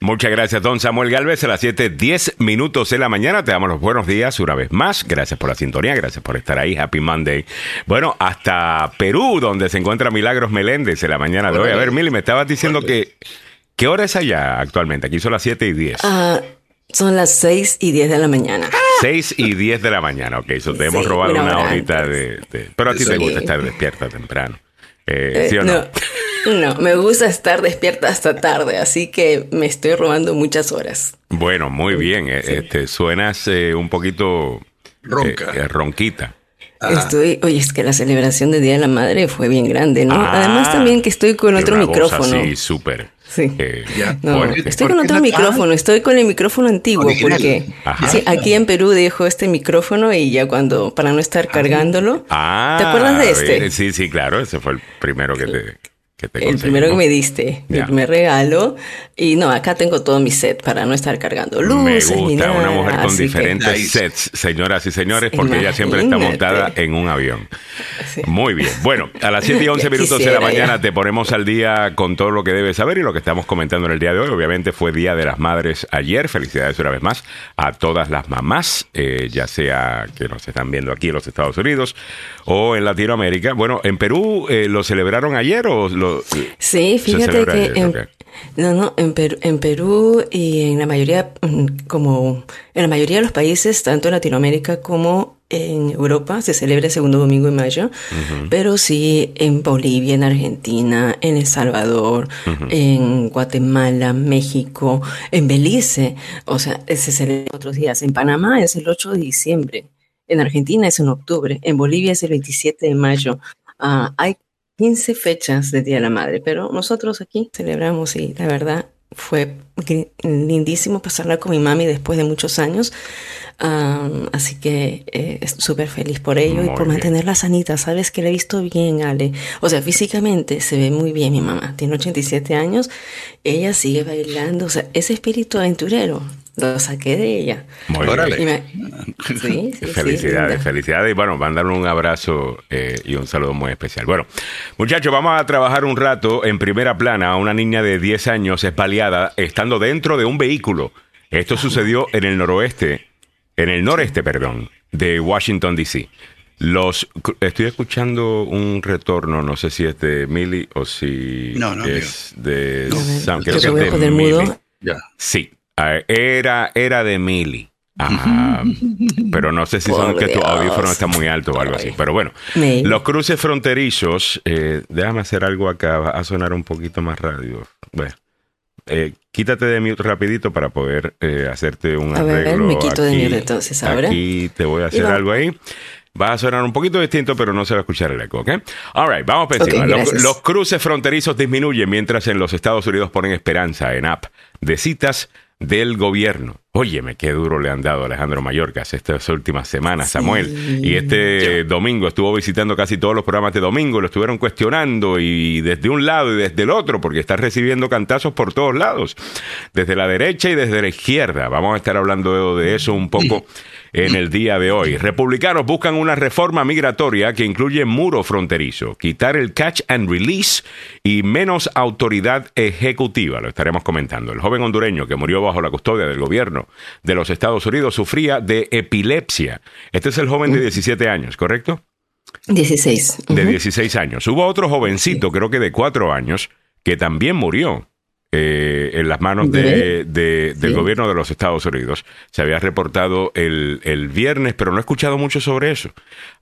Muchas gracias, don Samuel Galvez. A las 7:10 minutos de la mañana te damos los buenos días una vez más. Gracias por la sintonía, gracias por estar ahí. Happy Monday. Bueno, hasta Perú, donde se encuentra Milagros Meléndez en la mañana de hoy. A ver, Mili, me estabas diciendo que. ¿Qué hora es allá actualmente? Aquí son las 7 y 10. Ah, son las 6 y 10 de la mañana. 6 y 10 de la mañana, ok. So te hemos Sí, robado una horita de, Pero a ti te gusta estar despierta temprano. Eh, Eh, ¿Sí o no? no, no, me gusta estar despierta hasta tarde, así que me estoy robando muchas horas. Bueno, muy bien. eh, Este, suenas eh, un poquito Ronca. eh, ronquita. Estoy, oye, es que la celebración del Día de la Madre fue bien grande, ¿no? Ah, Además también que estoy con otro micrófono. así, súper. Sí. eh, Ya. No, estoy ¿Por con otro no- micrófono, estoy con el micrófono antiguo Original. porque sí, aquí en Perú dejo este micrófono y ya cuando, para no estar cargándolo, Ah, ¿te acuerdas de este? Sí, sí, claro. Ese fue el primero que te, que te El primero que me diste, mi primer regalo. Y no, acá tengo todo mi set para no estar cargando Me luces ni gusta nada. una mujer con que- diferentes Nice. sets, señoras y señores, porque ella siempre está montada en un avión. Sí. Muy bien. Bueno, a las 7 y 11 Ya minutos de la mañana ya. te ponemos al día con todo lo que debes saber y lo que estamos comentando en el día de hoy. Obviamente fue Día de las Madres ayer. Felicidades una vez más a todas las mamás, eh, ya sea que nos están viendo aquí en los Estados Unidos o en Latinoamérica. Bueno, en Perú eh, lo celebraron ayer o lo... Sí, se fíjate que en, no, no, en Perú, en Perú y en la mayoría, mm, como en la mayoría de los países, tanto en Latinoamérica como en Europa, se celebra el segundo domingo de mayo, pero sí en Bolivia, en Argentina, en El Salvador, en Guatemala, México, en Belice, o sea, se celebra otros días. En Panamá es el 8 de diciembre, en Argentina es en octubre, en Bolivia es el 27 de mayo. Ah, hay 15 fechas de Día de la Madre, pero nosotros aquí celebramos y la verdad fue lindísimo pasarla con mi mami después de muchos años. Am, así que eh, súper feliz por ello y por bien. mantenerla sanita. Sabes que la he visto bien, Ale. O sea, físicamente se ve muy bien mi mamá. Tiene 87 años. Ella sigue bailando. O sea, ese espíritu aventurero lo saqué de ella. Muy Órale. me- sí, sí, sí, Felicidades, linda. felicidades. Y bueno, mandarle un abrazo eh, y un saludo muy especial. Bueno, muchachos, vamos a trabajar un rato en primera plana a una niña de 10 años espaliada estando dentro de un vehículo. Esto sucedió en el noroeste, en el noreste, perdón, de Washington, D.C. Los, estoy escuchando un retorno, no sé si es de Millie o si No, no, es de ver, Sam. Creo que es de. Millie. Ya. Sí, ah, era, era de Millie. Ajá. Pero no sé si son Por que tu audífono está muy alto o algo así. Pero bueno, los cruces fronterizos, eh, déjame hacer algo acá, va a sonar un poquito más radio. Bueno, eh, quítate de mute rapidito para poder eh, hacerte un A ver, me quito de mute entonces, ahora. Aquí te voy a hacer algo ahí. Va a sonar un poquito distinto, pero no se va a escuchar el eco, ¿ok? All right, vamos por Ok, encima. los cruces fronterizos disminuyen mientras en los Estados Unidos ponen esperanza en app de citas del gobierno. Óyeme, qué duro le han dado a Alejandro Mayorkas estas últimas semanas, Samuel. Y este domingo estuvo visitando casi todos los programas de domingo, lo estuvieron cuestionando y desde un lado y desde el otro, porque está recibiendo cantazos por todos lados, desde la derecha y desde la izquierda. Vamos a estar hablando de, de eso un poco en el día de hoy. Republicanos buscan una reforma migratoria que incluye muro fronterizo, quitar el catch and release y menos autoridad ejecutiva. Lo estaremos comentando. El joven hondureño que murió bajo la custodia del gobierno de los Estados Unidos sufría de epilepsia. Este es el joven de 17 años, ¿correcto? 16. De Ujú. 16 años. Hubo otro jovencito, creo que de 4 años, que también murió. Eh, en las manos de, de- del Sí. gobierno de los Estados Unidos. Se había reportado el, el viernes, pero no he escuchado mucho sobre eso.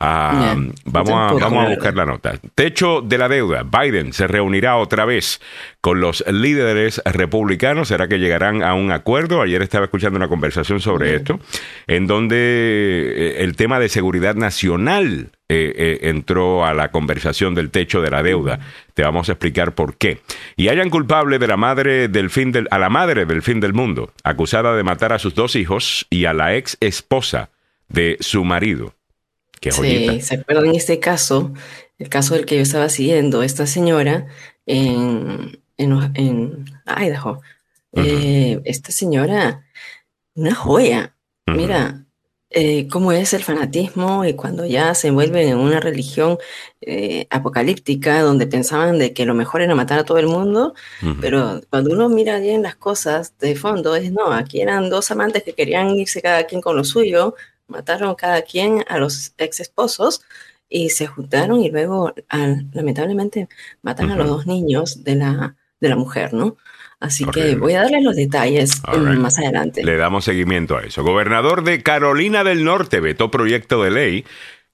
Ah, vamos, a, vamos a buscar la nota. Techo de la deuda. Biden se reunirá otra vez con los líderes republicanos. ¿Será que llegarán a un acuerdo? Ayer estaba escuchando una conversación sobre esto, en donde eh, el tema de seguridad nacional eh, eh, entró a la conversación del techo de la deuda. Te vamos a explicar por qué. Y hayan culpable de la madre del fin del, a la madre del fin del mundo, acusada de matar a sus dos hijos y a la ex esposa de su marido. Qué joyita. Sí, ¿se acuerdan este caso? El caso del que yo estaba siguiendo, esta señora en, en, en Idaho. Eh, esta señora, una joya. Mira, eh, cómo es el fanatismo y cuando ya se envuelven en una religión eh, apocalíptica donde pensaban de que lo mejor era matar a todo el mundo, pero cuando uno mira bien las cosas de fondo es no, aquí eran dos amantes que querían irse cada quien con lo suyo, mataron cada quien a los ex esposos y se juntaron y luego lamentablemente matan a los dos niños de la, de la mujer, ¿no? Así que voy a darle los detalles más adelante. Le damos seguimiento a eso. Gobernador de Carolina del Norte vetó proyecto de ley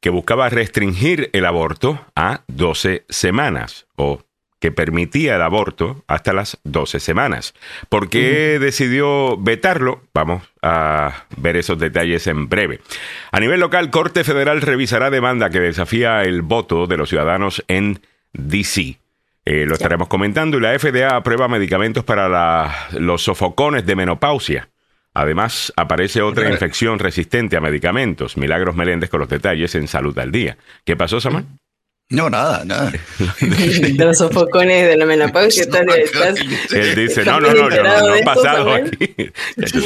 que buscaba restringir el aborto a 12 semanas o que permitía el aborto hasta las 12 semanas. ¿Por qué decidió vetarlo? Vamos a ver esos detalles en breve. A nivel local, Corte Federal revisará demanda que desafía el voto de los ciudadanos en DC. Eh, lo estaremos comentando. Y la FDA aprueba medicamentos para los sofocones de menopausia. Además, aparece otra infección resistente a medicamentos. Milagros Meléndez con los detalles en Salud al Día. ¿Qué pasó, Samuel? No, nada, nada. los sofocones de la menopausia. Él dice, no, no, no, yo no, he pasado aquí.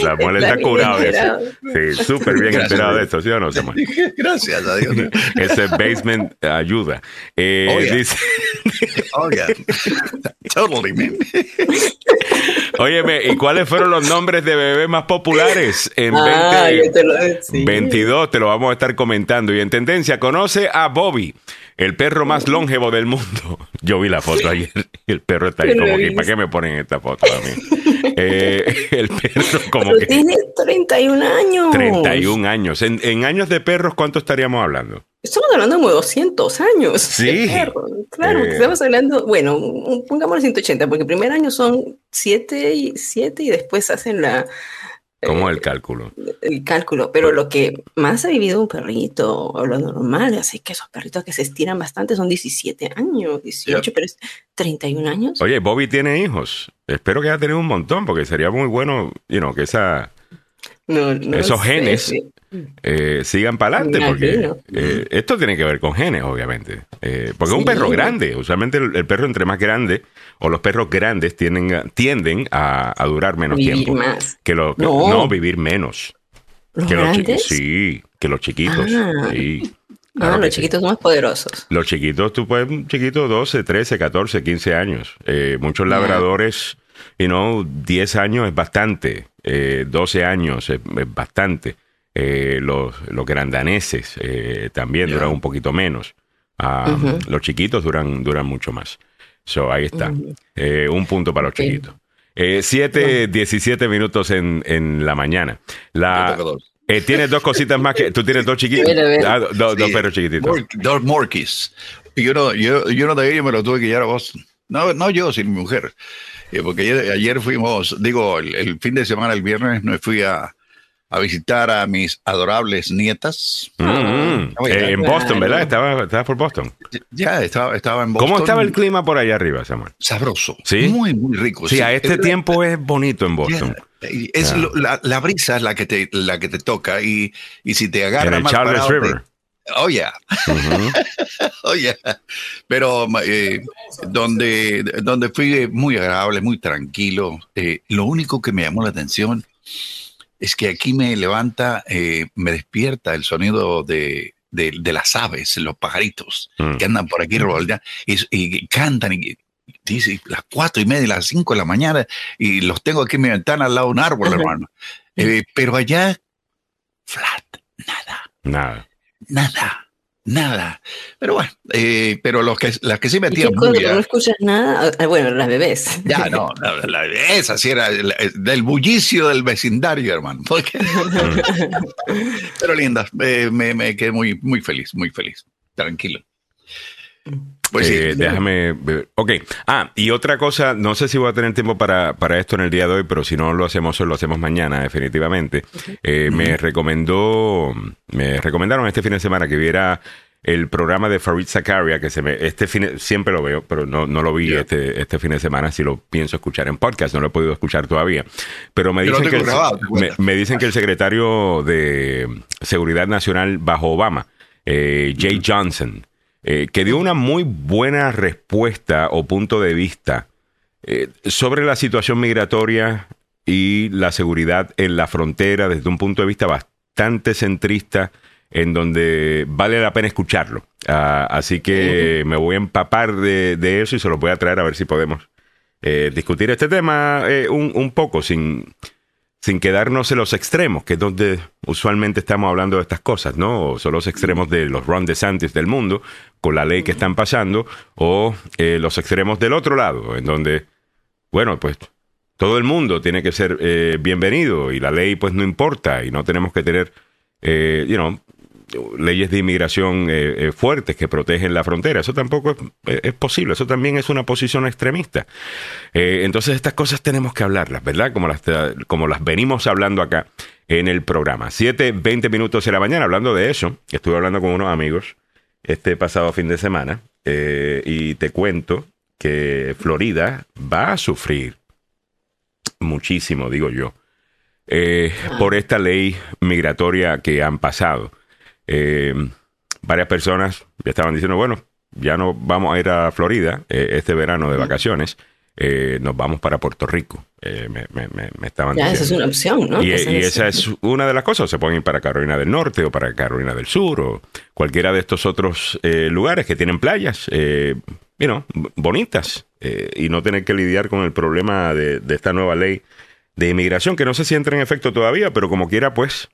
Samuel está curado de eso. Sí, súper bien enterado de esto, ¿sí o no, Samuel? Gracias a Dios. Ese basement ayuda. Eh, oh, dice... oh, yeah. Totally, man. Óyeme, ¿y cuáles fueron los nombres de bebés más populares en ah, 22? Te lo vamos a estar comentando. Y en tendencia, conoce a Bobby el perro más longevo del mundo. Yo vi la foto ayer y el perro está ahí como que, ¿para qué me ponen esta foto a mí? Eh, el perro como que... Tiene 31 años. 31 años. En, años de perros, ¿cuánto estaríamos hablando? Estamos hablando de como 200 años. Sí. Claro, eh. estamos hablando, bueno, pongámoslo 180, porque el primer año son 7 y, 7 y después hacen la ¿Cómo el cálculo? El cálculo, pero lo que más ha vivido un perrito, o lo normal, así que esos perritos que se estiran bastante son 17 años, 18, pero es 31 años. Oye, Bobby tiene hijos. Espero que haya tenido un montón, porque sería muy bueno, you know, que esa, esos genes eh, sigan para adelante, porque eh, esto tiene que ver con genes, obviamente. Eh, porque es un perro grande, usualmente el, perro entre más grande, o los perros grandes tienden, tienden a, durar menos tiempo. Que, lo, no. vivir menos. ¿Los que grandes? sí, que los chiquitos. Ah. Sí. Ah, los chiquitos son más poderosos. Los chiquitos, tú puedes, chiquitos 12, 13, 14, 15 años. muchos labradores, you know, 10 años es bastante, 12 años es bastante. Eh, los, los grandaneses eh, también duran un poquito menos. Ah, los chiquitos duran, duran mucho más. So, ahí está. Eh, un punto para los chiquitos. 7, 17 minutos en, en la mañana. La, tienes dos cositas más que. Tú tienes dos chiquitos. Ah, dos perros chiquititos. dos morquis. Y uno, yo, yo uno de ellos me lo tuve que llevar a Boston. No, no yo, sino mi mujer. porque ayer, ayer, fuimos, digo, el, el, fin de semana, el viernes, me fui a, a visitar a mis adorables nietas. Mm, mm. Eh, en Boston, ¿verdad? Estaba, por Boston. Ya, estaba, estaba en Boston. ¿Cómo estaba el clima por allá arriba, Samuel? Sabroso. ¿Sí? Muy, muy rico. Sí, a este tiempo es bonito en Boston. Es la, brisa es la que te, la que te toca y, y si te agarra en el Charles River. oh, yeah. oh, yeah. Pero eh, donde, donde fui muy agradable, muy tranquilo. Eh, lo único que me llamó la atención es que aquí me levanta, eh, me despierta el sonido de, de, las aves, los pajaritos mm. que andan por aquí y, y cantan y dice las cuatro y media, las cinco de la mañana y los tengo aquí en mi ventana al lado de un árbol, hermano. Eh, pero allá, flat, nada. Nada. Nada nada. Pero bueno, eh, pero los que, las que sí metían muy no escuchas nada, ah, bueno, las bebés. Ya, no, la, bebés, así era del bullicio del vecindario, hermano. pero lindas, me, me, quedé muy, muy feliz, muy feliz, tranquilo. Pues sí. Eh, déjame ver. Ok. Ah, y otra cosa, no sé si voy a tener tiempo para, para esto en el día de hoy, pero si no lo hacemos hoy, lo hacemos mañana, definitivamente. Eh, me recomendó, me recomendaron este fin de semana que viera el programa de Farid Zakaria, que se me, este fin, siempre lo veo, pero no, no lo vi este, este fin de semana, si lo pienso escuchar en podcast, no lo he podido escuchar todavía. Pero me dicen, que, el, me, dicen que el secretario de Seguridad Nacional bajo Obama, eh, Jay Johnson, eh, que dio una muy buena respuesta o punto de vista eh, sobre la situación migratoria y la seguridad en la frontera desde un punto de vista bastante centrista en donde vale la pena escucharlo. Ah, así que me voy a empapar de, eso y se lo voy a traer a ver si podemos eh, discutir este tema eh, un, un, poco sin, sin quedarnos en los extremos, que es donde usualmente estamos hablando de estas cosas, ¿no? O son los extremos de los Ron DeSantis del mundo, con la ley que están pasando, o eh, los extremos del otro lado, en donde, bueno, pues todo el mundo tiene que ser eh, bienvenido y la ley pues no importa y no tenemos que tener, eh, you know, leyes de inmigración eh, eh, fuertes que protegen la frontera. Eso tampoco es, posible. Eso también es una posición extremista. Eh, entonces estas cosas tenemos que hablarlas, ¿verdad? Como las, como las venimos hablando acá en el programa. Siete, veinte minutos de la mañana hablando de eso. Estuve hablando con unos amigos este pasado fin de semana y te cuento que Florida va a sufrir muchísimo, digo yo, por esta ley migratoria que han pasado. Eh, varias personas ya estaban diciendo, bueno, ya no vamos a ir a Florida eh, este verano de vacaciones. Eh, nos vamos para Puerto Rico. me, estaban ya, esa es una opción, ¿no? Y, esa es una de las cosas. Se pueden ir para Carolina del Norte o para Carolina del Sur o cualquiera de estos otros lugares que tienen playas, eh, bonitas y no tener que lidiar con el problema de, de, esta nueva ley de inmigración que no sé si entra en efecto todavía, pero como quiera, pues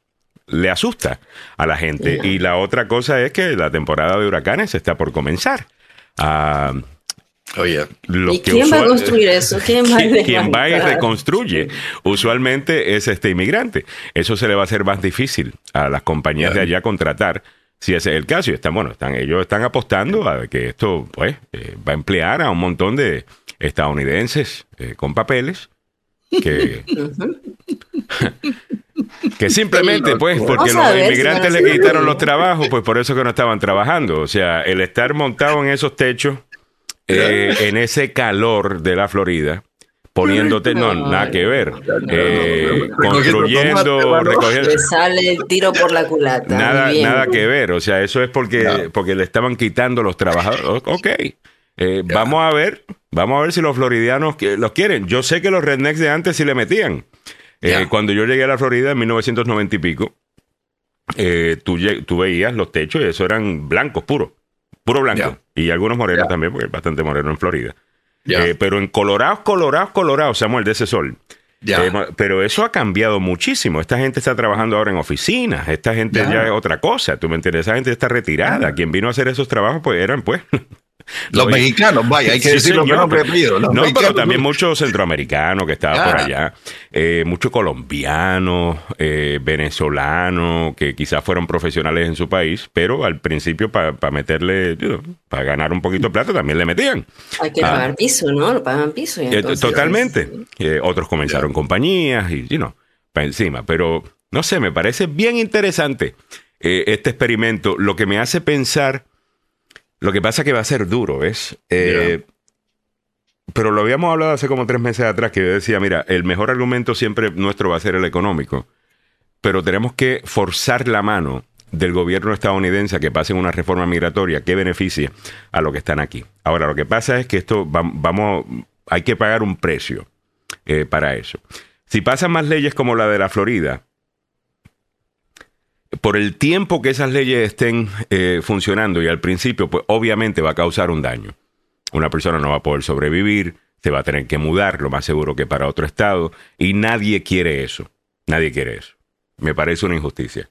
le asusta a la gente. Y la otra cosa es que la temporada de huracanes está por comenzar. Ah, Oye, ¿Y quién va a construir eso? ¿Quién va, y reconstruye? Usualmente es este inmigrante. Eso se le va a hacer más difícil a las compañías de allá contratar si ese es el caso. Y están, bueno, están, ellos están apostando a que esto pues, eh, va a emplear a un montón de estadounidenses eh, con papeles que que simplemente, pues, porque los inmigrantes le quitaron los trabajos, pues por eso que no estaban trabajando. O sea, el estar montado en esos techos, eh, en ese calor de la Florida, poniéndote, no, nada que ver. Eh, construyendo, recogiendo. sale el tiro por la culata. Nada, nada que ver. O sea, eso es porque, porque le estaban quitando los trabajadores. Ok. Eh, vamos a ver, vamos a ver si los floridianos los quieren. Yo sé que los rednecks de antes sí le metían. Eh, cuando yo llegué a la Florida en 1990 y pico, eh, tú, tú, veías los techos y eso eran blancos, puros, puro blanco. Y algunos morenos también, porque es bastante moreno en Florida. Eh, pero en colorados, colorados, colorados, Samuel, de ese sol. pero eso ha cambiado muchísimo. Esta gente está trabajando ahora en oficinas. Esta gente ya es otra cosa. ¿Tú me entiendes? Esa gente está retirada. Quien vino a hacer esos trabajos, pues eran, pues, Los mexicanos, vaya, hay que decirlo no, pero también muchos centroamericanos que estaban por allá, eh, muchos colombianos, eh, venezolanos, que quizás fueron profesionales en su país, pero al principio para meterle, para ganar un poquito de plata también le metían. Hay que pagar ah. piso, ¿no? Lo pagan piso. Eh, totalmente. otros comenzaron compañías y, no, para encima. Pero, no sé, me parece bien interesante este experimento. Lo que me hace pensar lo que pasa es que va a ser duro, ¿ves? Eh, pero lo habíamos hablado hace como tres meses atrás, que yo decía, mira, el mejor argumento siempre nuestro va a ser el económico, pero tenemos que forzar la mano del gobierno estadounidense a que pasen una reforma migratoria que beneficie a los que están aquí. Ahora, lo que pasa es que esto vamos, hay que pagar un precio eh, para eso. Si pasan más leyes como la de la Florida, por el tiempo que esas leyes estén eh, funcionando y al principio, pues obviamente va a causar un daño. Una persona no va a poder sobrevivir, se va a tener que mudar, lo más seguro que para otro estado, y nadie quiere eso. Nadie quiere eso. Me parece una injusticia.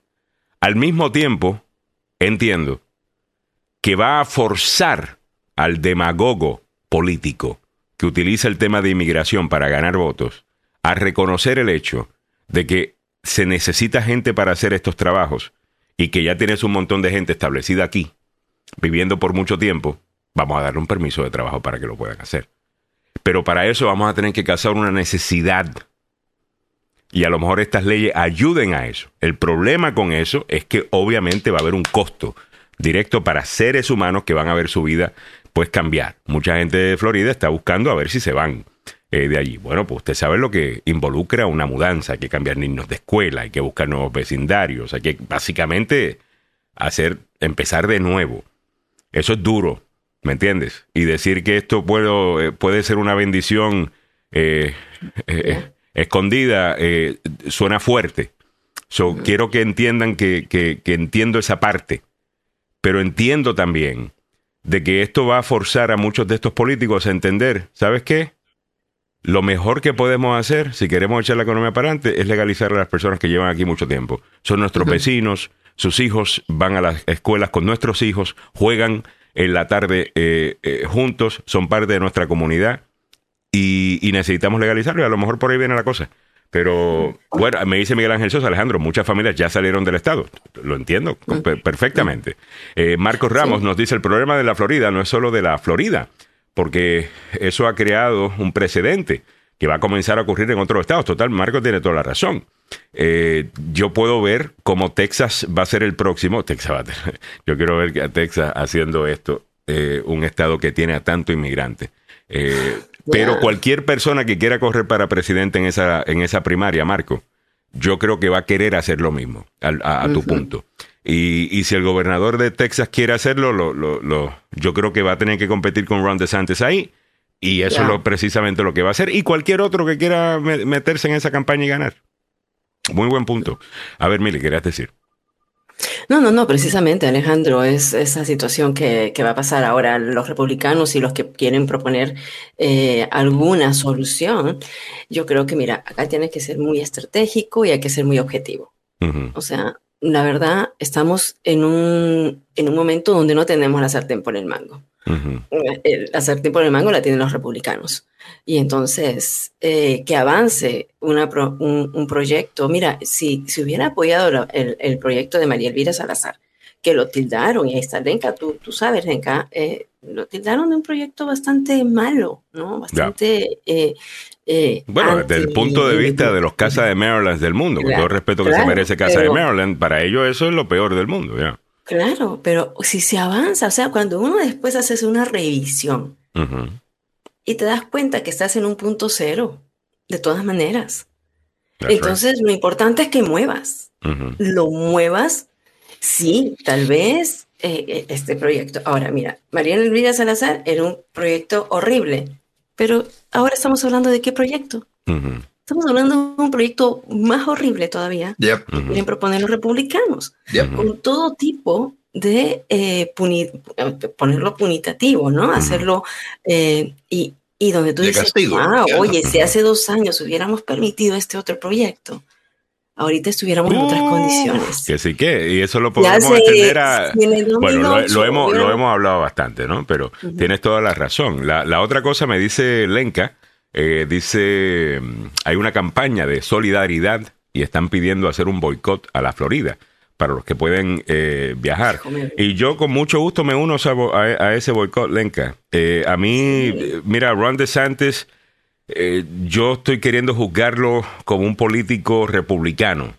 Al mismo tiempo, entiendo que va a forzar al demagogo político que utiliza el tema de inmigración para ganar votos a reconocer el hecho de que se necesita gente para hacer estos trabajos y que ya tienes un montón de gente establecida aquí, viviendo por mucho tiempo, vamos a darle un permiso de trabajo para que lo puedan hacer. Pero para eso vamos a tener que casar una necesidad. Y a lo mejor estas leyes ayuden a eso. El problema con eso es que obviamente va a haber un costo directo para seres humanos que van a ver su vida pues cambiar. Mucha gente de Florida está buscando a ver si se van eh, de allí. Bueno, pues usted sabe lo que involucra una mudanza, hay que cambiar niños de escuela, hay que buscar nuevos vecindarios, hay que básicamente hacer, empezar de nuevo. Eso es duro, ¿me entiendes? Y decir que esto puedo, eh, puede ser una bendición eh, escondida suena fuerte, So, quiero que entiendan que, que, que entiendo esa parte, pero entiendo también de que esto va a forzar a muchos de estos políticos a entender, ¿sabes qué? Lo mejor que podemos hacer, si queremos echar la economía para adelante, es legalizar a las personas que llevan aquí mucho tiempo. Son nuestros vecinos, sus hijos van a las escuelas con nuestros hijos, juegan en la tarde eh, eh, juntos, son parte de nuestra comunidad y, necesitamos legalizarlo y a lo mejor por ahí viene la cosa. Pero bueno, me dice Miguel Ángel Sosa, Alejandro, muchas familias ya salieron del Estado. Lo entiendo perfectamente. Eh, Marcos Ramos nos dice, el problema de la Florida no es solo de la Florida porque eso ha creado un precedente que va a comenzar a ocurrir en otros estados. Total, Marco tiene toda la razón. Eh, yo puedo ver cómo Texas va a ser el próximo. Texas va a tener, yo quiero ver a Texas haciendo esto, eh, un estado que tiene a tanto inmigrante. Eh, pero cualquier persona que quiera correr para presidente en esa, en esa primaria, Marco, yo creo que va a querer hacer lo mismo, a, tu punto. Y, si el gobernador de Texas quiere hacerlo, lo, lo, yo creo que va a tener que competir con Ron DeSantis ahí. Y eso es lo, precisamente lo que va a hacer. Y cualquier otro que quiera meterse en esa campaña y ganar. Muy buen punto. A ver, Mili, querías decir. No, no, no, precisamente, Alejandro, es esa situación que, va a pasar ahora. Los republicanos y los que quieren proponer eh, alguna solución, yo creo que, mira, acá tiene que ser muy estratégico y hay que ser muy objetivo. O sea, la verdad, estamos en un, en un momento donde no tenemos la sartén por el mango. Eh, la sartén por el mango la tienen los republicanos. Y entonces, eh, que avance una un, proyecto. Mira, si, si hubiera apoyado el, el, proyecto de María Elvira Salazar, que lo tildaron, y ahí está Lenca, tú, tú sabes, Lenca, eh, lo tildaron de un proyecto bastante malo, ¿no? Bastante eh, bueno, desde el punto de vista de los casas de Maryland del mundo, con todo el respeto que se merece Casa de Maryland, para ellos eso es lo peor del mundo, ¿ya? Claro, pero si se avanza, o sea, cuando uno después hace una revisión y te das cuenta que estás en un punto cero, de todas maneras. Entonces, lo importante es que muevas. Lo muevas, sí, tal vez eh, eh, este proyecto. Ahora, mira, Mariana Elvira Salazar era un proyecto horrible pero ahora estamos hablando de qué proyecto. Estamos hablando de un proyecto más horrible todavía que quieren proponer los republicanos, con todo tipo de eh, ponerlo punitativo, ¿no? Hacerlo eh, y, y, donde tú dices, ah, oye, si hace dos años hubiéramos permitido este otro proyecto, ahorita estuviéramos en otras condiciones. Que sí que, y eso lo podemos extender a... Bueno, lo, hemos, lo hemos hablado bastante, ¿no? Pero tienes toda la razón. La, otra cosa me dice Lenka, eh, dice, hay una campaña de solidaridad y están pidiendo hacer un boicot a la Florida para los que pueden eh, viajar. Y yo con mucho gusto me uno a, ese boicot, Lenka. Eh, a mí, mira, Ron DeSantis eh, yo estoy queriendo juzgarlo como un político republicano.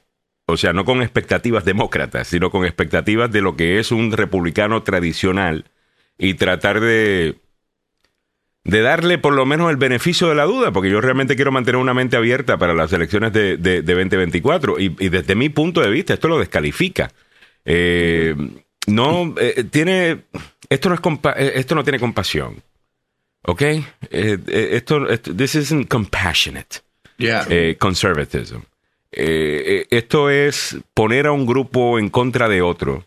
O sea, no con expectativas demócratas, sino con expectativas de lo que es un republicano tradicional y tratar de, de darle por lo menos el beneficio de la duda, porque yo realmente quiero mantener una mente abierta para las elecciones de, 2024 y, desde mi punto de vista esto lo descalifica. Eh, no, eh, tiene, esto no, es esto no tiene compasión. ¿Ok? Eh, eh, esto, this isn't compassionate. Yeah. Eh, conservatism. esto es poner a un grupo en contra de otro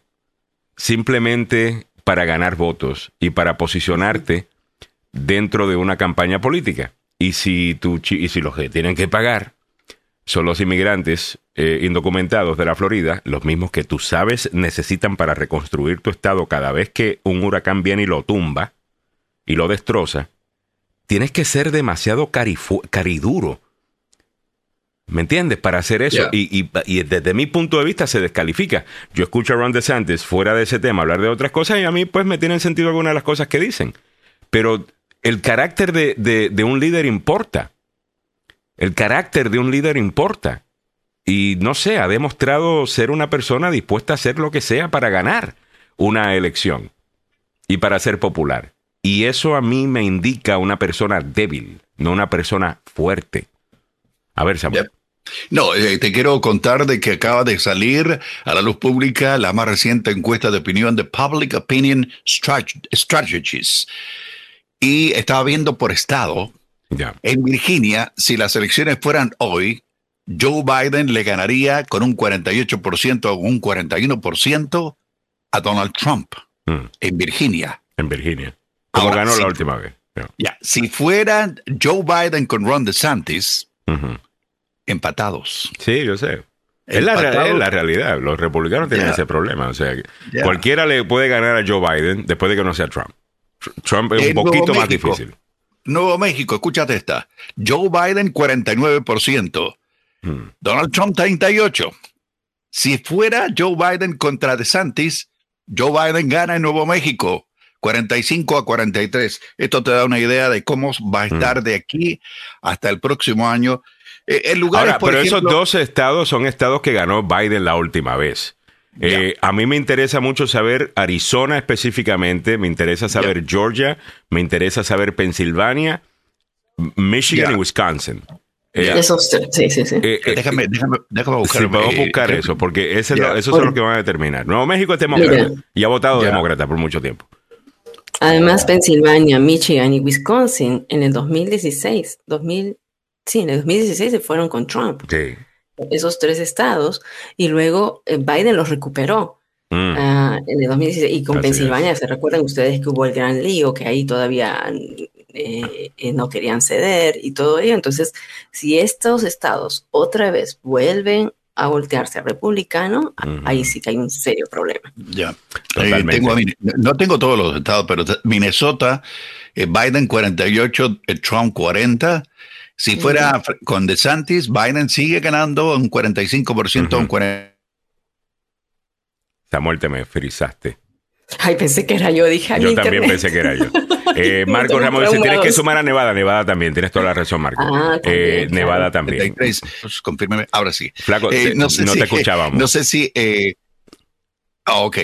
simplemente para ganar votos y para posicionarte dentro de una campaña política. Y si, tú, y si los que tienen que pagar son los inmigrantes indocumentados de la Florida, los mismos que tú sabes necesitan para reconstruir tu estado cada vez que un huracán viene y lo tumba, y lo destroza, tienes que ser demasiado cariduro. ¿Me entiendes? Para hacer eso. Y, desde mi punto de vista se descalifica. Yo escucho a Ron DeSantis fuera de ese tema hablar de otras cosas y a mí pues me tienen sentido algunas de las cosas que dicen. Pero el carácter de, de un líder importa. El carácter de un líder importa. Y no sé, ha demostrado ser una persona dispuesta a hacer lo que sea para ganar una elección y para ser popular. Y eso a mí me indica una persona débil, no una persona fuerte. A ver, Samuel. No, eh, te quiero contar de que acaba de salir a la luz pública la más reciente encuesta de opinión de Public Opinion Strategies. Y estaba viendo por estado, en Virginia, si las elecciones fueran hoy, Joe Biden le ganaría con un 48% o un 41% a Donald Trump mm. en Virginia. En Virginia. Como ganó la última vez. Ya, si fuera Joe Biden con Ron DeSantis, empatados. Sí, yo sé. Es la, realidad. Los republicanos tienen ese problema. O sea, cualquiera le puede ganar a Joe Biden después de que no sea Trump. Trump es un poquito más difícil. Nuevo México, escúchate esta. Joe Biden 49%. Hmm. Donald Trump 38%. Si fuera Joe Biden contra DeSantis, Joe Biden gana en Nuevo México. 45 a 43. Esto te da una idea de cómo va a estar de aquí hasta el próximo año. Eh, lugar pero esos dos estados son estados que ganó Biden la última vez. Eh, a mí me interesa mucho saber Arizona específicamente, me interesa saber Georgia, me interesa saber Pensilvania, Michigan y Wisconsin. Eh, sí, sí, sí. déjame, déjame, déjame buscar. podemos buscar eso, porque ese eso es lo que van a determinar. Nuevo México es demócrata y ha votado demócrata por mucho tiempo. Además, Pensilvania, Michigan y Wisconsin en el 2016, 2000, sí, en el 2016 se fueron con Trump. Sí. Esos tres estados y luego eh, Biden los recuperó. Mm. Ah, en el 2016 y con Pensilvania, se recuerdan ustedes que hubo el gran lío, que ahí todavía eh, eh, no querían ceder y todo ello. Entonces, si estos estados otra vez vuelven a voltearse a republicano, ahí sí que hay un serio problema. Ya. Eh, tengo, no tengo todos los estados, pero Minnesota, eh, Biden 48, eh, Trump 40. Si fuera con DeSantis, Biden sigue ganando un 45%, un 40%. Samuel, te me frizaste. Ay, pensé que era yo, dije. Yo también pensé que era yo. Eh, Marco Ramos dice, tienes que sumar a Nevada. Nevada también, tienes toda la razón, Marco. Ah, eh, Nevada también. Pues, confírmeme, ahora sí. Flaco, eh, no, te escuchábamos. No sé si... Eh, ah, ok.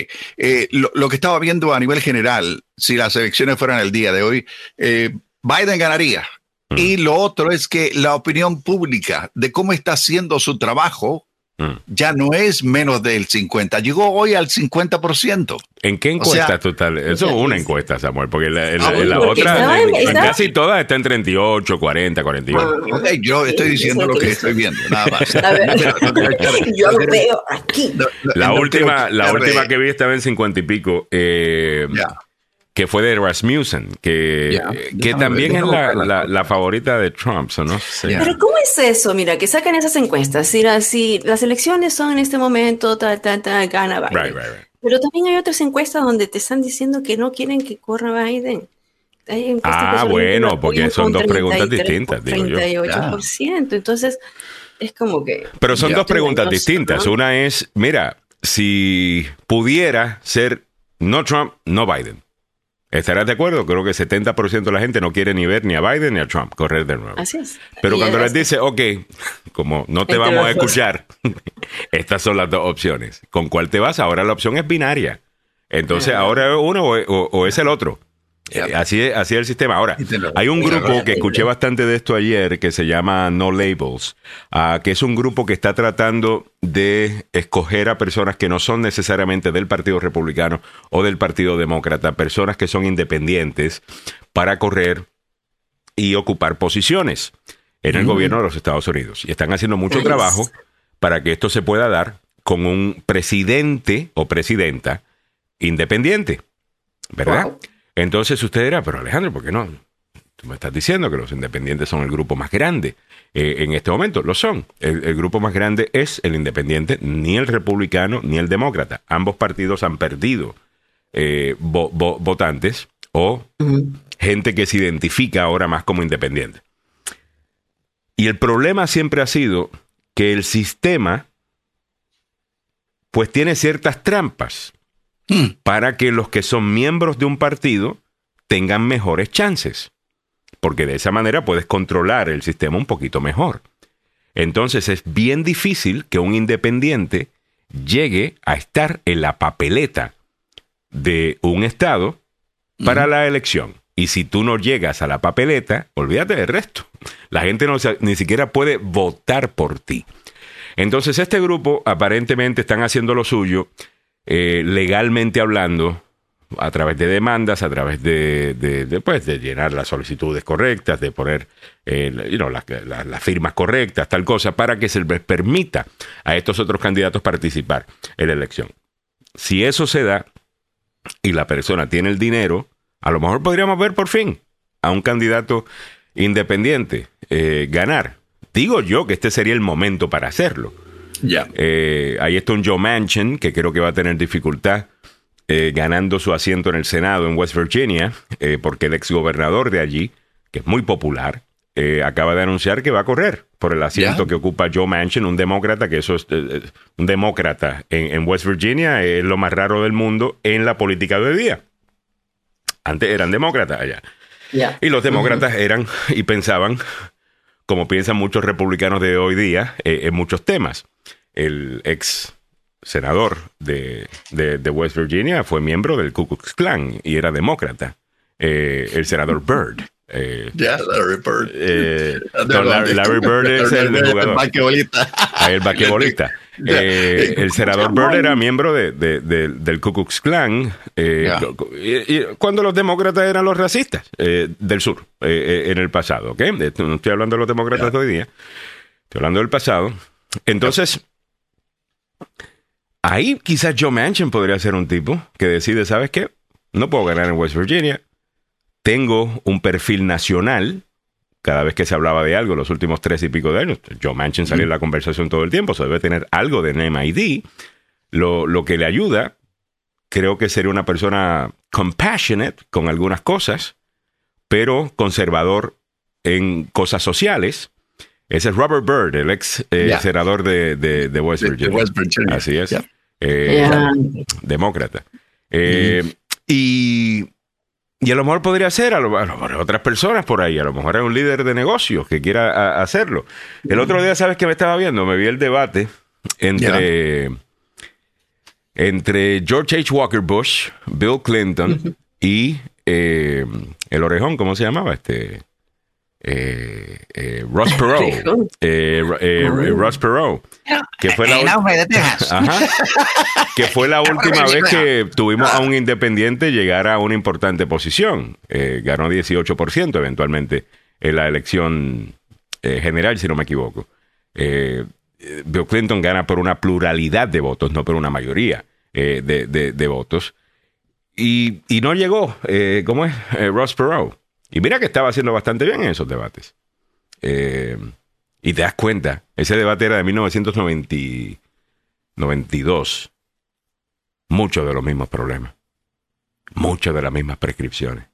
Lo, que estaba viendo a nivel general, si las elecciones fueran el día de hoy, Biden ganaría. Mm. Y lo otro es que la opinión pública de cómo está haciendo su trabajo Mm. ya no es menos del 50, llegó hoy al 50%. ¿En qué encuesta total? Eso es una encuesta, Samuel, porque la, la, otra, casi todas está en 38, 40, 41. yo estoy diciendo lo que estoy viendo, nada más. yo lo veo aquí. La última, la última que vi estaba en 50 y pico. Eh, que fue de Rasmussen, que, que también es la, la, favorita de Trump, ¿no? Pero ¿cómo es eso? Mira, que sacan esas encuestas. Si, si las elecciones son en este momento, tal, tal, tal, gana Biden. Pero también hay otras encuestas donde te están diciendo que no quieren que corra Biden. ah, bueno, porque son dos preguntas distintas. 38%. Entonces, es como que... Pero son dos preguntas distintas. Una es, mira, si pudiera ser no Trump, no Biden. ¿Estarás de acuerdo? Creo que 70% de la gente no quiere ni ver ni a Biden ni a Trump correr de nuevo. Así es. Pero cuando les dice, ok, como no te vamos a escuchar, estas son las dos opciones. ¿Con cuál te vas? Ahora la opción es binaria. Entonces, ahora es uno o es el otro. Eh, así, es, así el sistema. Ahora, hay un grupo que escuché bastante de esto ayer que se llama No Labels, ah, que es un grupo que está tratando de escoger a personas que no son necesariamente del Partido Republicano o del Partido Demócrata, personas que son independientes para correr y ocupar posiciones en el gobierno de los Estados Unidos. Y están haciendo mucho trabajo para que esto se pueda dar con un presidente o presidenta independiente, ¿verdad? Entonces usted dirá, pero Alejandro, ¿por qué no? Tú me estás diciendo que los independientes son el grupo más grande. Eh, en este momento lo son. El, grupo más grande es el independiente, ni el republicano ni el demócrata. Ambos partidos han perdido eh, votantes o gente que se identifica ahora más como independiente. Y el problema siempre ha sido que el sistema pues tiene ciertas trampas. Hmm. para que los que son miembros de un partido tengan mejores chances. Porque de esa manera puedes controlar el sistema un poquito mejor. Entonces es bien difícil que un independiente llegue a estar en la papeleta de un estado para la elección. Y si tú no llegas a la papeleta, olvídate del resto. La gente no, ni siquiera puede votar por ti. Entonces este grupo aparentemente están haciendo lo suyo eh, legalmente hablando, a través de demandas, a través de, de, pues, de llenar las solicitudes correctas, de poner eh, las, firmas correctas, tal cosa, para que se les permita a estos otros candidatos participar en la elección. Si eso se da y la persona tiene el dinero, a lo mejor podríamos ver por fin a un candidato independiente eh, ganar. Digo yo que este sería el momento para hacerlo. Ya. Eh, ahí está un Joe Manchin que creo que va a tener dificultad eh, ganando su asiento en el Senado en West Virginia, porque el exgobernador de allí, que es muy popular, acaba de anunciar que va a correr por el asiento que ocupa Joe Manchin, un demócrata, que eso es un demócrata en, West Virginia, es lo más raro del mundo en la política de hoy día. Antes eran demócratas allá. Y los demócratas eran y pensaban, como piensan muchos republicanos de hoy día, eh, en muchos temas. El ex senador de, West Virginia fue miembro del Ku Klux Klan y era demócrata. Eh, el senador Byrd. Eh, Larry Bird. Larry, Bird es el, jugador. El basquetbolista. Eh, el senador Byrd era miembro de, del Ku Klux Klan eh, y, cuando los demócratas eran los racistas eh, del sur en el pasado. ¿okay? No estoy hablando de los demócratas de hoy día, estoy hablando del pasado. Entonces, ahí quizás Joe Manchin podría ser un tipo que decide, ¿sabes qué? No puedo ganar en West Virginia. Tengo un perfil nacional cada vez que se hablaba de algo los últimos tres y pico de años, Joe Manchin salía en la conversación todo el tiempo, se debe tener algo de name ID. Lo, lo que le ayuda, creo que sería una persona compassionate con algunas cosas, pero conservador en cosas sociales. Ese es Robert Byrd, el ex eh, senador de, de, West, Virginia. Así es. Eh, demócrata. Eh, y y a lo mejor podría ser, a lo, mejor otras personas por ahí, a lo mejor es un líder de negocios que quiera hacerlo. El otro día, ¿sabes qué me estaba viendo? Me vi el debate entre, entre George H. Walker Bush, Bill Clinton y eh, el orejón, ¿cómo se llamaba? Este eh, eh, Ross Perot. Eh, eh, Ross Perot. Que fue la, que fue la última vez que tuvimos a un independiente llegar a una importante posición. ganó 18% eventualmente en la elección general, si no me equivoco. Bill Clinton gana por una pluralidad de votos, no por una mayoría de, votos. Y, y, no llegó, ¿cómo es? Ross Perot. Y mira que estaba haciendo bastante bien en esos debates. Eh, y te das cuenta, ese debate era de 1992. Muchos de los mismos problemas. Muchas de las mismas prescripciones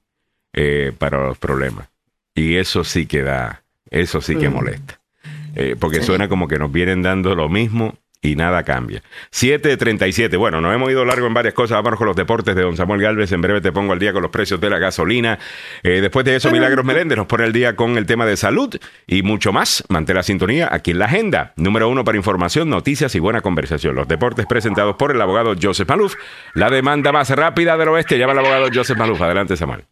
eh, para los problemas. Y eso sí que da, eso sí que mm. molesta. Eh, porque suena como que nos vienen dando lo mismo y nada cambia. 7.37. Bueno, nos hemos ido largo en varias cosas. Vamos con los deportes de don Samuel Galvez. En breve te pongo al día con los precios de la gasolina. Eh, después de eso, Milagros Meléndez nos pone al día con el tema de salud y mucho más. Mantén la sintonía aquí en la agenda. Número uno para información, noticias y buena conversación. Los deportes presentados por el abogado Joseph Maluf. La demanda más rápida del oeste. Llama al abogado Joseph Maluf. Adelante, Samuel.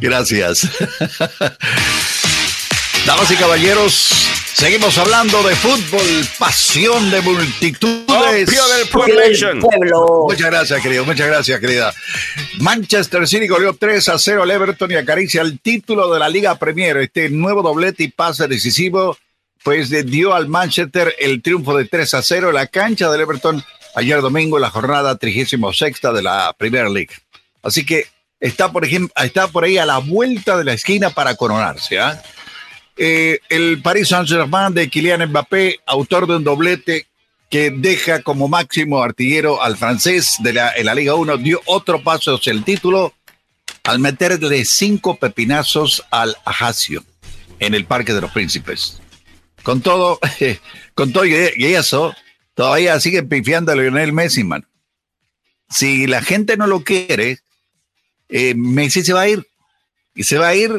Gracias. Damas y caballeros, Seguimos hablando de fútbol, pasión de multitudes. del pueblo. Muchas gracias, querido. Muchas gracias, querida. Manchester City goleó 3 a 0 al Everton y acaricia el título de la Liga Premier. Este nuevo doblete y pase decisivo, pues dio al Manchester el triunfo de 3 a 0 en la cancha del Everton ayer domingo en la jornada 36 de la Premier League. Así que está por ejemplo, está por ahí a la vuelta de la esquina para coronarse, ¿ah? Eh, el Paris Saint-Germain de Kylian Mbappé, autor de un doblete que deja como máximo artillero al francés de la, en la Liga 1, dio otro paso hacia el título al meterle cinco pepinazos al Ajaccio en el Parque de los Príncipes. Con todo, con todo y eso, todavía sigue pifiando a Lionel Messi, man. Si la gente no lo quiere, eh, Messi se va a ir. Y se va a ir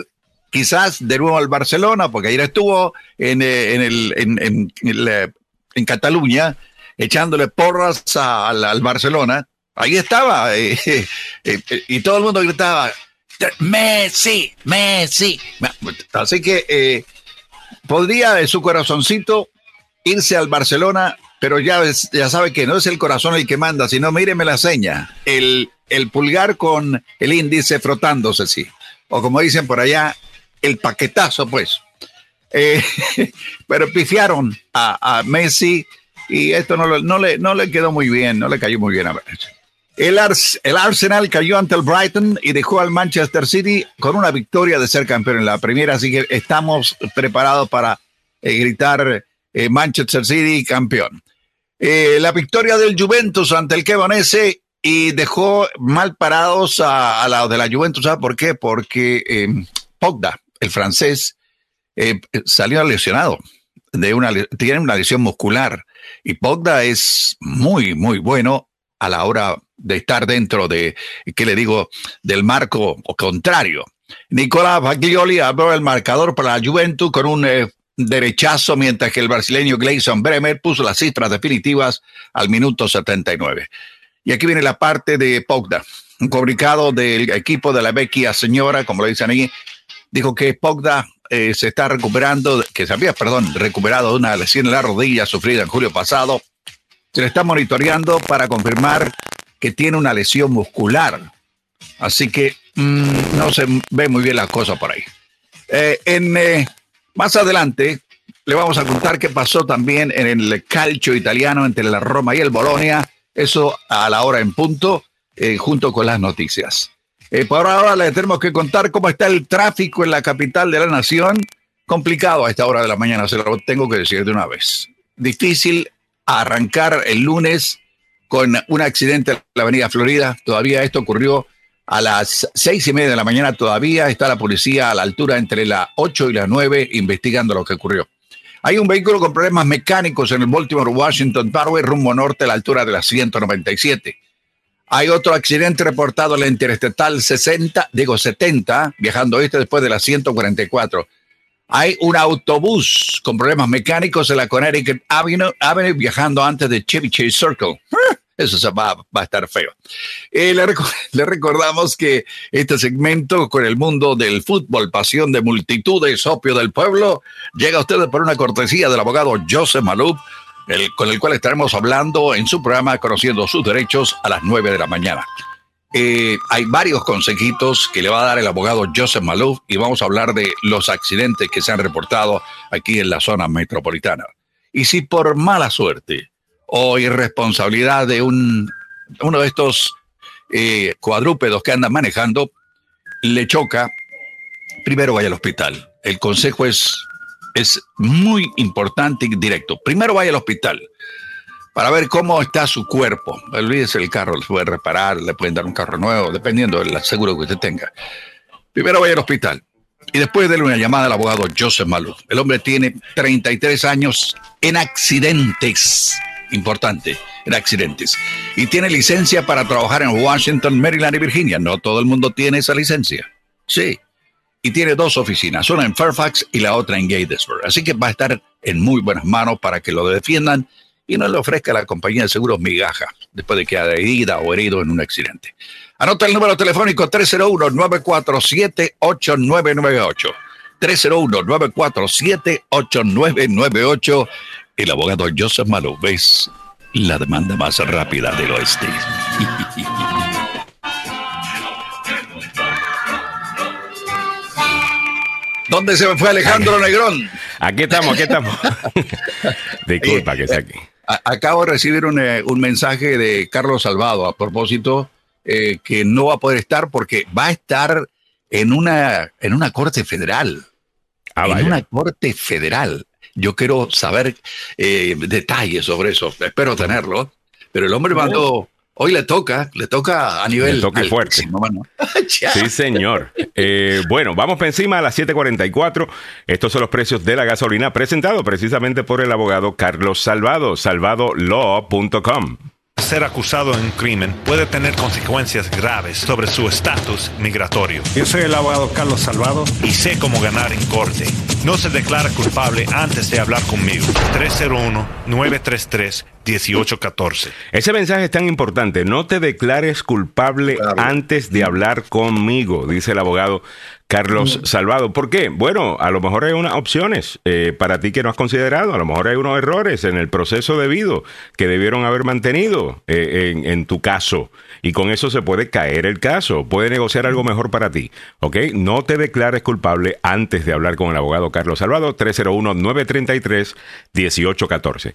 quizás de nuevo al Barcelona, porque ayer estuvo en, eh, en, el, en, eh, en, Cataluña echándole porras al, Barcelona. Ahí estaba, eh, y todo el mundo gritaba, Messi, Messi. Así que podría de su corazoncito irse al Barcelona, pero ya, ya sabe que no es el corazón el que manda, sino míreme la seña. El el pulgar con el índice frotándose, sí. O como dicen por allá, el paquetazo, pues. Eh, pero pifiaron a, Messi y esto no, no, le, no le quedó muy bien, no le cayó muy bien a Messi. El, el, Arsenal cayó ante el Brighton y dejó al Manchester City con una victoria de ser campeón en la primera, así que estamos preparados para eh, gritar eh, Manchester City campeón. La victoria del Juventus ante el Kevonese y dejó mal parados a, a la de la Juventus. ¿Sabe por qué? Porque Pogda, el francés, salió lesionado. Tiene una lesión muscular y Pogda es muy, muy bueno a la hora de estar dentro de, ¿qué le digo?, del marco contrario. Nicolás Baglioli abrió el marcador para la Juventus con un eh, derechazo, mientras que el brasileño Gleison Bremer puso las cifras definitivas al minuto 79. Y aquí viene la parte de Pogda. Un comunicado del equipo de la vecchia señora, como lo dicen ahí, dijo que Pogda eh, se está recuperando, que se había, perdón, recuperado de una lesión en la rodilla sufrida en julio pasado. Se le está monitoreando para confirmar que tiene una lesión muscular. Así que mm, no se ve muy bien la cosa por ahí. Eh, en, eh, más adelante le vamos a contar qué pasó también en el calcio italiano entre la Roma y el Bolonia. Eso a la hora en punto, junto con las noticias. Por ahora le tenemos que contar cómo está el tráfico en la capital de la nación. Complicado a esta hora de la mañana, se lo tengo que decir de una vez. Difícil arrancar el lunes con un accidente en la avenida Florida. Todavía esto ocurrió a las seis y media de la mañana. Todavía está la policía a la altura entre las ocho y las nueve investigando lo que ocurrió. Hay un vehículo con problemas mecánicos en el Baltimore Washington Parkway rumbo norte a la altura de la 197. Hay otro accidente reportado en la Interestatal 60, digo 70, viajando este después de la 144. Hay un autobús con problemas mecánicos en la Connecticut Avenue, viajando antes de Chevy Chase Circle. Eso va, va, a estar feo. Eh, le, le, recordamos que este segmento con el mundo del fútbol, pasión de multitudes, opio del pueblo, llega a ustedes por una cortesía del abogado Joseph Malup, con el cual estaremos hablando en su programa Conociendo sus Derechos a las 9 de la mañana. Eh, hay varios consejitos que le va a dar el abogado Joseph Malouf y vamos a hablar de los accidentes que se han reportado aquí en la zona metropolitana. Y si por mala suerte o irresponsabilidad de un, uno de estos eh, cuadrúpedos que andan manejando le choca, primero vaya al hospital. El consejo es, es muy importante y directo. Primero vaya al hospital para ver cómo está su cuerpo. Olvídese el carro, le puede reparar, le pueden dar un carro nuevo, dependiendo del seguro que usted tenga. Primero vaya al hospital y después déle una llamada al abogado Joseph Malou. El hombre tiene 33 años en accidentes. Importante, en accidentes. Y tiene licencia para trabajar en Washington, Maryland y Virginia. No todo el mundo tiene esa licencia. Sí. Y tiene dos oficinas, una en Fairfax y la otra en Gatesburg. Así que va a estar en muy buenas manos para que lo defiendan y no le ofrezca a la compañía de seguros migaja después de que haya herida o herido en un accidente. Anota el número telefónico 301-947-8998. 301-947-8998. El abogado Joseph Malo ves la demanda más rápida del oeste. ¿Dónde se fue Alejandro Negrón? Aquí estamos, aquí estamos. Disculpa que sea aquí. Acabo de recibir eh, un, mensaje de Carlos Salvado a propósito eh, que no va a poder estar porque va a estar en una, en una corte federal. Ah, en una corte federal. Yo quiero saber eh, detalles sobre eso. Espero tenerlo. Pero el hombre mandó Hoy le toca, le toca a nivel. Le toca fuerte. sí, señor. Eh, bueno, vamos por encima a las 7:44. Estos son los precios de la gasolina presentado precisamente por el abogado Carlos Salvado, salvadolaw.com. Ser acusado en un crimen puede tener consecuencias graves sobre su estatus migratorio. Yo soy el abogado Carlos Salvado y sé cómo ganar en corte. No se declara culpable antes de hablar conmigo. 301 933 1814. Ese mensaje es tan importante. No te declares culpable antes de hablar conmigo, dice el abogado Carlos mm. Salvado. ¿Por qué? Bueno, a lo mejor hay unas opciones eh, para ti que no has considerado. A lo mejor hay unos errores en el proceso debido que debieron haber mantenido eh, en, en, tu caso. Y con eso se puede caer el caso. Puede negociar algo mejor para ti. ¿Ok? No te declares culpable antes de hablar con el abogado Carlos Salvado. 301-933-1814.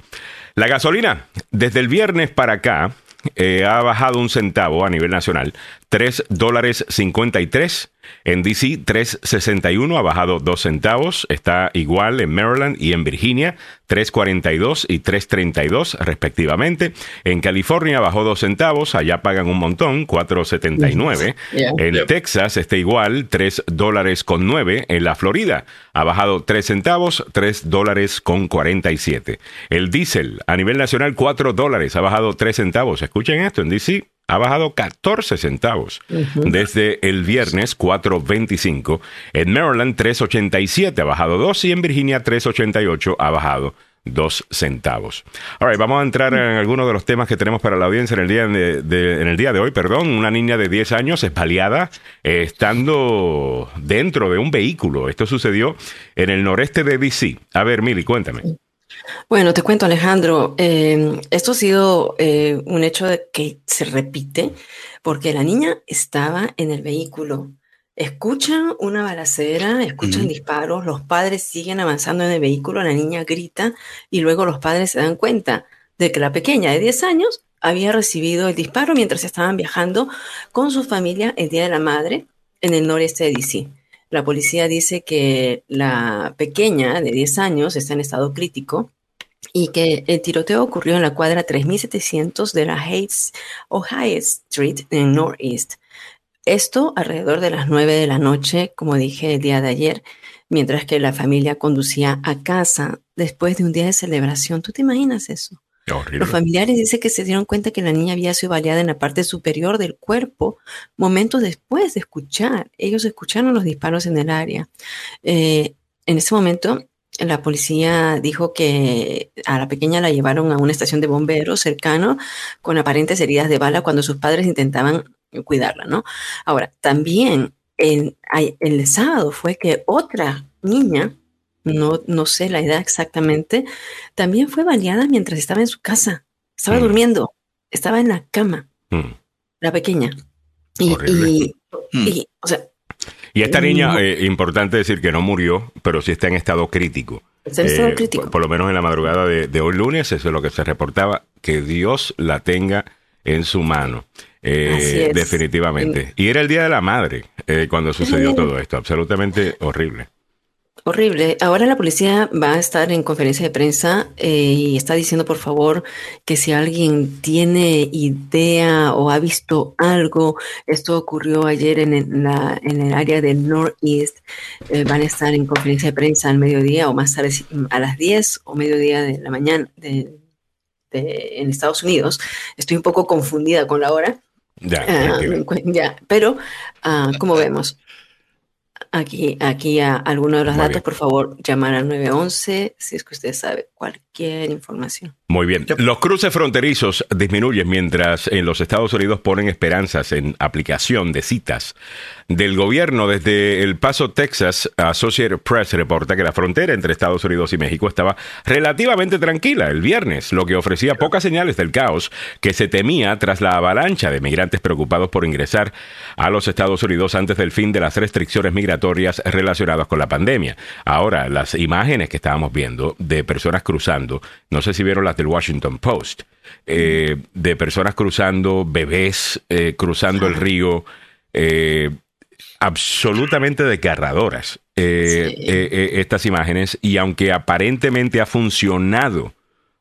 La gasolina, desde el viernes para acá, eh, ha bajado un centavo a nivel nacional, 3 dólares 53 en DC 3.61 ha bajado 2 centavos, está igual en Maryland y en Virginia 3.42 y 3.32 respectivamente. En California bajó 2 centavos, allá pagan un montón, 4.79. En Texas está igual, 3 dólares con 9. En la Florida ha bajado 3 centavos, 3 dólares con 47. El diésel a nivel nacional 4 dólares, ha bajado 3 centavos. Escuchen esto, en DC ha bajado 14 centavos desde el viernes 4.25. En Maryland 3.87 ha bajado 2 y en Virginia 3.88 ha bajado 2 centavos. Ahora, vamos a entrar en algunos de los temas que tenemos para la audiencia en el día de, en el día de hoy. Perdón, una niña de 10 años es baleada eh, estando dentro de un vehículo. Esto sucedió en el noreste de DC. A ver, Mili, cuéntame. Bueno, te cuento, Alejandro, em, esto ha sido eh, un hecho de que se repite porque la niña estaba en el vehículo. Escuchan una balacera, escuchan disparos, los padres siguen avanzando en el vehículo, la niña grita y luego los padres se dan cuenta de que la pequeña de 10 años había recibido el disparo mientras estaban viajando con su familia el Día de la Madre en el noreste de DC. La policía dice que la pequeña de 10 años está en estado crítico y que el tiroteo ocurrió en la cuadra 3700 de la Hayes, Ohio Street en Northeast. Esto alrededor de las 9 de la noche, como dije el día de ayer, mientras que la familia conducía a casa después de un día de celebración. ¿Tú te imaginas eso? Los familiares dicen que se dieron cuenta que la niña había sido baleada en la parte superior del cuerpo momentos después de escuchar. Ellos escucharon los disparos en el área. Eh, en ese momento, la policía dijo que a la pequeña la llevaron a una estación de bomberos cercano con aparentes heridas de bala cuando sus padres intentaban cuidarla, ¿no? Ahora, también el, el sábado fue que otra niña no, no sé la edad exactamente, también fue baleada mientras estaba en su casa. Estaba mm. durmiendo, estaba en la cama, mm. la pequeña. Y, y, mm. o sea, y esta niña, eh, importante decir que no murió, pero sí está en estado crítico. Está en estado eh, crítico. Por, lo menos en la madrugada de, hoy lunes, eso es lo que se reportaba, que Dios la tenga en su mano. Eh, definitivamente. Y era el Día de la Madre cuando sucedió todo esto. Absolutamente horrible. Horrible. Ahora la policía va a estar en conferencia de prensa eh, y está diciendo, por favor, que si alguien tiene idea o ha visto algo, esto ocurrió ayer en, la, en el área del Northeast, eh, van a estar en conferencia de prensa al mediodía o más tarde a las 10 o mediodía de la mañana de, en Estados Unidos. Estoy un poco confundida con la hora. Ya, ah, pero uh, como vemos, aquí, aquí a alguno de los datos, por favor, llamar al 911 si es que usted sabe cualquier información. Muy bien. Los cruces fronterizos disminuyen mientras en los Estados Unidos ponen esperanzas en aplicación de citas del gobierno. Desde El Paso, Texas, Associated Press reporta que la frontera entre Estados Unidos y México estaba relativamente tranquila el viernes, lo que ofrecía pocas señales del caos que se temía tras la avalancha de migrantes preocupados por ingresar a los Estados Unidos antes del fin de las restricciones migratorias relacionadas con la pandemia. Ahora, las imágenes que estábamos viendo de personas cruzando, no sé si vieron las del Washington Post, eh, de personas cruzando, bebés eh, cruzando el río, eh, absolutamente desgarradoras estas imágenes, y aunque aparentemente ha funcionado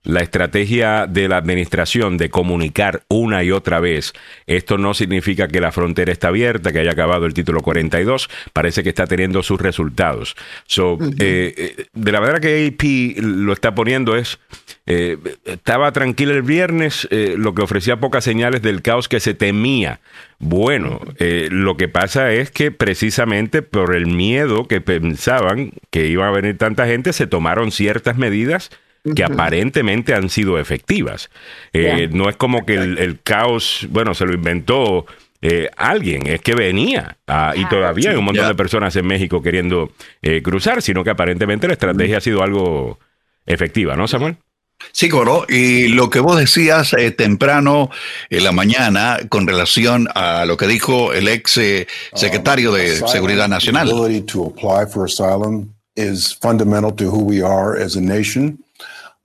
la estrategia de la administración de comunicar una y otra vez, esto no significa que la frontera está abierta, que haya acabado el título 42, parece que está teniendo sus resultados. So, eh, eh, de la manera que AP lo está poniendo es, eh, estaba tranquilo el viernes, lo que ofrecía pocas señales del caos que se temía. Bueno, lo que pasa es que precisamente por el miedo que pensaban que iba a venir tanta gente, se tomaron ciertas medidas que aparentemente han sido efectivas. Eh, no es como que el, caos, bueno, se lo inventó eh, alguien, es que venía ah, y todavía hay un montón de personas en México queriendo eh, cruzar, sino que aparentemente la estrategia ha sido algo efectiva, ¿no, Samuel? Sí, Coro, y lo que vos decías temprano en la mañana con relación a lo que dijo el ex secretario de Seguridad Nacional. is fundamental to who we are as a nation.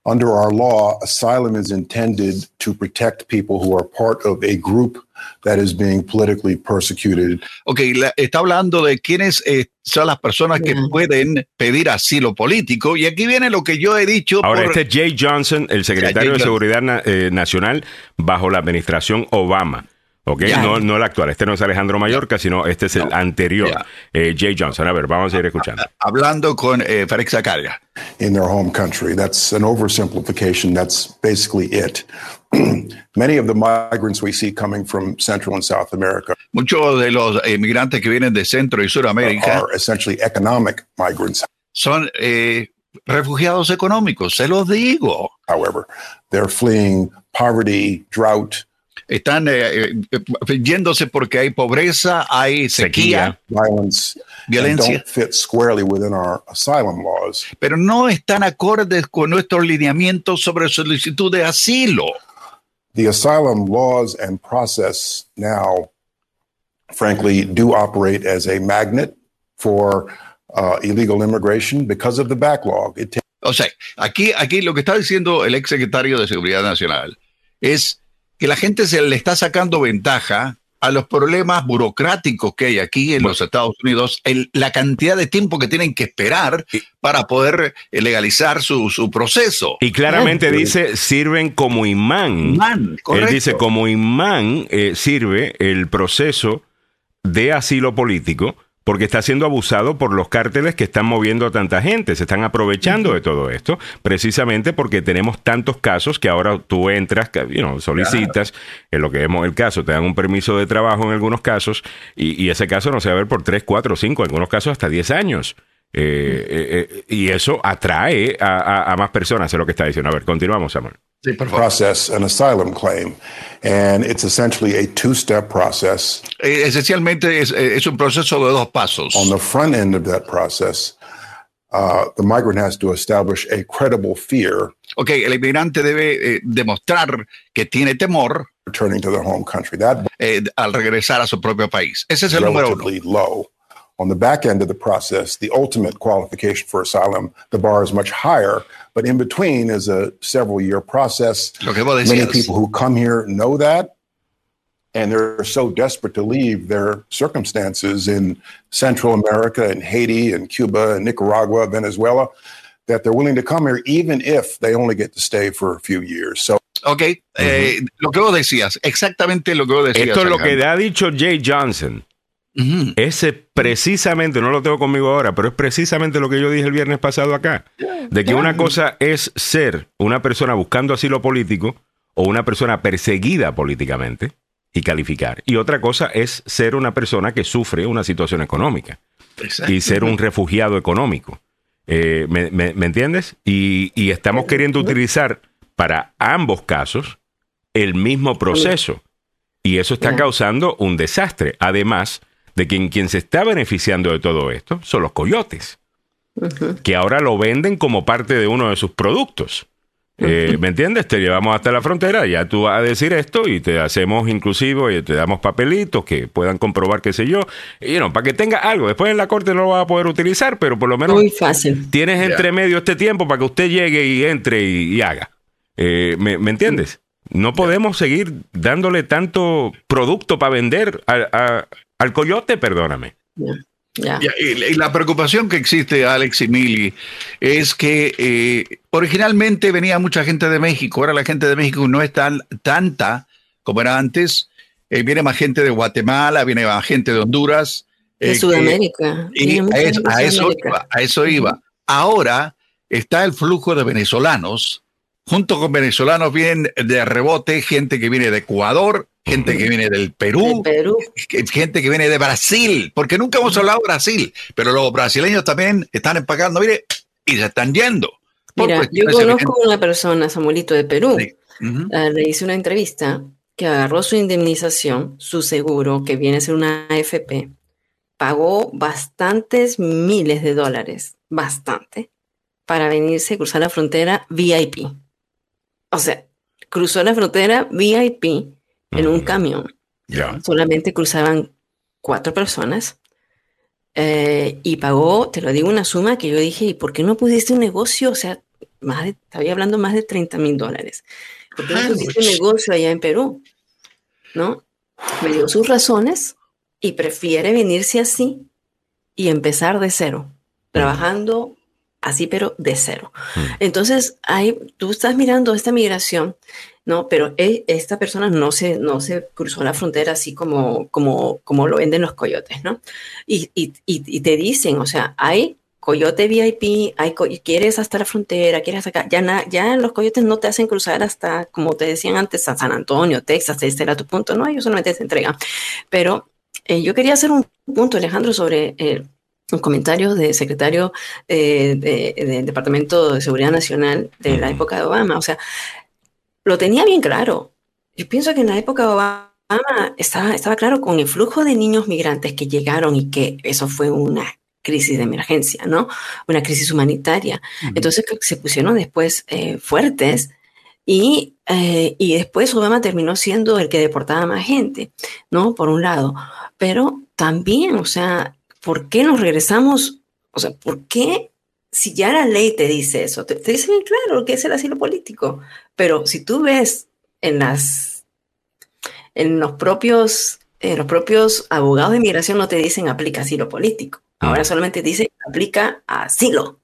Under our law, asylum is intended to protect people who are part of a group that is being politically persecuted. Ok, la, está hablando de quiénes eh, son las personas que yeah. pueden pedir asilo político. Y aquí viene lo que yo he dicho. Ahora, por... este Jay Johnson, el secretario de Seguridad Na eh, Nacional bajo la administración Obama. ¿Ok? No, no el actual. Este no es Alejandro Mallorca, sino este es el anterior, eh, Jay Johnson. A ver, vamos a ir escuchando. Hablando con eh, Félix Zacaria. In their home country. That's an oversimplification. That's basically it. Many of the migrants we see coming from Central and South America. Muchos de los inmigrantes que vienen de Centro y Suramérica are essentially economic migrants. Son eh, refugiados económicos, se los digo. However, they're fleeing poverty, drought, están eh, eh, yéndose porque hay pobreza, hay sequía, violence, violencia, fit squarely within our asylum laws. pero no están acordes con nuestros lineamientos sobre solicitud de asilo. The asylum laws and process now, frankly, do operate as a magnet for uh, illegal immigration because of the backlog. It o sea, aquí, aquí lo que está diciendo el ex secretario de Seguridad Nacional es que la gente se le está sacando ventaja a los problemas burocráticos que hay aquí en los Estados Unidos, el, la cantidad de tiempo que tienen que esperar para poder eh, legalizar su, su proceso. Y claramente dice, sirven como imán. imán Él dice, como imán eh, sirve el proceso de asilo político porque está siendo abusado por los cárteles que están moviendo a tanta gente, se están aprovechando de todo esto, precisamente porque tenemos tantos casos que ahora tú entras, you know, solicitas, en lo que vemos el caso, te dan un permiso de trabajo en algunos casos, y, y ese caso no se va a ver por 3, 4, 5, en algunos casos hasta 10 años. Eh, eh, eh, y eso atrae a, a, a, más personas, es lo que está diciendo. A ver, continuamos, Samuel. Process an asylum claim, and it's essentially a two-step process. Eh, esencialmente es, eh, es, un proceso de dos pasos. On the front end of that process, uh, the migrant has to establish a credible fear. Okay, el inmigrante debe eh, demostrar que tiene temor. Returning to their home country. That al regresar a su propio país. Ese es el número uno. low. On the back end of the process, the ultimate qualification for asylum, the bar is much higher, but in between is a several year process. Okay, well, Many people who come here know that, and they're so desperate to leave their circumstances in Central America and Haiti and Cuba and Nicaragua, Venezuela, that they're willing to come here even if they only get to stay for a few years. So Ok, uh -huh. eh, lo que vos decías, exactamente lo que vos decías. Esto es lo que ha dicho Jay Johnson. Uh -huh. Ese precisamente, no lo tengo conmigo ahora, pero es precisamente lo que yo dije el viernes pasado acá. De que una cosa es ser una persona buscando asilo político o una persona perseguida políticamente y calificar. Y otra cosa es ser una persona que sufre una situación económica y ser un refugiado económico. Eh, ¿me, me, me, entiendes? Y, y estamos queriendo utilizar para ambos casos el mismo proceso. Y eso está causando un desastre. Además, de quien, quien se está beneficiando de todo esto son los coyotes, uh -huh. que ahora lo venden como parte de uno de sus productos. Eh, ¿Me entiendes? Te llevamos hasta la frontera, ya tú vas a decir esto y te hacemos inclusivo y te damos papelitos que puedan comprobar qué sé yo. Y no, para que tenga algo. Después en la corte no lo vas a poder utilizar, pero por lo menos Muy fácil. tienes yeah. entre medio este tiempo para que usted llegue y entre y, y haga. Eh, ¿me, ¿me, entiendes? No podemos seguir dándole tanto producto para vender a, a, al coyote, perdóname. Yeah. Yeah. Y, y, la preocupación que existe, Alex y Mili, es que eh, originalmente venía mucha gente de México, ahora la gente de México no es tan tanta como era antes. Eh, viene más gente de Guatemala, viene más gente de Honduras. De eh, Sudamérica. y a, eso, a, eso iba, a eso iba. Ahora está el flujo de venezolanos. Junto con venezolanos vienen de rebote gente que viene de Ecuador, gente que viene del Perú, gente que viene de Brasil, porque nunca hemos hablado de Brasil, pero los brasileños también están empacando, mire, y se están yendo. Mira, yo conozco una persona, Samuelito, de Perú. Sí. Ah, le hice una entrevista que agarró su indemnización, su seguro, que viene a ser una AFP, pagó bastantes miles de dólares, bastante, para venirse y cruzar la frontera VIP. O sea, cruzó la frontera VIP en un camión. Solamente cruzaban cuatro personas. eh, y pagó, te lo digo, una suma que yo dije, ¿y por qué no pusiste un negocio? O sea, más de, estaba hablando más de 30 mil dólares. ¿Por qué no Ah, pusiste un negocio allá en Perú? ¿No? Me dio sus razones y prefiere venirse así y empezar de cero, trabajando así, pero de cero. Entonces, hay, tú estás mirando esta migración, ¿no? Pero e- esta persona no se, no se cruzó la frontera así como, como, como lo venden los coyotes, ¿no? Y, y, y, y te dicen, o sea, hay coyote VIP, hay co- quieres hasta la frontera, quieres acá, ya, na- ya los coyotes no te hacen cruzar hasta, como te decían antes, a San Antonio, Texas, este era tu punto, no, ellos solamente se entregan. Pero eh, yo quería hacer un punto, Alejandro, sobre eh, un comentario del secretario eh, de- del Departamento de Seguridad Nacional de la época de Obama. O sea, lo tenía bien claro. Yo pienso que en la época de Obama estaba, estaba claro con el flujo de niños migrantes que llegaron y que eso fue una crisis de emergencia, ¿no? Una crisis humanitaria. Entonces se pusieron después eh, fuertes y, eh, y después Obama terminó siendo el que deportaba más gente, ¿no? Por un lado. Pero también, o sea, ¿por qué nos regresamos? O sea, ¿por qué si ya la ley te dice eso? Te, te dice bien claro lo que es el asilo político. Pero si tú ves en las en los propios los propios abogados de inmigración no te dicen aplica asilo político. Ahora solamente dice aplica asilo.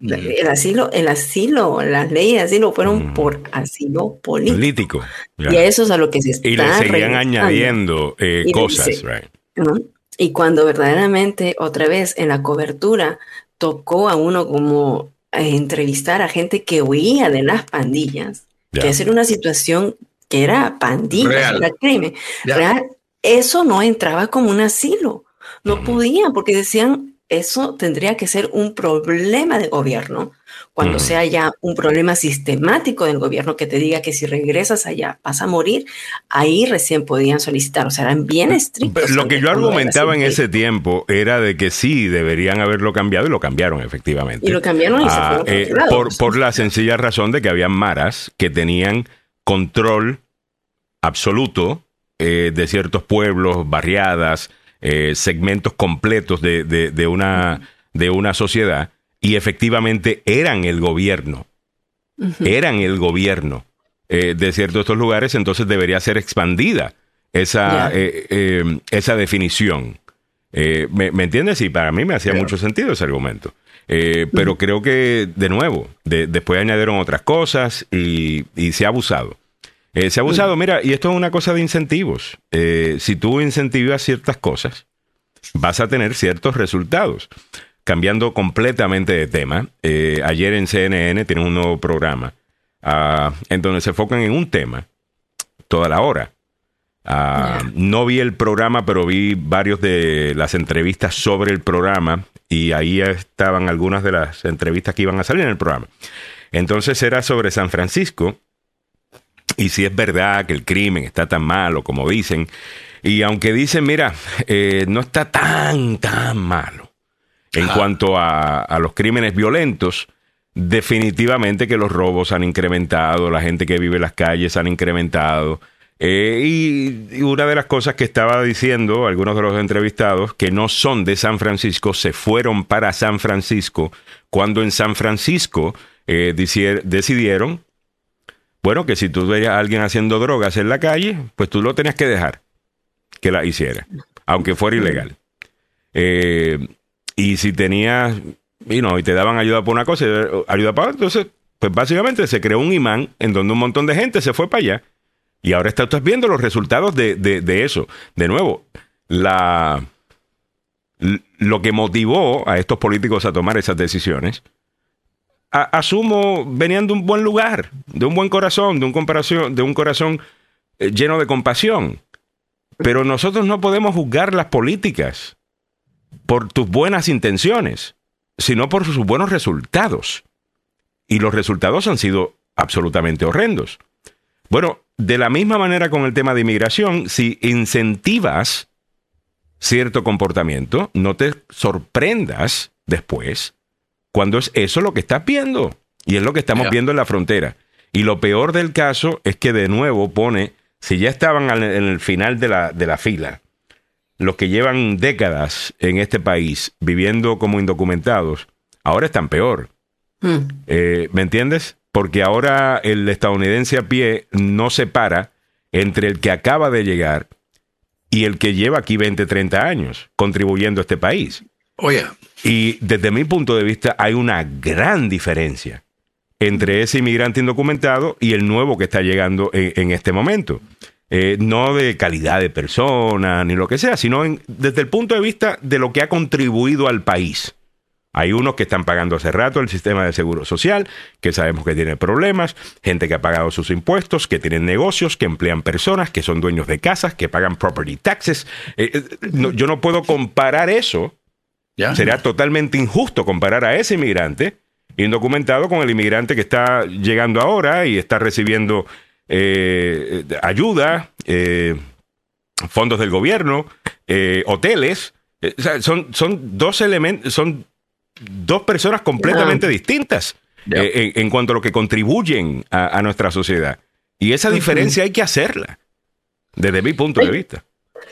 El asilo, el asilo, las leyes de asilo fueron Mm. por asilo político. Político. Y a eso es a lo que se está Y le seguían regresando, añadiendo eh, cosas, dice- right. ¿no? Y cuando verdaderamente, otra vez, en la cobertura, tocó a uno como eh, entrevistar a gente que huía de las pandillas, que era una situación que era pandillas, Real. era crimen. Real, eso no entraba como un asilo. No Ujú. podían, porque decían, eso tendría que ser un problema de gobierno. Cuando Ujú. sea ya un problema sistemático del gobierno que te diga que si regresas allá vas a morir, ahí recién podían solicitar. O sea, eran bien estrictos. Lo que yo argumentaba en ese tiempo era de que sí deberían haberlo cambiado y lo cambiaron efectivamente. Y lo cambiaron y se Ah, fueron eh, por, por la sencilla razón de que habían maras que tenían control absoluto eh, de ciertos pueblos, barriadas, eh, segmentos completos de, de- de una, de una sociedad y efectivamente eran el gobierno, eran el gobierno eh, de ciertos estos lugares, entonces debería ser expandida esa, eh, eh, esa definición. ¿me, me entiendes? Y para mí me hacía mucho sentido ese argumento. Eh, pero creo que, de nuevo, de- después añadieron otras cosas y, y se ha abusado. Eh, se ha abusado, mira, y esto es una cosa de incentivos. Eh, si tú incentivas ciertas cosas, vas a tener ciertos resultados. Cambiando completamente de tema, eh, ayer en CNN tienen un nuevo programa ah, en donde se enfocan en un tema toda la hora. Ah. No vi el programa, pero vi varios de las entrevistas sobre el programa y ahí estaban algunas de las entrevistas que iban a salir en el programa. Entonces era sobre San Francisco y si es verdad que el crimen está tan malo como dicen. Y aunque dicen, mira, eh, no está tan, tan malo en Ajá. cuanto a, a los crímenes violentos, definitivamente que los robos han incrementado, la gente que vive en las calles han incrementado. Eh, y, y una de las cosas que estaba diciendo algunos de los entrevistados, que no son de San Francisco, se fueron para San Francisco cuando en San Francisco eh, decidieron, bueno, que si tú veías a alguien haciendo drogas en la calle, pues tú lo tenías que dejar que la hiciera, aunque fuera ilegal. Eh, y si tenías, y no, y te daban ayuda por una cosa ayuda para otra, entonces, pues básicamente se creó un imán en donde un montón de gente se fue para allá. Y ahora está- estás viendo los resultados de, de- eso. De nuevo, la, lo que motivó a estos políticos a tomar esas decisiones, asumo, venían de un buen lugar, de un buen corazón, de un, comparación, de un corazón eh, lleno de compasión. Pero nosotros no podemos juzgar las políticas por tus buenas intenciones, sino por sus buenos resultados. y los resultados han sido absolutamente horrendos. Bueno, de la misma manera con el tema de inmigración, si incentivas cierto comportamiento, no te sorprendas después cuando es eso lo que estás viendo. Y es lo que estamos viendo en la frontera. Y lo peor del caso es que de nuevo pone, si ya estaban en el final de la, de la fila, los que llevan décadas en este país viviendo como indocumentados, ahora están peor. Hmm. Eh, ¿Me entiendes? Porque ahora el estadounidense a pie no separa entre el que acaba de llegar y el que lleva aquí 20, 30 años contribuyendo a este país. Oye. Y desde mi punto de vista hay una gran diferencia entre ese inmigrante indocumentado y el nuevo que está llegando en, este momento. Eh, no de calidad de persona ni lo que sea, sino desde el punto de vista de lo que ha contribuido al país. Hay unos que están pagando hace rato el sistema de seguro social, que sabemos que tiene problemas, gente que ha pagado sus impuestos, que tienen negocios, que emplean personas, que son dueños de casas, que pagan property taxes. Eh, eh, yo no puedo comparar eso. Sería totalmente injusto comparar a ese inmigrante indocumentado con el inmigrante que está llegando ahora y está recibiendo eh, ayuda, fondos del gobierno, hoteles. son, son dos elementos, son dos personas completamente distintas eh, en, cuanto a lo que contribuyen a, nuestra sociedad. Y esa diferencia hay que hacerla, desde mi punto de vista.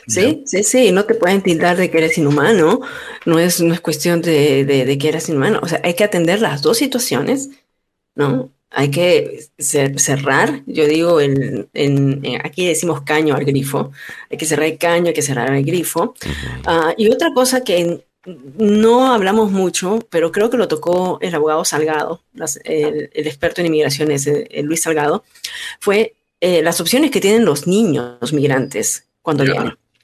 Sí, sí, sí, no te pueden tildar de que eres inhumano, no es, no es cuestión de, de, que eres inhumano, o sea, hay que atender las dos situaciones, ¿no? Hay que cerrar, yo digo, en, aquí decimos caño al grifo, hay que cerrar el caño, hay que cerrar el grifo. Ah, y otra cosa que no hablamos mucho, pero creo que lo tocó el abogado Salgado, el, experto en inmigración Luis Salgado, fue eh, las opciones que tienen los niños migrantes cuando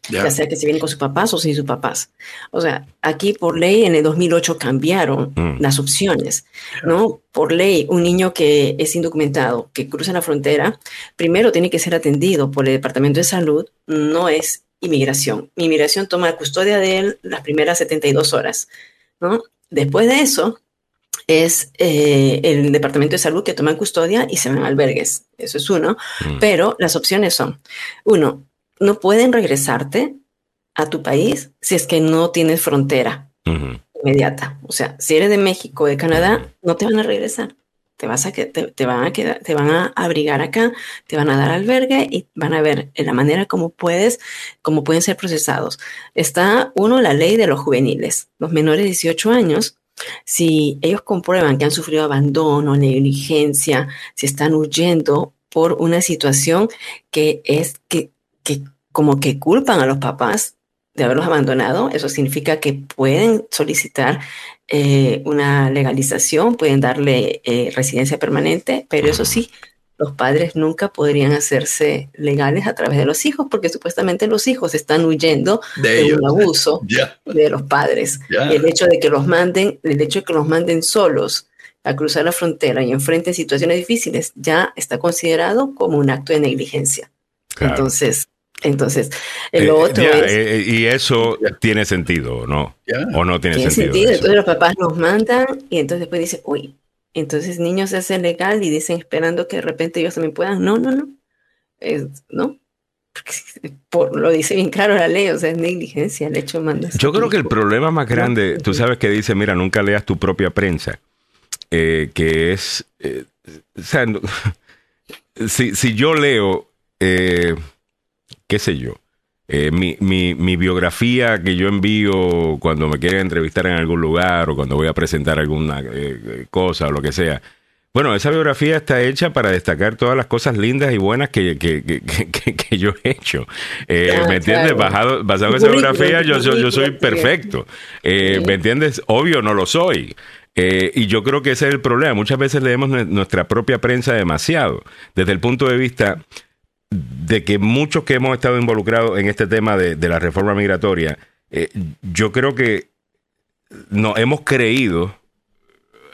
vienen. Ya sea que se vienen con sus papás o sin sus papás. O sea, aquí por ley en el 2008 cambiaron mm. las opciones, ¿no? Por ley, un niño que es indocumentado, que cruza la frontera, primero tiene que ser atendido por el Departamento de Salud, no es inmigración. Inmigración toma custodia de él las primeras 72 horas. ¿no? Después de eso, es eh, el Departamento de Salud que toma custodia y se van a albergues. Eso es uno. Mm. Pero las opciones son, uno, no pueden regresarte a tu país si es que no tienes frontera inmediata. O sea, si eres de México o de Canadá, no te van a regresar te vas a que te, van a quedar, te van a abrigar acá, te van a dar albergue y van a ver la manera como puedes, cómo pueden ser procesados. Está uno la ley de los juveniles, los menores de 18 años. Si ellos comprueban que han sufrido abandono, negligencia, si están huyendo por una situación que es que, que como que culpan a los papás de haberlos abandonado, eso significa que pueden solicitar eh, una legalización, pueden darle eh, residencia permanente, pero eso sí, los padres nunca podrían hacerse legales a través de los hijos, porque supuestamente los hijos están huyendo de, un abuso de los padres. El hecho de que los manden, el hecho de que los manden solos a cruzar la frontera y enfrenten situaciones difíciles, ya está considerado como un acto de negligencia. Entonces, entonces, el eh, otro es, eh, y eso tiene sentido, ¿no? ¿O no tiene, sentido? Entonces los papás nos mandan y entonces después dicen, uy, entonces niños se hacen legal y dicen esperando que de repente ellos también puedan. No, no, no. ¿No? Por, lo dice bien claro la ley, o sea, es negligencia el hecho de Yo creo que el problema más grande, tú sabes que dice, mira, nunca leas tu propia prensa, eh, que es, o sea, si, si, yo leo qué sé yo, eh, mi, mi, biografía que yo envío cuando me quieren entrevistar en algún lugar o cuando voy a presentar alguna eh, cosa o lo que sea. Bueno, esa biografía está hecha para destacar todas las cosas lindas y buenas que, que, yo he hecho. Eh, ¿Me entiendes? Basado, basado en esa biografía, yo, yo, soy perfecto. ¿Me entiendes? Obvio, no lo soy. y yo creo que ese es el problema. Muchas veces leemos nuestra propia prensa demasiado. Desde el punto de vista de que muchos que hemos estado involucrados en este tema de, la reforma migratoria, eh, yo creo que no hemos creído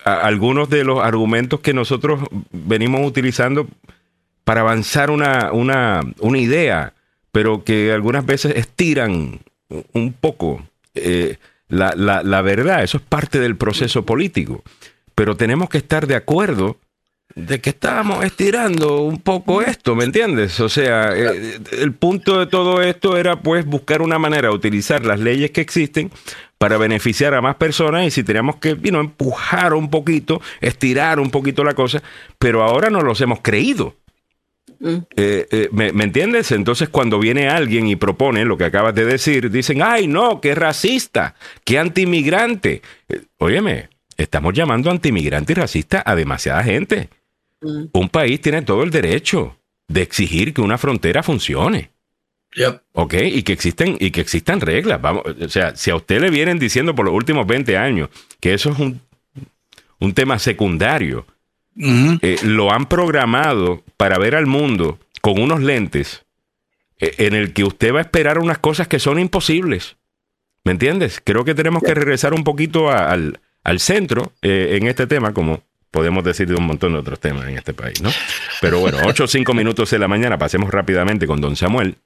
algunos de los argumentos que nosotros venimos utilizando para avanzar una, una, una idea, pero que algunas veces estiran un poco eh, la, la, la verdad. Eso es parte del proceso político. pero tenemos que estar de acuerdo de que estábamos estirando un poco esto, ¿me entiendes? O sea, eh, el punto de todo esto era pues buscar una manera de utilizar las leyes que existen para beneficiar a más personas y si teníamos que you empujar un poquito, estirar un poquito la cosa, pero ahora no los hemos creído. Mm. Eh, eh, ¿me, entiendes? Entonces cuando viene alguien y propone lo que acabas de decir, dicen, ay no, qué racista, qué antimigrante. óyeme, estamos llamando antimigrante y racista a demasiada gente. Mm. Un país tiene todo el derecho de exigir que una frontera funcione. Ok, y que existen, y que existan reglas. Vamos, o sea, si a usted le vienen diciendo por los últimos 20 años que eso es un, un tema secundario, eh, lo han programado para ver al mundo con unos lentes eh, en el que usted va a esperar unas cosas que son imposibles. ¿Me entiendes? Creo que tenemos que regresar un poquito al, al centro eh, en este tema, como podemos decir de un montón de otros temas en este país, ¿no? Pero bueno, 8 o 5 minutos de la mañana, pasemos rápidamente con don Samuel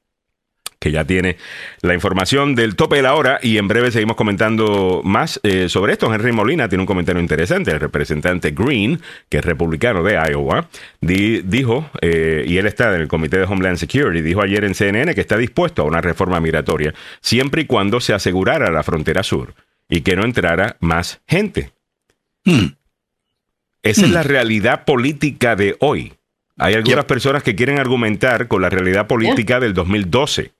que ya tiene la información del tope de la hora y en breve seguimos comentando más eh, sobre esto. Henry Molina tiene un comentario interesante. El representante Green, que es republicano de Iowa, dijo, eh, y él está en el Comité de Homeland Security, dijo ayer en CNN que está dispuesto a una reforma migratoria siempre y cuando se asegurara la frontera sur y que no entrara más gente. Hmm. Esa es la realidad política de hoy. Hay algunas personas que quieren argumentar con la realidad política del 2012.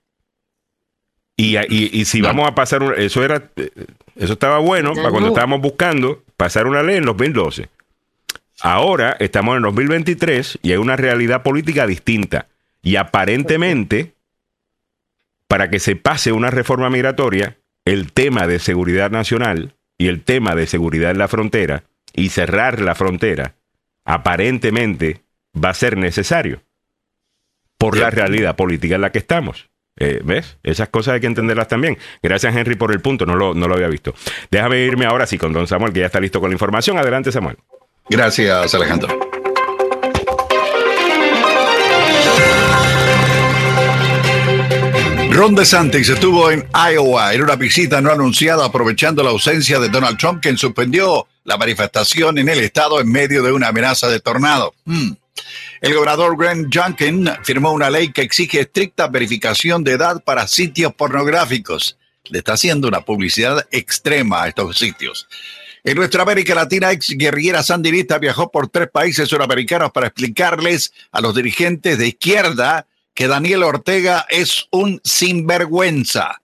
Y, y, si vamos a pasar, eso era, eso estaba bueno para cuando estábamos buscando pasar una ley en 2012. Ahora estamos en 2023 y hay una realidad política distinta. Y aparentemente, para que se pase una reforma migratoria, el tema de seguridad nacional y el tema de seguridad en la frontera y cerrar la frontera, aparentemente va a ser necesario por la realidad política en la que estamos. Eh, ¿Ves? Esas cosas hay que entenderlas también. Gracias, Henry, por el punto. No lo, no lo había visto. Déjame irme ahora sí con don Samuel, que ya está listo con la información. Adelante, Samuel. Gracias, Alejandro. Ron DeSantis estuvo en Iowa en una visita no anunciada aprovechando la ausencia de Donald Trump, quien suspendió la manifestación en el estado en medio de una amenaza de tornado. Hmm. El gobernador Grant Junkin firmó una ley que exige estricta verificación de edad para sitios pornográficos. Le está haciendo una publicidad extrema a estos sitios. En nuestra América Latina, ex guerrillera sandinista viajó por tres países suramericanos para explicarles a los dirigentes de izquierda que Daniel Ortega es un sinvergüenza.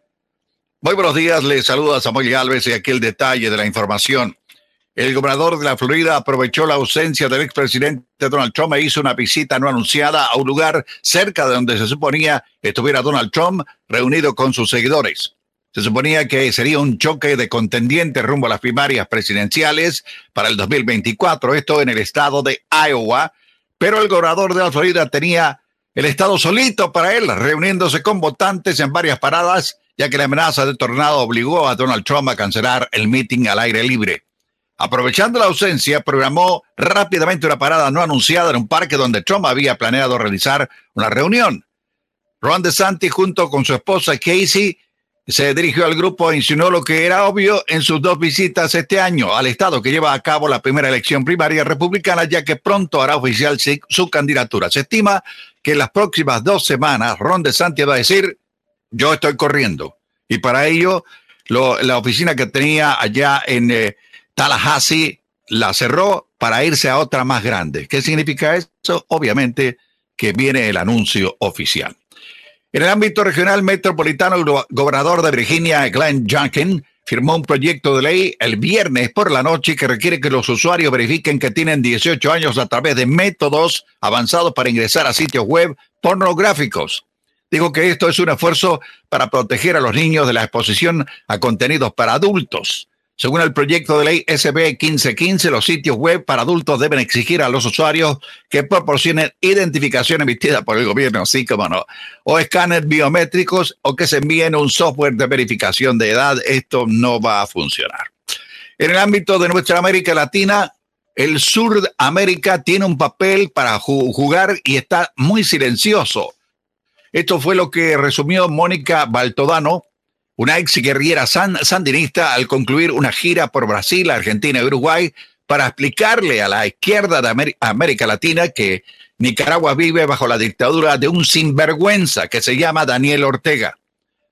Muy buenos días, les saluda Samuel Galvez y aquí el detalle de la información. El gobernador de la Florida aprovechó la ausencia del expresidente Donald Trump e hizo una visita no anunciada a un lugar cerca de donde se suponía estuviera Donald Trump reunido con sus seguidores. Se suponía que sería un choque de contendientes rumbo a las primarias presidenciales para el 2024, esto en el estado de Iowa, pero el gobernador de la Florida tenía el estado solito para él, reuniéndose con votantes en varias paradas, ya que la amenaza de tornado obligó a Donald Trump a cancelar el meeting al aire libre. Aprovechando la ausencia, programó rápidamente una parada no anunciada en un parque donde Trump había planeado realizar una reunión. Ron DeSantis, junto con su esposa Casey, se dirigió al grupo e insinuó lo que era obvio en sus dos visitas este año al estado que lleva a cabo la primera elección primaria republicana, ya que pronto hará oficial su candidatura. Se estima que en las próximas dos semanas Ron DeSantis va a decir, yo estoy corriendo. Y para ello, la oficina que tenía allá en eh, Tallahassee la cerró para irse a otra más grande. ¿Qué significa eso? Obviamente que viene el anuncio oficial. En el ámbito regional metropolitano, el gobernador de Virginia, Glenn Youngkin, firmó un proyecto de ley el viernes por la noche que requiere que los usuarios verifiquen que tienen 18 años a través de métodos avanzados para ingresar a sitios web pornográficos. Digo que esto es un esfuerzo para proteger a los niños de la exposición a contenidos para adultos. Según el proyecto de ley SB 1515, los sitios web para adultos deben exigir a los usuarios que proporcionen identificación emitida por el gobierno, así como no, o escáneres biométricos o que se envíen un software de verificación de edad. Esto no va a funcionar. En el ámbito de nuestra América Latina, el sur de América tiene un papel para jugar y está muy silencioso. Esto fue lo que resumió Mónica Baltodano, una ex guerrillera sandinista al concluir una gira por Brasil, Argentina y Uruguay para explicarle a la izquierda de América Latina que Nicaragua vive bajo la dictadura de un sinvergüenza que se llama Daniel Ortega.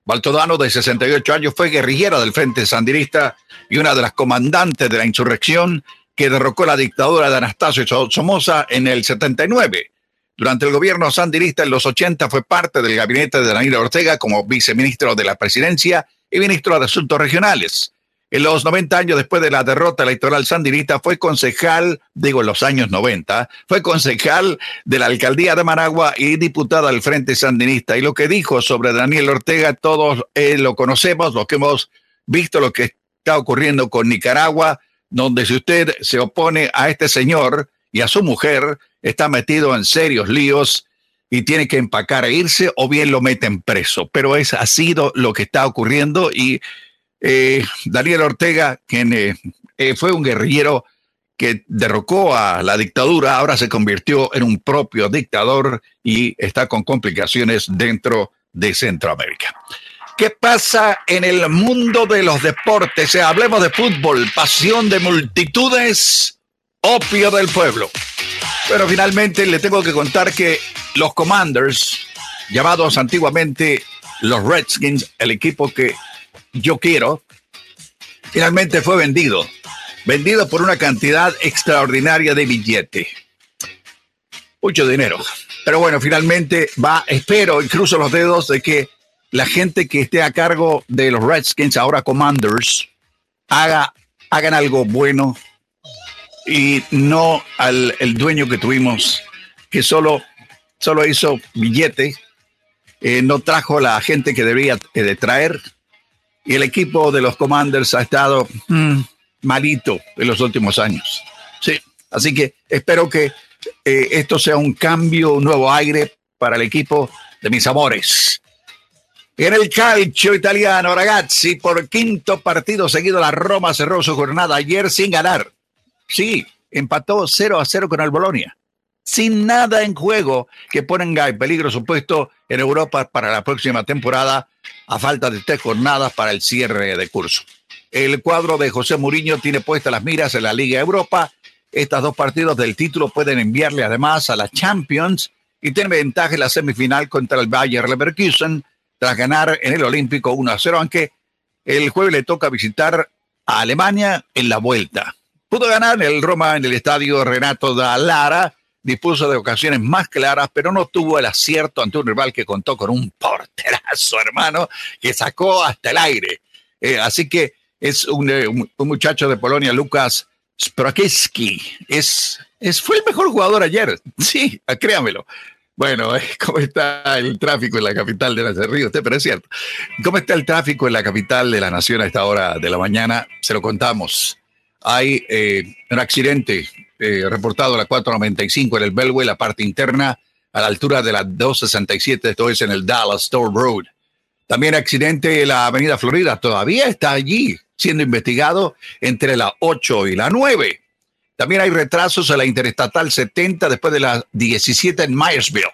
Baltodano, de 68 años, fue guerrillero del Frente Sandinista y una de las comandantes de la insurrección que derrocó la dictadura de Anastasio Somoza en el 79. Durante el gobierno sandinista en los 80 fue parte del gabinete de Daniel Ortega como viceministro de la presidencia y ministro de Asuntos Regionales. En los 90 años después de la derrota electoral sandinista fue concejal, digo en los años 90, fue concejal de la alcaldía de Managua y diputada del Frente Sandinista. Y lo que dijo sobre Daniel Ortega, todos eh, lo conocemos, lo que hemos visto, lo que está ocurriendo con Nicaragua, donde si usted se opone a este señor y a su mujer, está metido en serios líos y tiene que empacar e irse o bien lo meten preso. Pero es, ha sido lo que está ocurriendo y eh, Daniel Ortega, quien eh, eh, fue un guerrillero que derrocó a la dictadura, ahora se convirtió en un propio dictador y está con complicaciones dentro de Centroamérica. ¿Qué pasa en el mundo de los deportes? hablemos de fútbol, pasión de multitudes, opio del pueblo. Pero finalmente le tengo que contar que los Commanders, llamados antiguamente los Redskins, el equipo que yo quiero, finalmente fue vendido. Vendido por una cantidad extraordinaria de billete. Mucho dinero. Pero bueno, finalmente va, espero y cruzo los dedos de que la gente que esté a cargo de los Redskins, ahora Commanders, haga, hagan algo bueno y no al el dueño que tuvimos, que solo, solo hizo billete, eh, no trajo la gente que debía eh, de traer, y el equipo de los Commanders ha estado mm, malito en los últimos años. Sí, así que espero que eh, esto sea un cambio, un nuevo aire para el equipo de mis amores. En el calcio italiano, ragazzi, por quinto partido seguido, la Roma cerró su jornada ayer sin ganar. Sí, empató 0 a 0 con el Bolonia sin nada en juego que ponga en peligro su puesto en Europa para la próxima temporada, a falta de tres jornadas para el cierre de curso. El cuadro de José Mourinho tiene puestas las miras en la Liga Europa. Estos dos partidos del título pueden enviarle además a la Champions y tiene ventaja en la semifinal contra el Bayer Leverkusen tras ganar en el Olímpico 1 a 0, aunque el jueves le toca visitar a Alemania en la vuelta. Pudo ganar el Roma en el estadio Renato da Lara dispuso de ocasiones más claras, pero no tuvo el acierto ante un rival que contó con un porterazo, hermano, que sacó hasta el aire. Eh, así que es un, eh, muchacho de Polonia, Lucas Sprakiski. Es, es, fue el mejor jugador ayer. Sí, créamelo. Bueno, ¿cómo está el tráfico en la capital de la? Usted, pero es cierto. ¿Cómo está el tráfico en la capital de la nación a esta hora de la mañana? Se lo contamos. Hay eh, un accidente eh, reportado a la 495 en el Belway, la parte interna, a la altura de la 267, esto es en el Dallas Store Road. También accidente en la Avenida Florida, todavía está allí siendo investigado entre la 8 y la 9. También hay retrasos en la Interestatal 70 después de la 17 en Myersville.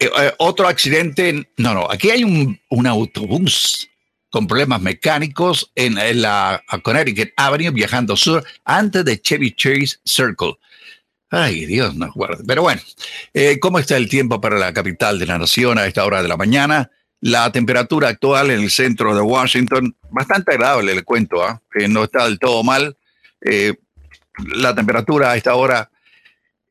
Eh, otro accidente, no, no, aquí hay un autobús con problemas mecánicos en, la Connecticut Avenue viajando sur antes de Chevy Chase Circle. Ay, Dios nos guarde. Pero bueno, eh, ¿cómo está el tiempo para la capital de la nación a esta hora de la mañana? La temperatura actual en el centro de Washington, bastante agradable, le cuento, ¿ah? no está del todo mal. Eh, la temperatura a esta hora,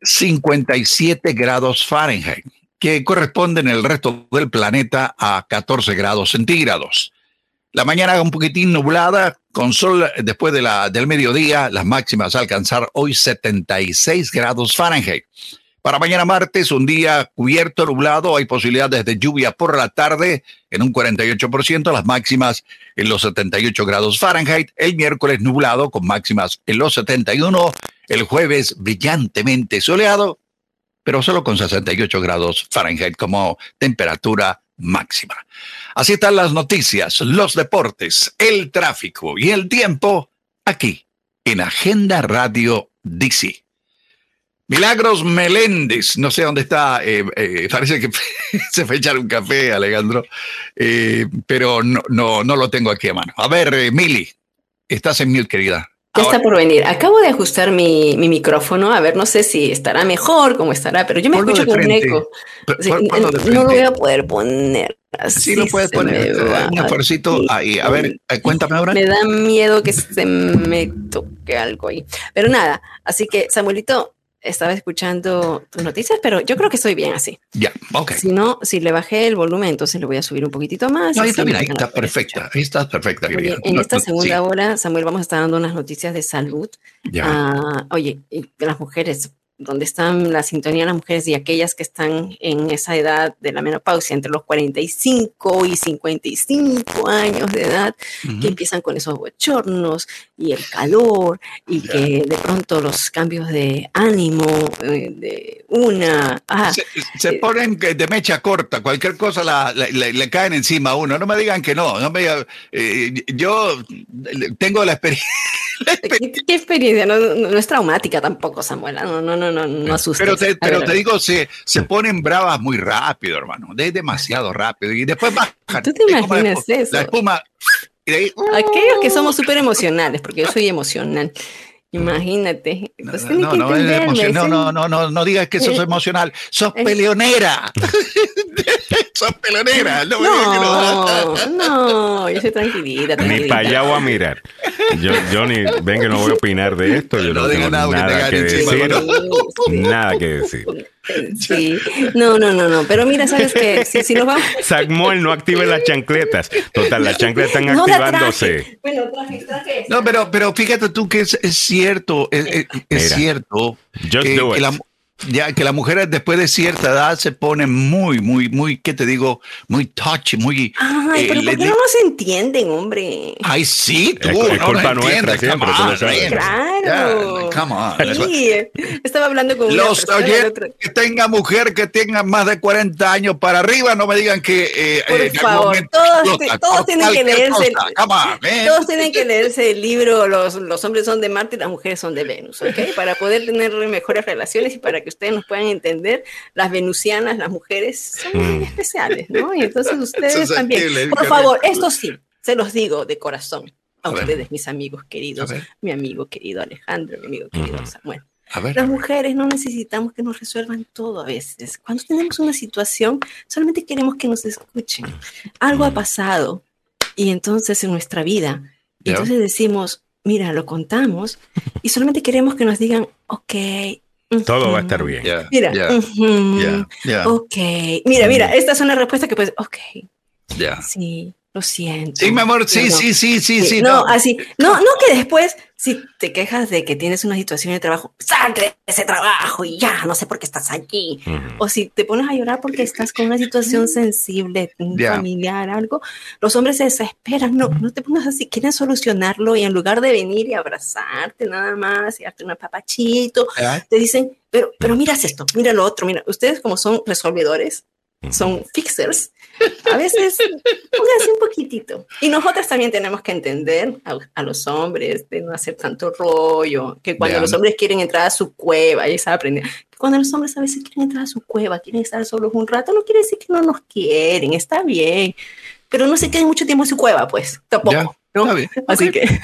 57 grados Fahrenheit, que corresponde en el resto del planeta a 14 grados centígrados. La mañana un poquitín nublada, con sol después de la, del mediodía, las máximas a alcanzar hoy 76 grados Fahrenheit. Para mañana martes, un día cubierto, nublado, hay posibilidades de lluvia por la tarde en un 48%, las máximas en los 78 grados Fahrenheit. El miércoles nublado con máximas en los 71. El jueves brillantemente soleado, pero solo con 68 grados Fahrenheit como temperatura máxima. Así están las noticias, los deportes, el tráfico y el tiempo aquí en Agenda Radio DC. Milagros Meléndez, no sé dónde está, eh, eh, parece que se fue a echar un café, Alejandro, eh, pero no, no, no lo tengo aquí a mano. A ver, Mili, estás en mute, querida. Ya está por venir. Acabo de ajustar mi, mi, micrófono. A ver, no sé si estará mejor, cómo estará, pero yo me escucho con un eco. no lo voy a poder poner. Así sí lo puedes poner. Un esfuercito ahí. A ver, eh, cuéntame ahora. Me da miedo que se me toque algo ahí. Pero nada, así que Samuelito, estaba escuchando tus noticias, pero yo creo que estoy bien así. Ya, ok. Si no, si le bajé el volumen, entonces le voy a subir un poquito más. No, ahí está bien, ahí está perfecta, ahí está perfecta. en esta segunda hora, Samuel, vamos a estar dando unas noticias de salud. Ya. Ah, oye, las mujeres, donde están la sintonía de las mujeres y aquellas que están en esa edad de la menopausia, entre los 45 y 55 años de edad, que empiezan con esos bochornos y el calor y que de pronto los cambios de ánimo eh, de una... Ah, se, eh, ponen de mecha corta, cualquier cosa la, le, caen encima a uno. No me digan que no, no me eh, yo tengo la experiencia. ¿Qué, experiencia? No, es traumática tampoco, Samuela. No, no, no, no, no asustes. Pero te, pero te digo, se, se ponen bravas muy rápido, hermano. Es demasiado rápido. Y después bajan. ¿Tú te imaginas eso? La espuma. Aquellos que somos súper emocionales, porque yo soy emocional. Imagínate. No, no, no, no, no, no, digas que sos emocional. Sos peleonera. sos peleonera. No, no, no, yo soy tranquilita. Ni para allá voy a mirar. Yo, yo ni, ven que no voy a opinar de esto. Yo no, tengo nada, que, decir. Nada que decir. Sí, no, no, no, no, pero mira, sabes que si, si nos vamos. Samuel, no active las chancletas. Total, las chancletas están activándose. Bueno, traje, traje. No, pero, pero fíjate tú que es, es cierto, es, es, cierto. Just que, do it. La, ya que las mujeres después de cierta edad se ponen muy, muy, muy, ¿qué te digo? Muy touchy, muy... Ay, eh, pero ¿por qué no nos entienden, hombre? Ay, sí, tú, es, no culpa nuestra siempre, Claro. come on. Sí, estaba hablando con Los una oyentes que tenga mujer que tenga más de 40 años para arriba, no me digan que... Eh, Por eh, favor, todos, todos tienen que leerse... todos tienen que leerse el libro los, los hombres son de Marte y las mujeres son de Venus, ¿ok? Para poder tener mejores relaciones y para que ustedes nos puedan entender, las venusianas, las mujeres, son muy mm. especiales, ¿no? Y entonces ustedes también. Por favor, esto sí, se los digo de corazón a, ustedes, mis amigos queridos, mi amigo querido Alejandro, mi amigo querido Samuel. Las mujeres no necesitamos que nos resuelvan todo a veces. Cuando tenemos una situación, solamente queremos que nos escuchen. Algo ha pasado y entonces en nuestra vida, entonces decimos, mira, lo contamos y solamente queremos que nos digan, ok, todo va a estar bien. mira, ok. Mira, mira, esta es una respuesta que puedes, ok. Sí, lo siento. Sí, mi amor, sí, sí, sí, sí, sí. no, así, no, no que después si te quejas de que tienes una situación de trabajo, sal de ese trabajo y ya, no sé por qué estás aquí. O si te pones a llorar porque estás con una situación sensible, familiar, algo, los hombres se desesperan, no, no te pongas así, quieren solucionarlo y en lugar de venir y abrazarte nada más y darte un papachito, te dicen, pero, pero miras esto, mira lo otro, mira, ustedes como son resolvedores, son fixers, a veces póngase un poquitito. Y nosotras también tenemos que entender a, los hombres de no hacer tanto rollo, que cuando los hombres quieren entrar a su cueva, y sabe aprender, cuando los hombres a veces quieren entrar a su cueva, quieren estar solos un rato, no quiere decir que no nos quieren, está bien, pero no se queden mucho tiempo en su cueva, pues, tampoco. Así que.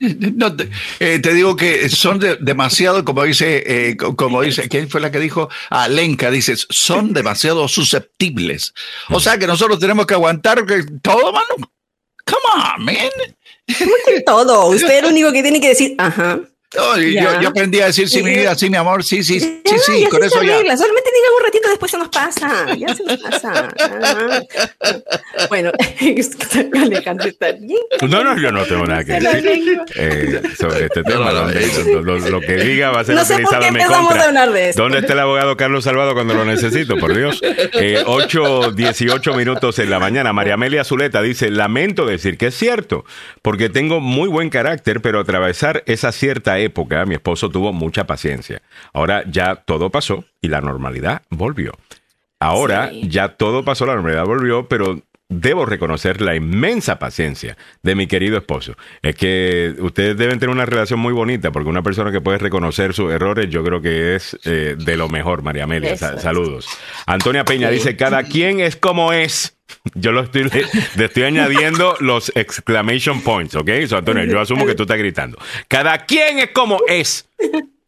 No, eh, te, digo que son demasiado, como dice, eh, como dice, ¿quién fue la que dijo? Alenka, dices, son demasiado susceptibles. O sea que nosotros tenemos que aguantar todo, mano. Come on, man. todo? Usted es el único que tiene que decir, ajá yo, yo, aprendí a decir sí, mi vida, sí, mi amor, sí, sí, sí, sí, con eso ya. Solamente digan un ratito, después se nos pasa. Ya se nos pasa. bueno, Alejandro está bien. No, no, yo no tengo nada que decir eh, sobre este tema. lo, que diga va a ser no sé utilizado en mi contra. A hablar de esto. ¿Dónde está el abogado Carlos Salvado cuando lo necesito? Por Dios. Eh, 8, 18 minutos en la mañana. María Amelia Zuleta dice: Lamento decir que es cierto, porque tengo muy buen carácter, pero atravesar esa cierta época mi esposo tuvo mucha paciencia. Ahora ya todo pasó y la normalidad volvió. Ahora ya todo pasó, la normalidad volvió, pero debo reconocer la inmensa paciencia de mi querido esposo. Es que ustedes deben tener una relación muy bonita, porque una persona que puede reconocer sus errores, yo creo que es eh, de lo mejor, María Amelia. saludos. Antonia Peña dice, cada quien es como es. Yo lo estoy, le estoy añadiendo los exclamation points, ¿ok? Antonio, yo asumo que tú estás gritando. Cada quien es como es.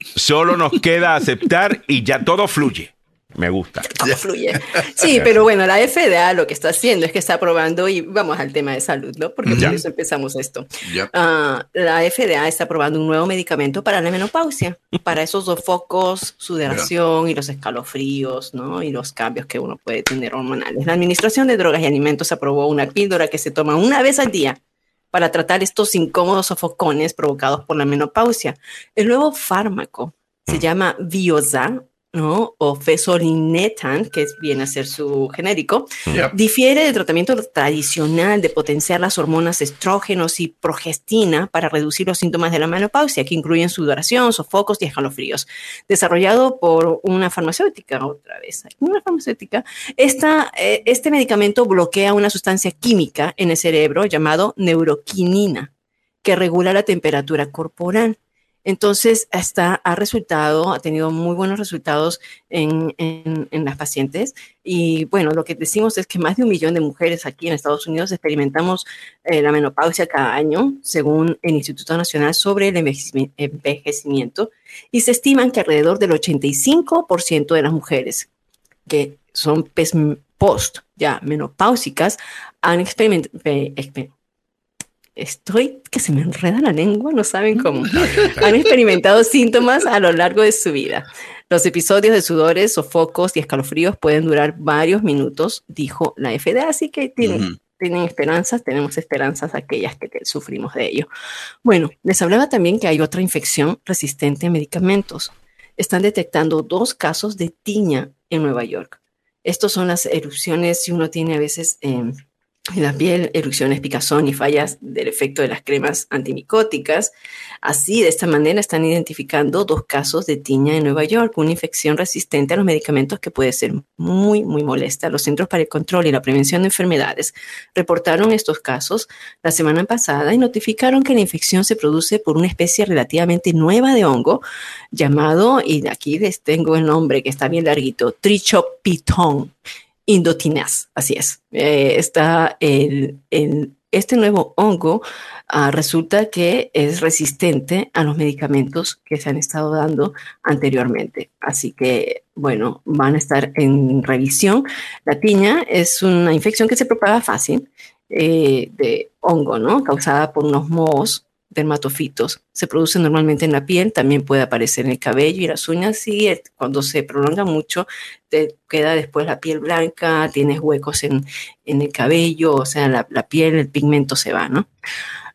Solo nos queda aceptar y ya todo fluye. Me gusta. fluye. Sí, pero bueno, la FDA lo que está haciendo es que está aprobando, y vamos al tema de salud, ¿no? Porque por eso empezamos esto. Ah, la FDA está aprobando un nuevo medicamento para la menopausia, para esos dos focos, sudoración y los escalofríos, ¿no? Y los cambios que uno puede tener hormonales. La Administración de Drogas y Alimentos aprobó una píldora que se toma una vez al día para tratar estos incómodos sofocones provocados por la menopausia. El nuevo fármaco se mm. llama Bioza ¿no? o fesorinetan, que viene a ser su genérico, difiere del tratamiento tradicional de potenciar las hormonas estrógenos y progestina para reducir los síntomas de la menopausia, que incluyen sudoración, sofocos y escalofríos. Desarrollado por una farmacéutica, otra vez, una farmacéutica, esta, eh, este medicamento bloquea una sustancia química en el cerebro llamado neuroquinina, que regula la temperatura corporal. Entonces, hasta ha resultado, ha tenido muy buenos resultados en, las pacientes. Y bueno, lo que decimos es que más de un millón de mujeres aquí en Estados Unidos experimentamos eh, la menopausia cada año, según el Instituto Nacional sobre el Envejecimiento. Y se estiman que alrededor del 85% de las mujeres que son post ya menopáusicas han experimentado estoy que se me enreda la lengua, no saben cómo. Han experimentado síntomas a lo largo de su vida. Los episodios de sudores, sofocos y escalofríos pueden durar varios minutos, dijo la FDA, así que tienen, tienen esperanzas, tenemos esperanzas aquellas que sufrimos de ello. Bueno, les hablaba también que hay otra infección resistente a medicamentos. Están detectando dos casos de tiña en Nueva York. Estos son las erupciones, si uno tiene a veces... Eh, en la piel, erupciones, picazón y fallas del efecto de las cremas antimicóticas. Así, de esta manera, están identificando dos casos de tiña en Nueva York, una infección resistente a los medicamentos que puede ser muy, muy molesta. Los Centros para el Control y la Prevención de Enfermedades reportaron estos casos la semana pasada y notificaron que la infección se produce por una especie relativamente nueva de hongo llamado, y aquí les tengo el nombre que está bien larguito, Trichopitón indotinaz, así es. Eh, está el, este nuevo hongo ah, resulta que es resistente a los medicamentos que se han estado dando anteriormente. Así que, bueno, van a estar en revisión. La tiña es una infección que se propaga fácil eh, de hongo, ¿no? Causada por unos mohos dermatofitos. Se produce normalmente en la piel, también puede aparecer en el cabello y las uñas y cuando se prolonga mucho te queda después la piel blanca, tienes huecos en, el cabello, o sea, la, piel, el pigmento se va, ¿no?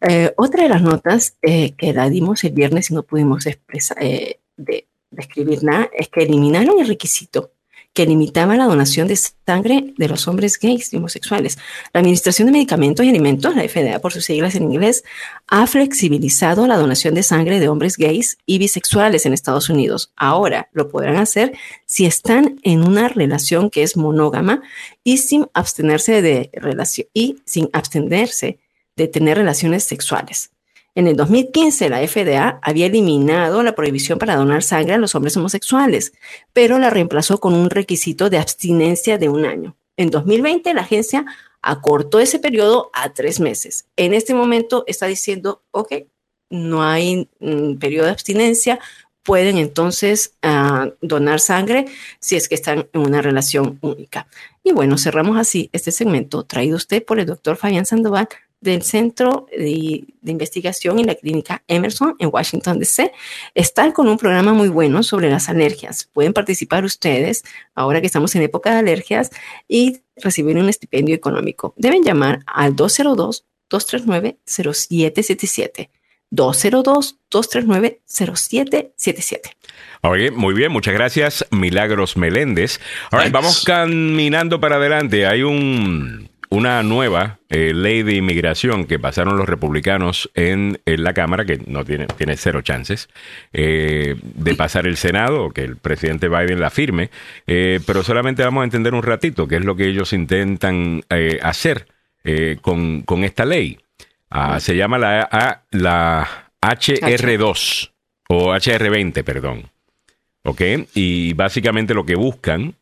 Eh, otra de las notas eh, que la dimos el viernes y no pudimos expresar, eh, de, describir nada es que eliminaron el requisito que limitaba la donación de sangre de los hombres gays y homosexuales. La Administración de Medicamentos y Alimentos, la FDA por sus siglas en inglés, ha flexibilizado la donación de sangre de hombres gays y bisexuales en Estados Unidos. Ahora lo podrán hacer si están en una relación que es monógama y sin abstenerse de relación y sin abstenerse de tener relaciones sexuales. En el 2015, la FDA había eliminado la prohibición para donar sangre a los hombres homosexuales, pero la reemplazó con un requisito de abstinencia de un año. En 2020, la agencia acortó ese periodo a tres meses. En este momento está diciendo, ok, no hay mm, periodo de abstinencia, pueden entonces ah, donar sangre si es que están en una relación única. Y bueno, cerramos así este segmento traído usted por el doctor Fabián Sandoval del Centro de, Investigación en la Clínica Emerson en Washington, D.C. Están con un programa muy bueno sobre las alergias. Pueden participar ustedes ahora que estamos en época de alergias y recibir un estipendio económico. Deben llamar al 202-239-0777. 202-239-0777. Oye, muy bien, muchas gracias, Milagros Meléndez. Ahora vamos caminando para adelante. Hay un una nueva eh, ley de inmigración que pasaron los republicanos en, la Cámara, que no tiene, tiene cero chances eh, de pasar el Senado que el presidente Biden la firme, eh, pero solamente vamos a entender un ratito qué es lo que ellos intentan hacer con, esta ley. Ah, se llama la, la HR2 o HR20, perdón. ¿Ok? Y básicamente lo que buscan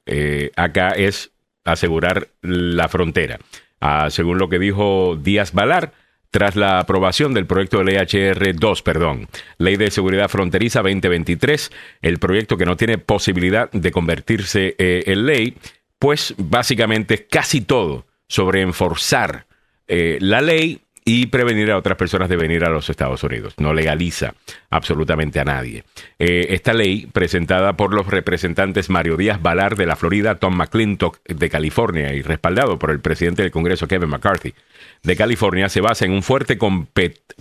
acá es asegurar la frontera. Ah, según lo que dijo Díaz Balar, tras la aprobación del proyecto de ley HR2, perdón, Ley de Seguridad Fronteriza 2023, el proyecto que no tiene posibilidad de convertirse eh, en ley, pues básicamente casi todo sobre enforzar eh, la ley y prevenir a otras personas de venir a los Estados Unidos. No legaliza absolutamente a nadie. Eh, esta ley, presentada por los representantes Mario Díaz Balar de la Florida, Tom McClintock de California y respaldado por el presidente del Congreso Kevin McCarthy de California, se basa en un fuerte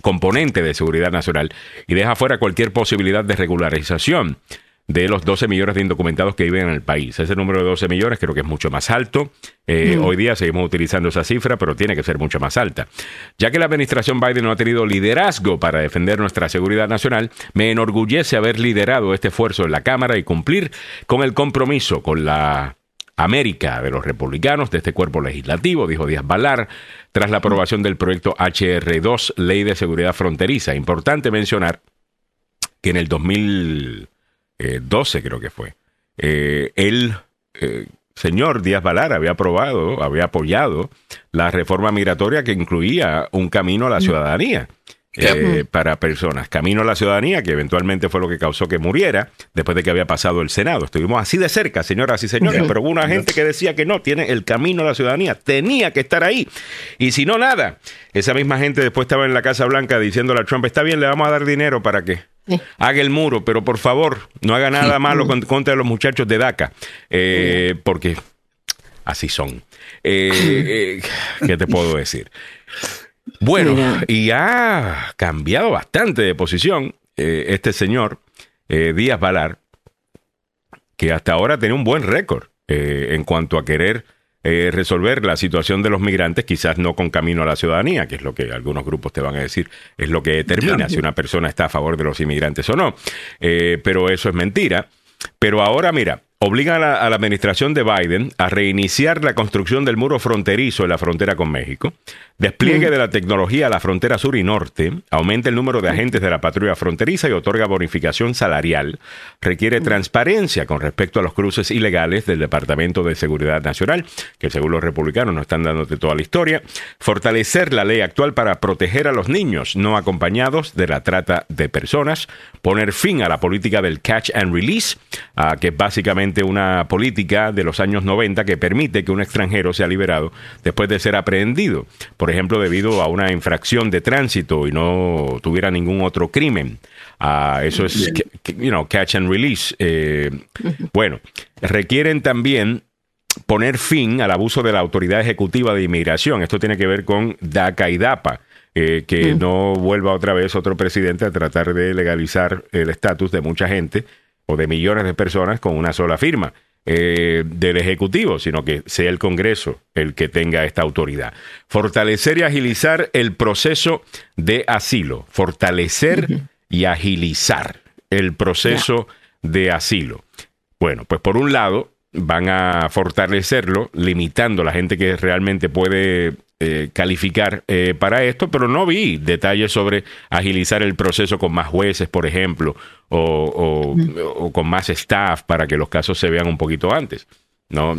componente de seguridad nacional y deja fuera cualquier posibilidad de regularización de los 12 millones de indocumentados que viven en el país. Ese número de 12 millones creo que es mucho más alto. Eh, mm. Hoy día seguimos utilizando esa cifra, pero tiene que ser mucho más alta. Ya que la administración Biden no ha tenido liderazgo para defender nuestra seguridad nacional, me enorgullece haber liderado este esfuerzo en la Cámara y cumplir con el compromiso con la América de los republicanos de este cuerpo legislativo, dijo Díaz Balar, tras la aprobación del proyecto HR2, Ley de Seguridad Fronteriza. Importante mencionar que en el 2000 12 eh, creo que fue, eh, el eh, señor Díaz Balar había aprobado, había apoyado la reforma migratoria que incluía un camino a la ciudadanía. Para personas. Camino a la ciudadanía, que eventualmente fue lo que causó que muriera después de que había pasado el Senado. Estuvimos así de cerca, señoras y señores, pero hubo una gente que decía que no, tiene el camino a la ciudadanía, tenía que estar ahí. Y si no, nada. Esa misma gente después estaba en la Casa Blanca diciéndole a Trump, está bien, le vamos a dar dinero para que haga el muro, pero por favor, no haga nada malo contra los muchachos de DACA, eh, porque así son. Eh, eh, ¿Qué te puedo decir? Bueno, y ha cambiado bastante de posición este señor, Díaz Valar, que hasta ahora tenía un buen récord en cuanto a querer eh, resolver la situación de los migrantes, quizás no con camino a la ciudadanía, que es lo que algunos grupos te van a decir, es lo que determina si una persona está a favor de los inmigrantes o no. Eh, pero eso es mentira. Pero ahora, mira, obliga a la, administración de Biden a reiniciar la construcción del muro fronterizo en la frontera con México, despliegue de la tecnología a la frontera sur y norte, aumenta el número de agentes de la patrulla fronteriza y otorga bonificación salarial, requiere transparencia con respecto a los cruces ilegales del Departamento de Seguridad Nacional, que según los republicanos no están dándote toda la historia, fortalecer la ley actual para proteger a los niños no acompañados de la trata de personas, poner fin a la política del catch and release, que es básicamente una política de los años 90 que permite que un extranjero sea liberado después de ser aprehendido, por ejemplo, debido a una infracción de tránsito y no tuviera ningún otro crimen. Ah, eso es, you know, catch and release. Eh, bueno, requieren también poner fin al abuso de la autoridad ejecutiva de inmigración. Esto tiene que ver con DACA y DAPA. Eh, que no vuelva otra vez otro presidente a tratar de legalizar el estatus de mucha gente o de millones de personas con una sola firma eh, del Ejecutivo, sino que sea el Congreso el que tenga esta autoridad. Fortalecer y agilizar el proceso de asilo. Fortalecer y agilizar el proceso de asilo. Bueno, pues por un lado van a fortalecerlo, limitando la gente que realmente puede eh, calificar eh, para esto, pero no vi detalles sobre agilizar el proceso con más jueces, por ejemplo, o, con más staff para que los casos se vean un poquito antes. No,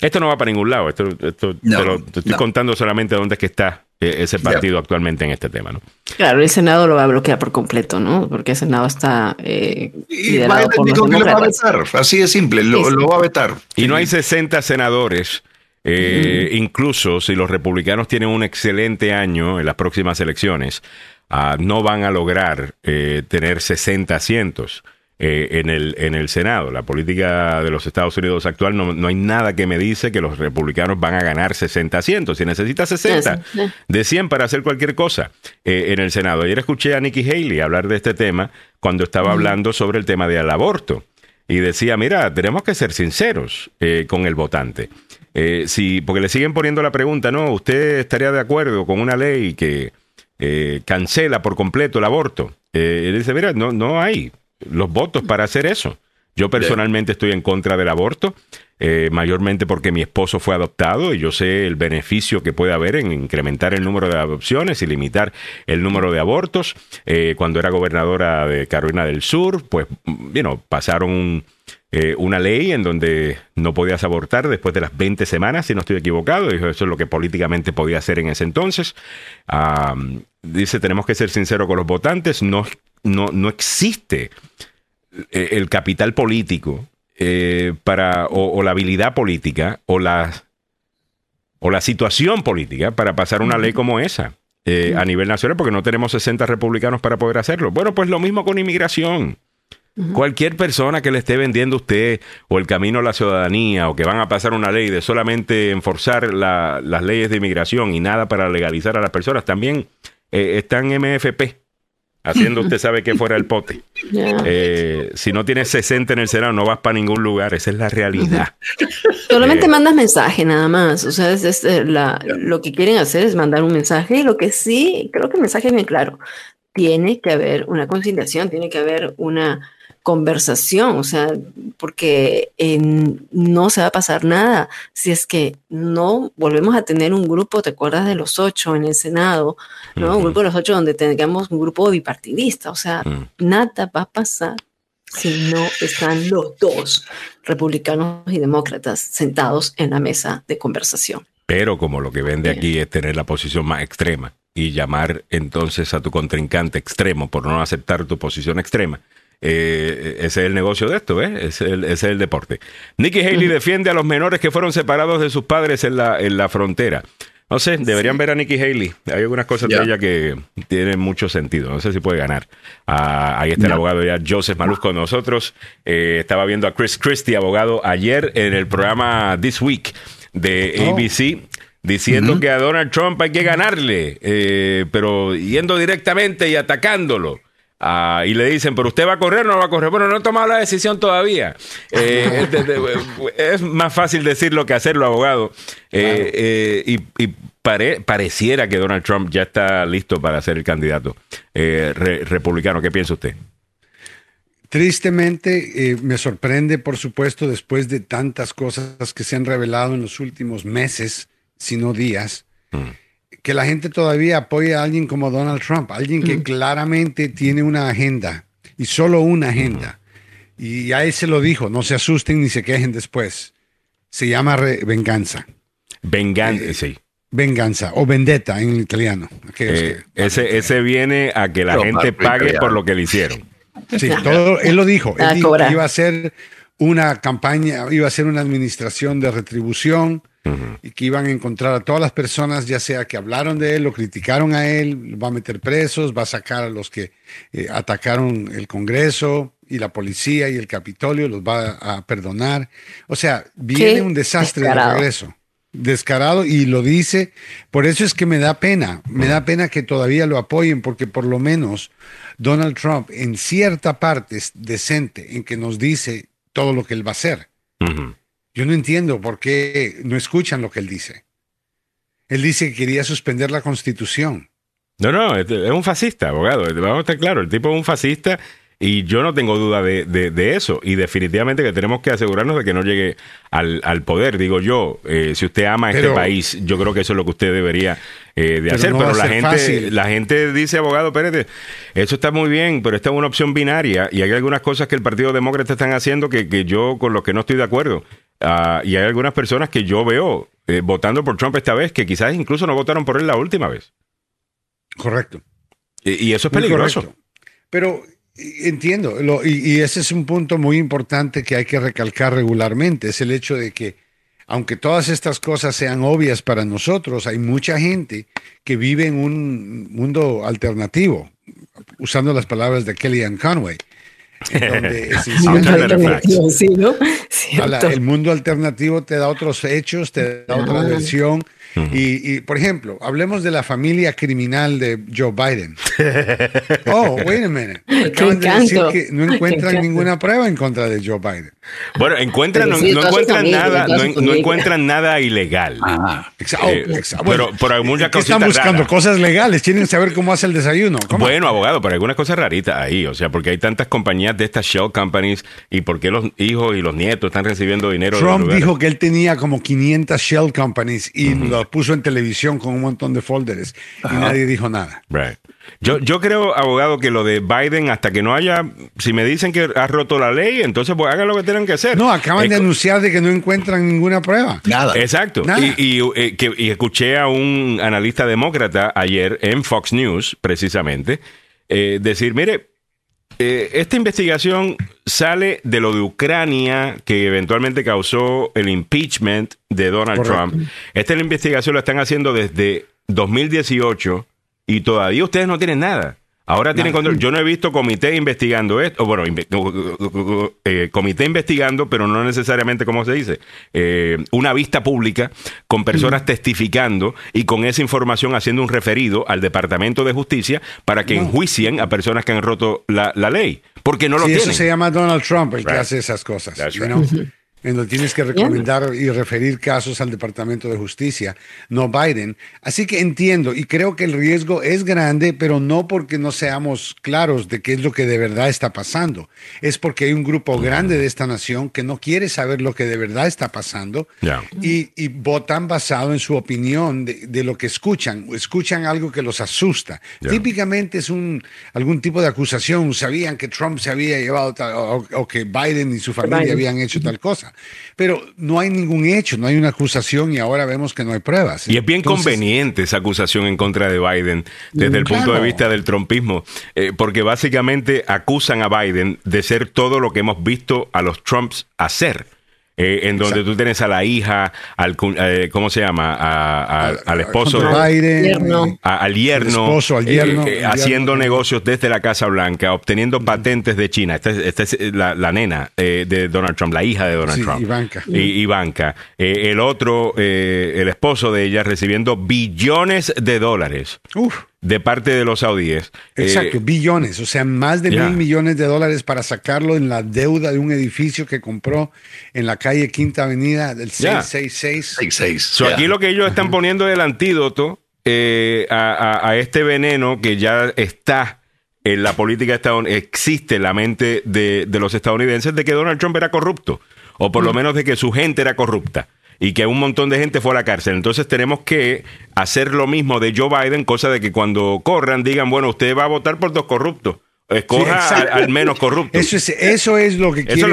Esto no va para ningún lado. Esto, esto te, lo, estoy contando solamente dónde es que está eh, ese partido actualmente en este tema, ¿no? Claro, el Senado lo va a bloquear por completo, ¿no? Porque el Senado está eh, liderado por los que lo va a vetar, así de simple, lo, lo, va a vetar. Y no hay 60 senadores eh, incluso si los republicanos tienen un excelente año en las próximas elecciones, ah, no van a lograr eh, tener 60 asientos. Eh, en, el, en el Senado. La política de los Estados Unidos actual no, no, hay nada que me dice que los republicanos van a ganar 60 asientos. Si necesita 60 de 100 para hacer cualquier cosa en el Senado. Ayer escuché a Nikki Haley hablar de este tema cuando estaba hablando sobre el tema del aborto. Y decía, mira, tenemos que ser sinceros con el votante. Eh, sí, porque le siguen poniendo la pregunta, ¿no? ¿Usted estaría de acuerdo con una ley que eh, cancela por completo el aborto? Eh, él dice, mira, no, no hay los votos para hacer eso. Yo personalmente estoy en contra del aborto, eh, mayormente porque mi esposo fue adoptado y yo sé el beneficio que puede haber en incrementar el número de adopciones y limitar el número de abortos. cuando era gobernadora de Carolina del Sur, pues, bueno, pasaron un eh, una ley en donde no podías abortar después de las 20 semanas, si no estoy equivocado. Dijo, eso es lo que políticamente podía hacer en ese entonces. dice, tenemos que ser sinceros con los votantes, no, no, no existe eh, el capital político eh, para, o, la habilidad política o la, o la situación política para pasar una ley como esa. a nivel nacional, porque no tenemos 60 republicanos para poder hacerlo. Bueno, pues lo mismo con inmigración. Cualquier persona que le esté vendiendo a usted o el camino a la ciudadanía o que van a pasar una ley de solamente enforzar las leyes de inmigración y nada para legalizar a las personas, también eh, están MFP. Haciendo usted sabe que fuera el pote. Eh, si no tienes 60 en el Senado, no vas para ningún lugar. Esa es la realidad. Solamente eh, mandas mensaje nada más. O sea, es, lo que quieren hacer es mandar un mensaje. Y lo que sí, creo que el mensaje es bien claro. Tiene que haber una conciliación, tiene que haber una conversación, o sea, porque no se va a pasar nada si es que no volvemos a tener un grupo, ¿te acuerdas de los ocho en el Senado? ¿no? Un grupo de los ocho donde tengamos un grupo bipartidista, o sea, mm. nada va a pasar si no están los dos, republicanos y demócratas, sentados en la mesa de conversación. Pero como lo que vende aquí es tener la posición más extrema y llamar entonces a tu contrincante extremo por no aceptar tu posición extrema, eh, ese es el negocio de esto, ¿ves? Ese es el, deporte. Nikki Haley defiende a los menores que fueron separados de sus padres en la, en la frontera. No sé, deberían ver a Nikki Haley. Hay algunas cosas de ella que tienen mucho sentido. No sé si puede ganar. Ah, ahí está el abogado ya, Joseph Maluz con nosotros. Eh, estaba viendo a Chris Christie, abogado, ayer en el programa This Week de oh. ABC diciendo que a Donald Trump hay que ganarle, eh, pero yendo directamente y atacándolo. Ah, y le dicen, pero usted va a correr o no va a correr. Bueno, no he tomado la decisión todavía. Eh, es más fácil decirlo que hacerlo, abogado. Eh, eh, y, pareciera que Donald Trump ya está listo para ser el candidato republicano. ¿Qué piensa usted? Tristemente, me sorprende, por supuesto, después de tantas cosas que se han revelado en los últimos meses, si no días. Mm que la gente todavía apoya a alguien como Donald Trump, alguien que claramente tiene una agenda y solo una agenda. Y a él se lo dijo, no se asusten ni se quejen después. Se llama venganza. Venganza, eh, sí. Venganza o vendetta en italiano. Eh, ese, ese viene a que la gente pague por lo que le hicieron. Sí, todo, él lo dijo. Él dijo que iba a ser una campaña, iba a ser una administración de retribución y que iban a encontrar a todas las personas, ya sea que hablaron de él, lo criticaron a él, va a meter presos, va a sacar a los que eh, atacaron el Congreso y la policía y el Capitolio, los va a perdonar. O sea, viene un desastre de regreso. Descarado y lo dice, por eso es que me da pena, me da pena que todavía lo apoyen, porque por lo menos Donald Trump en cierta parte es decente en que nos dice todo lo que él va a hacer. Yo no entiendo por qué no escuchan lo que él dice. Él dice que quería suspender la constitución. No, no, es un fascista, abogado. Vamos a estar claro, el tipo es un fascista y yo no tengo duda de, eso. Y definitivamente que tenemos que asegurarnos de que no llegue al, poder. Digo yo, eh, si usted ama este país, yo creo que eso es lo que usted debería eh, de hacer. pero la gente, la gente dice, abogado, espérate, eso está muy bien, pero esta es una opción binaria y hay algunas cosas que el Partido Demócrata están haciendo que, que yo con los que no estoy de acuerdo. Ah, y hay algunas personas que yo veo eh, votando por Trump esta vez que quizás incluso no votaron por él la última vez. Correcto. Y, eso es peligroso. Pero entiendo, y, ese es un punto muy importante que hay que recalcar regularmente, es el hecho de que aunque todas estas cosas sean obvias para nosotros, hay mucha gente que vive en un mundo alternativo, usando las palabras de Kellyanne Conway donde el mundo alternativo te da otros hechos, te da otra versión y, por ejemplo, hablemos de la familia criminal de Joe Biden. Oh, wait a minute. Acaban de decir que no encuentran ninguna prueba en contra de Joe Biden. Bueno, encuentran, no, encuentran nada, no, encuentran nada ilegal. Ah, eh, pero por algunas cosas. Están buscando cosas legales, tienen que saber cómo hace el desayuno. Bueno, abogado, pero algunas cosas raritas ahí, o sea, porque hay tantas compañías de estas shell companies y por qué los hijos y los nietos están recibiendo dinero. Trump dijo que él tenía como 500 shell companies y puso en televisión con un montón de folders y nadie dijo nada. Right. Yo, yo creo, abogado, que lo de Biden, hasta que no haya, si me dicen que ha roto la ley, entonces pues hagan lo que tengan que hacer. No, acaban de anunciar de que no encuentran ninguna prueba. Nada. Exacto. Y, eh, que, y, escuché a un analista demócrata ayer en Fox News, precisamente, eh, decir, mire, eh, esta investigación sale de lo de Ucrania que eventualmente causó el impeachment de Donald Trump. Esta investigación la están haciendo desde 2018 y todavía ustedes no tienen nada. Ahora tienen control. Yo no he visto comité investigando esto, bueno, eh, comité investigando, pero no necesariamente, como se dice, eh, una vista pública con personas testificando y con esa información haciendo un referido al Departamento de Justicia para que enjuicien a personas que han roto la, ley. Porque no lo tienen. Eso se llama Donald Trump, el que hace esas cosas en donde tienes que recomendar y referir casos al Departamento de Justicia, no Biden. Así que entiendo y creo que el riesgo es grande, pero no porque no seamos claros de qué es lo que de verdad está pasando. Es porque hay un grupo grande de esta nación que no quiere saber lo que de verdad está pasando y, votan basado en su opinión de, lo que escuchan. Escuchan algo que los asusta. Típicamente es un, algún tipo de acusación. Sabían que Trump se había llevado o que Biden y su familia habían hecho tal cosa. Pero no hay ningún hecho, no hay una acusación y ahora vemos que no hay pruebas. Y es bien conveniente esa acusación en contra de Biden desde el punto de vista del trumpismo, eh, porque básicamente acusan a Biden de ser todo lo que hemos visto a los Trumps hacer. Eh, en donde tú tienes a la hija, al, eh, ¿cómo se llama? al esposo. Biden, al yerno. Eh, haciendo negocios desde la Casa Blanca, obteniendo patentes de China. Esta, es la, nena de Donald Trump, la hija de Donald Trump. Ivanka. Y, Ivanka. el otro, el esposo de ella, recibiendo billones de dólares. Uf de parte de los saudíes. Exacto, eh, billones, o sea, más de mil millones de dólares para sacarlo en la deuda de un edificio que compró en la calle Quinta Avenida del 666. Aquí lo que ellos están poniendo es el antídoto eh, a, este veneno que ya está en la política estadounidense, existe en la mente de, de los estadounidenses de que Donald Trump era corrupto, o por lo menos de que su gente era corrupta y que un montón de gente fue a la cárcel. Entonces tenemos que hacer lo mismo de Joe Biden, cosa de que cuando corran digan, bueno, usted va a votar por dos corruptos. Escoja al, menos corrupto. Eso es, eso es lo que quieren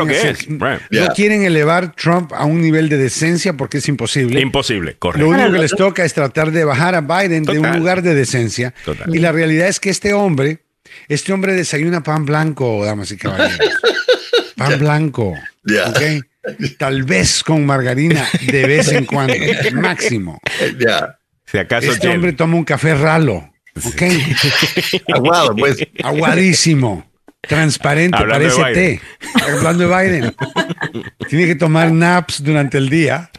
No quieren elevar Trump a un nivel de decencia porque es imposible. Imposible, correcto. Lo único que les toca es tratar de bajar a Biden de un lugar de decencia. Y la realidad es que este hombre, este hombre desayuna pan blanco, damas y caballeros. Pan blanco. ¿okay? Tal vez con margarina de vez en cuando, máximo. Ya. Si acaso este hombre toma un café ralo, ¿ok? Aguado, pues. Aguadísimo, transparente, parece té. Hablando de Biden. Tiene que tomar naps durante el día,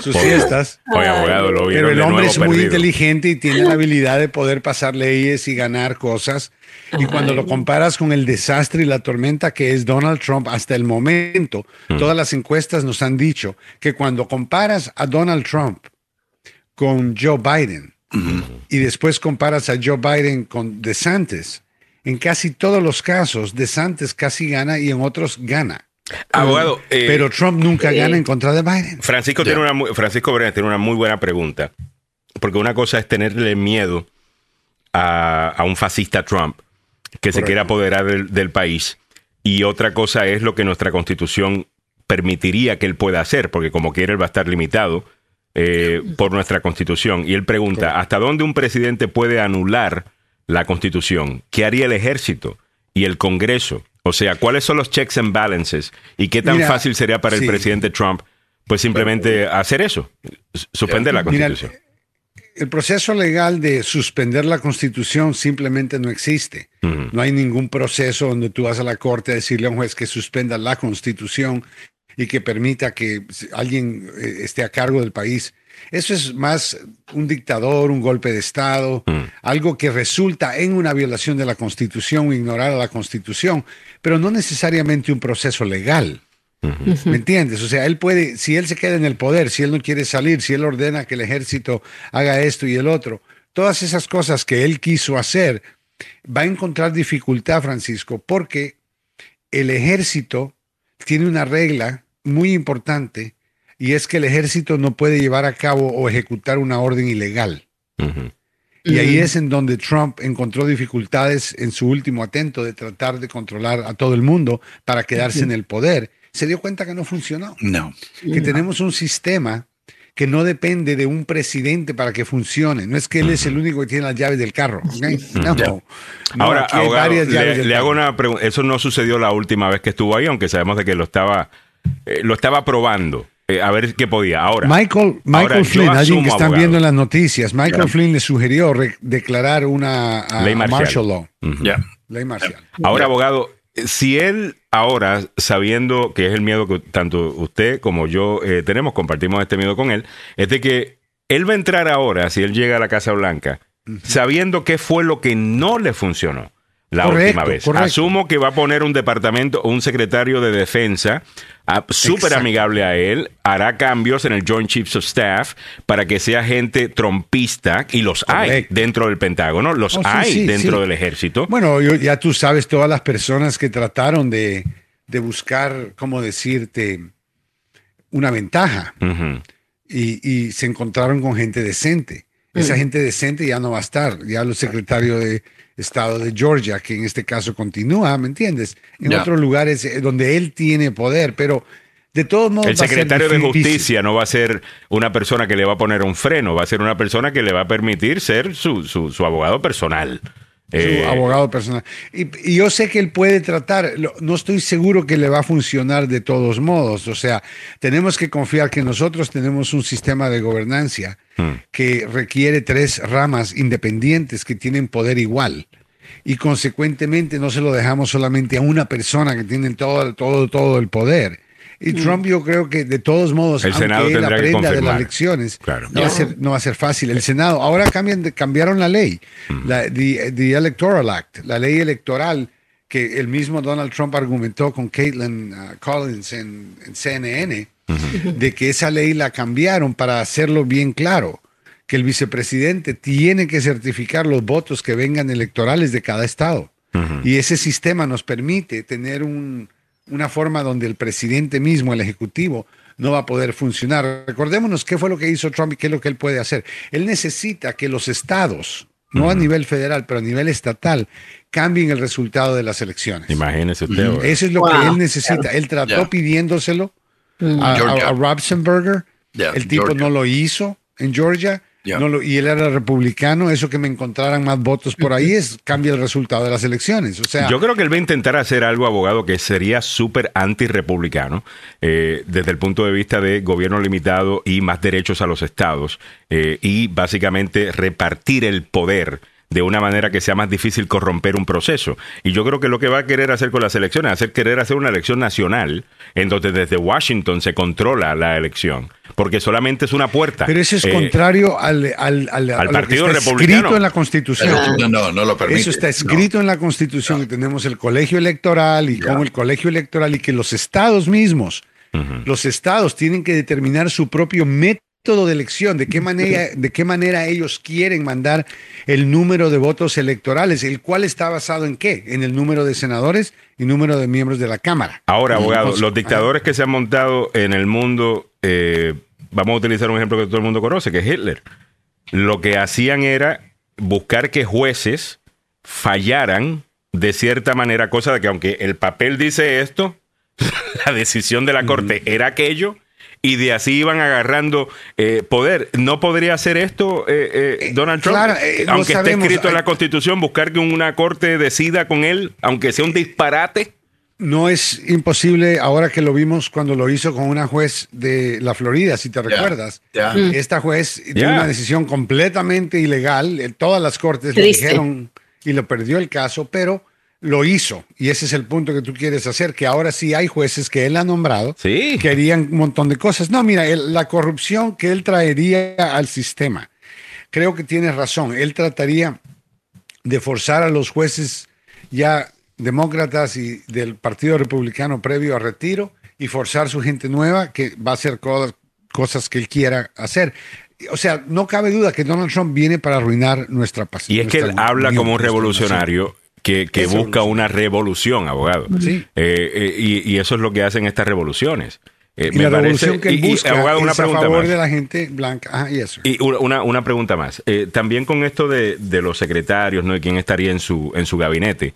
sus fiestas. Pero el hombre es muy inteligente y tiene la habilidad de poder pasar leyes y ganar cosas y cuando lo comparas con el desastre y la tormenta que es Donald Trump hasta el momento, hmm. todas las encuestas nos han dicho que cuando comparas a Donald Trump con Joe Biden y después comparas a Joe Biden con DeSantis, en casi todos los casos DeSantis casi gana y en otros gana. Abogado, eh, pero Trump nunca eh, gana en contra de Biden. Francisco tiene una Francisco tiene una muy buena pregunta, porque una cosa es tenerle miedo a, a un fascista Trump que se quiera apoderar del, país. Y otra cosa es lo que nuestra constitución permitiría que él pueda hacer, porque como quiere él va a estar limitado eh, por nuestra constitución. Y él pregunta, ¿hasta dónde un presidente puede anular la constitución? ¿Qué haría el ejército y el Congreso? O sea, ¿cuáles son los checks and balances? ¿Y qué tan fácil sería para el presidente Trump? Pues simplemente hacer eso, suspender la constitución el proceso legal de suspender la constitución simplemente no existe. No hay ningún proceso donde tú vas a la corte a decirle a un juez que suspenda la constitución y que permita que alguien eh, esté a cargo del país. Eso es más un dictador, un golpe de Estado, algo que resulta en una violación de la Constitución o ignorar a la Constitución, pero no necesariamente un proceso legal. ¿Me entiendes? O sea, él puede, si él se queda en el poder, si él no quiere salir, si él ordena que el ejército haga esto y el otro, todas esas cosas que él quiso hacer, va a encontrar dificultad, Francisco, porque el ejército tiene una regla muy importante y es que el ejército no puede llevar a cabo o ejecutar una orden ilegal. Y ahí es en donde Trump encontró dificultades en su último atento de tratar de controlar a todo el mundo para quedarse en el poder. Se dio cuenta que no funcionó. No. Que tenemos un sistema que no depende de un presidente para que funcione. No es que él es el único que tiene las llaves del carro. No. Ahora, le, hago una pregunta. Eso no sucedió la última vez que estuvo ahí, aunque sabemos de que lo estaba, eh, lo estaba probando. Eh, a ver qué podía. Ahora, Michael, Michael Flynn, alguien que están viendo en las noticias, Michael Flynn le sugirió declarar una ley martial, law. Ley marcial. Ahora, abogado, si él ahora, sabiendo que es el miedo que tanto usted como yo eh, tenemos, compartimos este miedo con él, es de que él va a entrar ahora, si él llega a la Casa Blanca, sabiendo qué fue lo que no le funcionó la última vez. Asumo que va a poner un departamento, un secretario de defensa ah, súper amigable a él, hará cambios en el Joint Chiefs of Staff para que sea gente trompista, y los hay dentro del Pentágono, los oh, hay dentro del ejército. Bueno, ya tú sabes todas las personas que trataron de, buscar, ¿cómo decirte?, una ventaja. y, y se encontraron con gente decente. Esa gente decente ya no va a estar. Ya los secretarios de estado de Georgia, que en este caso continúa, ¿me entiendes? En otros lugares eh, donde él tiene poder, pero de todos modos... El secretario de Justicia no va a ser una persona que le va a poner un freno, va a ser una persona que le va a permitir ser su, su, abogado personal. Su eh, abogado personal. Y, y, yo sé que él puede tratar, no estoy seguro que le va a funcionar de todos modos. O sea, tenemos que confiar que nosotros tenemos un sistema de gobernancia Hmm. que requiere tres ramas independientes que tienen poder igual. Y consecuentemente no se lo dejamos solamente a una persona que tiene todo, todo, todo el poder. Y hmm. Trump yo creo que de todos modos, el Senado él aprenda de las elecciones, no, va a ser, no va a ser fácil. El Senado, ahora cambian, cambiaron la ley, hmm. la the, Electoral Act, la ley electoral que el mismo Donald Trump argumentó con Caitlin uh, Collins en, en CNN, de que esa ley la cambiaron para hacerlo bien claro, que el vicepresidente tiene que certificar los votos que vengan electorales de cada estado. Y ese sistema nos permite tener una forma donde el presidente mismo, el ejecutivo, no va a poder funcionar. Recordémonos qué fue lo que hizo Trump y qué es lo que él puede hacer. Él necesita que los estados, no a nivel federal, pero a nivel estatal, cambien el resultado de las elecciones. Imagínese usted. Eso es lo que él necesita. Él trató pidiéndoselo a, Robsenberger. el tipo no lo hizo en Georgia. Y él era republicano, eso que me encontraran más votos por ahí es cambia el resultado de las elecciones. O sea, yo creo que él va a intentar hacer algo, abogado, que sería súper anti-republicano eh, desde el punto de vista de gobierno limitado y más derechos a los estados eh, y básicamente repartir el poder de una manera que sea más difícil corromper un proceso. Y yo creo que lo que va a querer hacer con las elecciones es hacer querer hacer una elección nacional en donde desde Washington se controla la elección. Porque solamente es una puerta. Pero eso es eh, contrario al, al, al, Partido está Republicano. escrito en la Constitución. No, no, lo permite. Eso está escrito en la Constitución, que tenemos el colegio electoral y como el colegio electoral y que los estados mismos, los estados tienen que determinar su propio método de elección, de qué manera, de qué manera ellos quieren mandar el número de votos electorales, el cual está basado en qué? En el número de senadores y número de miembros de la Cámara. Ahora, abogado, los dictadores que se han montado en el mundo, eh, vamos a utilizar un ejemplo que todo el mundo conoce, que es Hitler. Lo que hacían era buscar que jueces fallaran de cierta manera, cosa de que aunque el papel dice esto, la decisión de la corte era aquello y de así iban agarrando eh, poder. ¿No podría hacer esto eh, eh, Donald Trump? aunque esté escrito en la Constitución, buscar que una corte decida con él, aunque sea un disparate. No es imposible, ahora que lo vimos cuando lo hizo con una juez de la Florida, si te recuerdas. Esta juez dio una decisión completamente ilegal. Todas las cortes le dijeron y lo perdió el caso, pero lo hizo. Y ese es el punto que tú quieres hacer, que ahora sí hay jueces que él ha nombrado sí. que harían un montón de cosas. No, mira, la corrupción que él traería al sistema, creo que tienes razón. Él trataría de forzar a los jueces ya demócratas y del Partido Republicano previo a retiro y forzar su gente nueva que va a hacer cosas que él quiera hacer. O sea, no cabe duda que Donald Trump viene para arruinar nuestra paz. Y es que él habla como un revolucionario que, busca una revolución, abogado. Eh, eh, y, eso es lo que hacen estas revoluciones. Eh, y la revolución que él busca una es a favor de la gente blanca. Ah, yes, y una, una, pregunta más. También con esto de, de, los secretarios, ¿no? Y quién estaría en su, en su gabinete.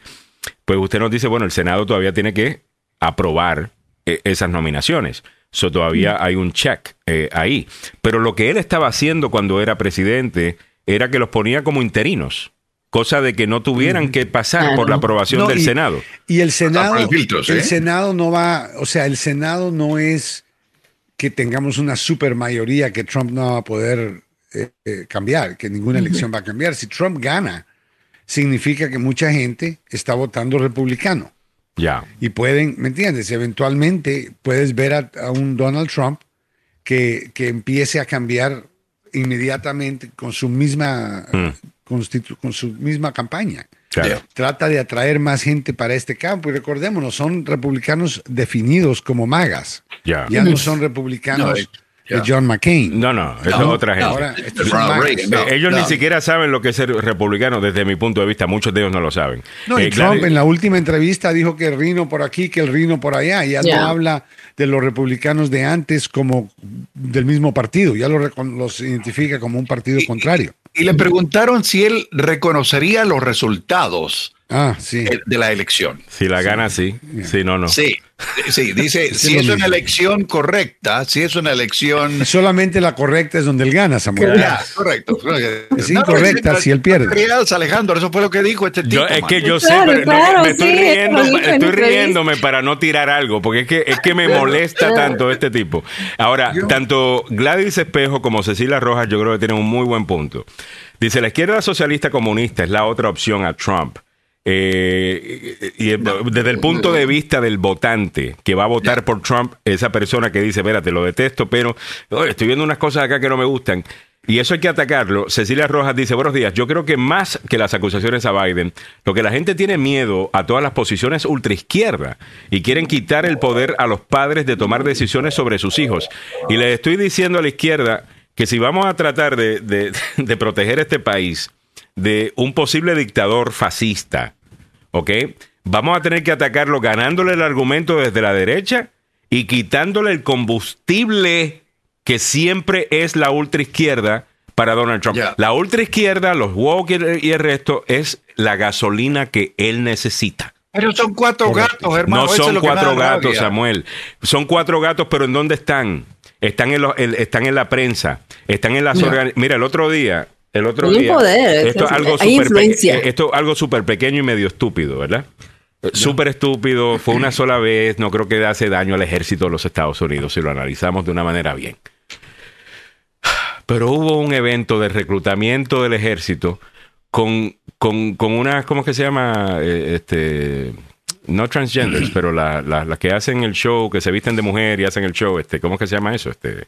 Pues usted nos dice, bueno, el Senado todavía tiene que aprobar esas nominaciones. So, todavía hay un check ahí. Pero lo que él estaba haciendo cuando era presidente era que los ponía como interinos cosa de que no tuvieran que pasar por la aprobación del Senado. Y el Senado, el ¿eh? Senado no va, o sea, el Senado no es que tengamos una super mayoría que Trump no va a poder eh, eh, cambiar, que ninguna elección va a cambiar. Si Trump gana, significa que mucha gente está votando republicano. Ya. Y pueden, ¿me entiendes? Eventualmente puedes ver a, un Donald Trump que, que, empiece a cambiar inmediatamente con su misma mm con su misma campaña. Trata de atraer más gente para este campo y recordémonos, son republicanos definidos como magas. Ya no son republicanos de John McCain. No, no, es otra gente. Eh, ellos ni siquiera saben lo que es ser republicano desde mi punto de vista. Muchos de ellos no lo saben. No, eh, Trump en la última entrevista dijo que el Rino por aquí, que el Rino por allá. Ya no habla de los republicanos de antes como del mismo partido. Ya los identifica como un partido contrario. Y le preguntaron si él reconocería los resultados ah, sí. de la elección. Si la gana, sí. Si no, no. Sí, sí. Dice, si es una elección correcta, si es una elección... Solamente la correcta es donde él gana, Samuel. Ya, correcto. Es incorrecta si él pierde. Alejandro, eso fue lo que dijo este tipo. es que yo sé, pero me estoy, riendo, estoy riéndome para no tirar algo, porque es que, es que me molesta tanto este tipo. Ahora, tanto Gladys Espejo como Cecilia Rojas yo creo que tienen un muy buen punto. Dice, la izquierda socialista comunista es la otra opción a Trump. Eh, y desde el punto de vista del votante que va a votar por Trump, esa persona que dice, espérate, lo detesto, pero estoy viendo unas cosas acá que no me gustan. Y eso hay que atacarlo. Cecilia Rojas dice, buenos días, yo creo que más que las acusaciones a Biden, lo que la gente tiene miedo a todas las posiciones ultraizquierda y quieren quitar el poder a los padres de tomar decisiones sobre sus hijos. Y les estoy diciendo a la izquierda, que si vamos a tratar de, proteger este país de un posible dictador fascista, ¿ok? Vamos a tener que atacarlo ganándole el argumento desde la derecha y quitándole el combustible que siempre es la ultraizquierda para Donald Trump. La ultraizquierda, los Walker y el resto es la gasolina que él necesita. Pero son cuatro gatos, hermano. No son cuatro gatos, Samuel. Son cuatro gatos, pero ¿en dónde están? Están en, están en la prensa, están en las Mira, el otro día, el otro día, esto, es algo super eh, esto es algo súper pequeño y medio estúpido, ¿verdad? Súper estúpido, fue una sola vez, no creo que hace daño al ejército de los Estados Unidos si lo analizamos de una manera bien. Pero hubo un evento de reclutamiento del ejército con, con, con una, ¿cómo es que se llama? Eh, este, no transgenders, pero las la, que hacen el show, que se visten de mujer y hacen el show, este, ¿cómo es que se llama eso? Este,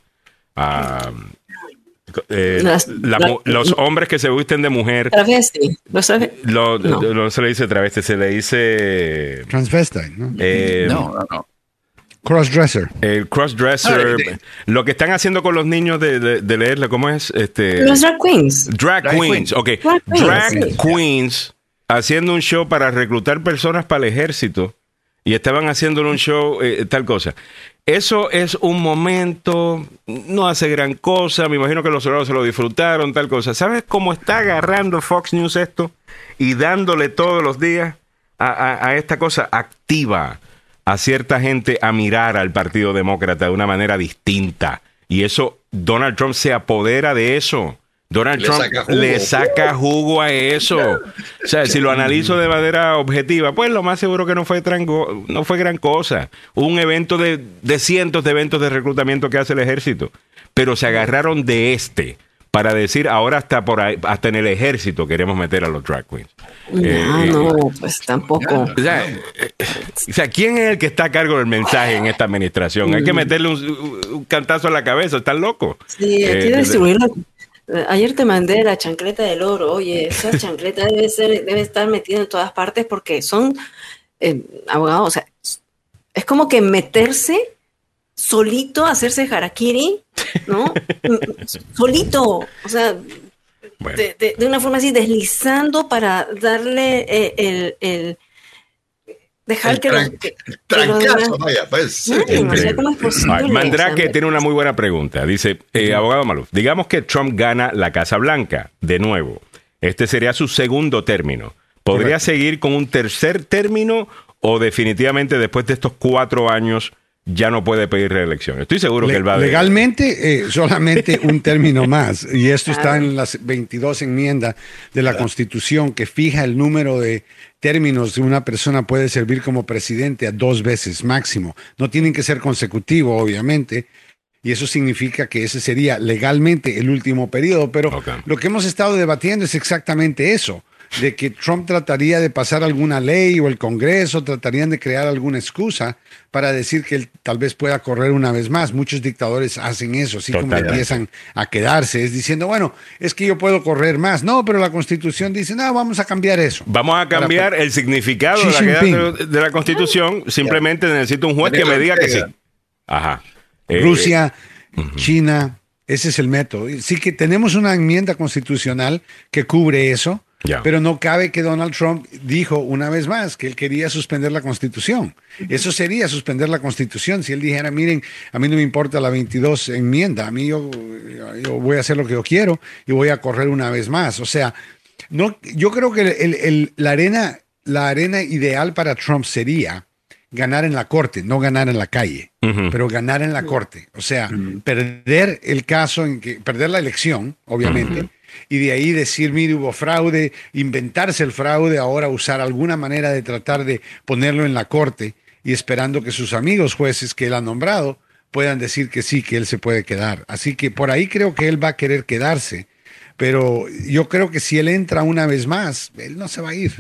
ah, eh, los hombres que se visten de mujer. Travesti. Lo, no. se le dice travesti, se le dice. Transvestite, ¿no? Eh, no, no, no. Crossdresser. El crossdresser. lo que están haciendo con los niños de, de, leerle, ¿cómo es? Este, los drag queens. Drag, queens, ok. Drag, queens haciendo un show para reclutar personas para el ejército y estaban haciendo un show, eh, tal cosa. Eso es un momento, no hace gran cosa, me imagino que los soldados se lo disfrutaron, tal cosa. ¿Sabes cómo está agarrando Fox News esto y dándole todos los días a, a esta cosa activa a cierta gente a mirar al Partido Demócrata de una manera distinta? Y eso, Donald Trump se apodera de eso. Donald Trump le saca jugo a eso. O sea, si lo analizo de manera objetiva, pues lo más seguro que no fue, no fue gran cosa. Un evento de, cientos de eventos de reclutamiento que hace el ejército. Pero se agarraron de este para decir ahora hasta por ahí, hasta en el ejército queremos meter a los drag queens. No, eh, no, pues tampoco. Eh, o sea, ¿quién es el que está a cargo del mensaje en esta administración? Hay que mm. meterle un, cantazo a la cabeza, están locos. Sí, hay que eh, destruirlo Ayer te mandé la chancleta del oro. Oye, esa chancleta debe ser, debe estar metida en todas partes porque son eh, abogados. O sea, es como que meterse solito, hacerse harakiri, ¿no? solito. O sea, de, una forma así, deslizando para darle eh, el, dejar que, los, trancazo, vaya, pues. Mandrake tiene una muy buena pregunta. Dice, eh, abogado Maluf, digamos que Trump gana la Casa Blanca de nuevo. Este sería su segundo término. ¿Podría seguir con un tercer término o definitivamente después de estos cuatro años ya no puede pedir reelección. Estoy seguro que él va a... Legalmente, eh, solamente un término más. Y esto está en las 22 enmiendas de la Constitución que fija el número de términos de una persona puede servir como presidente a dos veces máximo. No tienen que ser consecutivos, obviamente. Y eso significa que ese sería legalmente el último periodo. Pero lo que hemos estado debatiendo es exactamente eso de que Trump trataría de pasar alguna ley o el Congreso tratarían de crear alguna excusa para decir que él tal vez pueda correr una vez más. Muchos dictadores hacen eso, así como empiezan a quedarse, es diciendo, bueno, es que yo puedo correr más. No, pero la Constitución dice, no, vamos a cambiar eso. Vamos a cambiar el significado de la, Constitución, simplemente necesito un juez que me diga que sí. Ajá. Eh, Rusia, China, ese es el método. Sí que tenemos una enmienda constitucional que cubre eso pero no cabe que Donald Trump dijo una vez más que él quería suspender la constitución. Eso sería suspender la constitución. Si él dijera, miren, a mí no me importa la 22 enmienda, a mí yo, voy a hacer lo que yo quiero y voy a correr una vez más. O sea, no, yo creo que la, arena, la arena ideal para Trump sería ganar en la corte, no ganar en la calle, pero ganar en la corte. O sea, perder el caso, en que, perder la elección, obviamente y de ahí decir, mire, hubo fraude, inventarse el fraude, ahora usar alguna manera de tratar de ponerlo en la corte y esperando que sus amigos jueces que él ha nombrado puedan decir que sí, que él se puede quedar. Así que por ahí creo que él va a querer quedarse, pero yo creo que si él entra una vez más, él no se va a ir.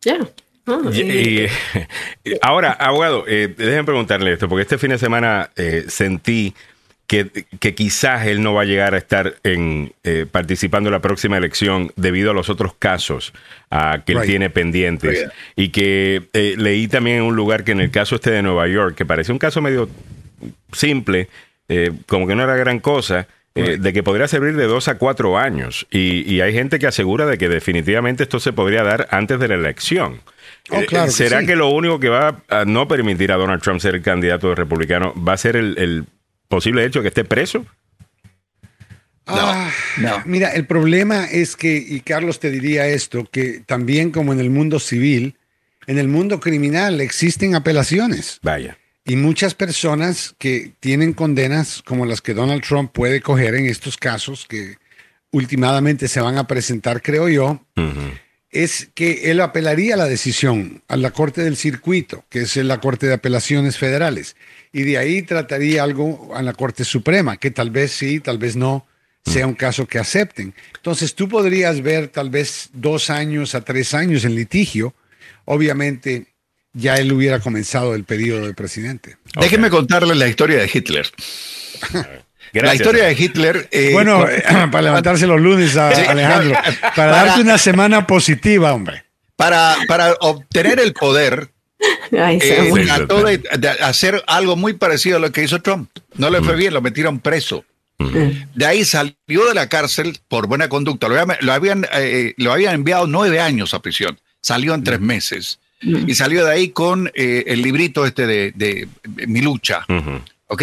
Ya. ahora, abogado, eh, déjenme preguntarle esto, porque este fin de semana eh, sentí que, quizás él no va a llegar a estar en, eh, participando en la próxima elección debido a los otros casos ah, que él tiene pendientes. Y que eh, leí también en un lugar que en el caso este de Nueva York, que parece un caso medio simple, eh, como que no era gran cosa, de que podría servir de dos a cuatro años. Y, hay gente que asegura de que definitivamente esto se podría dar antes de la elección. Oh, ¿Será que, lo único que va a no permitir a Donald Trump ser el candidato republicano va a ser el posible hecho de que esté preso? Ah, no, Mira, el problema es que, y Carlos te diría esto, que también como en el mundo civil, en el mundo criminal existen apelaciones. Vaya. Y muchas personas que tienen condenas como las que Donald Trump puede coger en estos casos, que últimamente se van a presentar, creo yo, es que él apelaría la decisión a la Corte del Circuito, que es la Corte de Apelaciones Federales y de ahí trataría algo a la Corte Suprema, que tal vez sí, tal vez no sea un caso que acepten. Entonces tú podrías ver tal vez dos años a tres años en litigio. Obviamente ya él hubiera comenzado el periodo de presidente. Déjenme contarle la historia de Hitler. La historia de Hitler. Eh, bueno, para levantarse los lunes, a Alejandro, para, darte una semana positiva, hombre. Para, para obtener el poder, eh, trató de, hacer algo muy parecido a lo que hizo Trump. No le fue bien, lo metieron preso. De ahí salió de la cárcel por buena conducta. Lo, habían, eh, lo habían enviado nueve años a prisión. Salió en tres meses. Y salió de ahí con eh, el librito este de, Mi lucha. ¿Ok?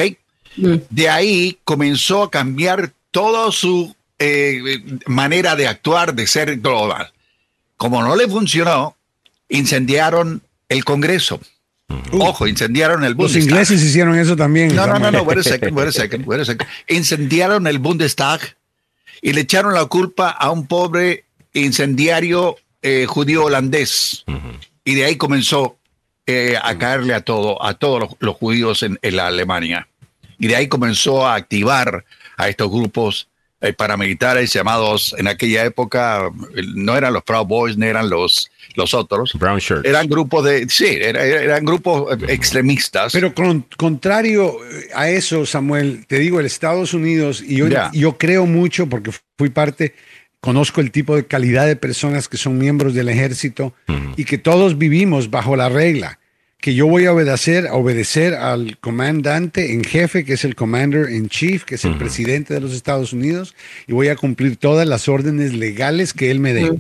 De ahí comenzó a cambiar toda su manera de actuar, de ser global. Como no le funcionó, incendiaron el Congreso. Ojo, incendiaron el Bundestag. Los ingleses hicieron eso también. No, no, no, no, wait a second, wait a second, wait a second. Incendiaron el Bundestag y le echaron la culpa a un pobre incendiario eh, judío holandés. Y de ahí comenzó eh, a caerle a todo, a todos los, judíos en, la Alemania. Y de ahí comenzó a activar a estos grupos eh, paramilitares llamados en aquella época, no eran los Proud Boys, no eran los los otros. Brown Shirts. Eran grupos de, sí, eran, grupos extremistas. Pero contrario a eso, Samuel, te digo, el Estados Unidos, y yo, yo creo mucho porque fui parte, conozco el tipo de calidad de personas que son miembros del ejército y que todos vivimos bajo la regla que yo voy a obedecer, a obedecer al comandante en jefe, que es el commander in chief, que es el presidente de los Estados Unidos, y voy a cumplir todas las órdenes legales que él me dé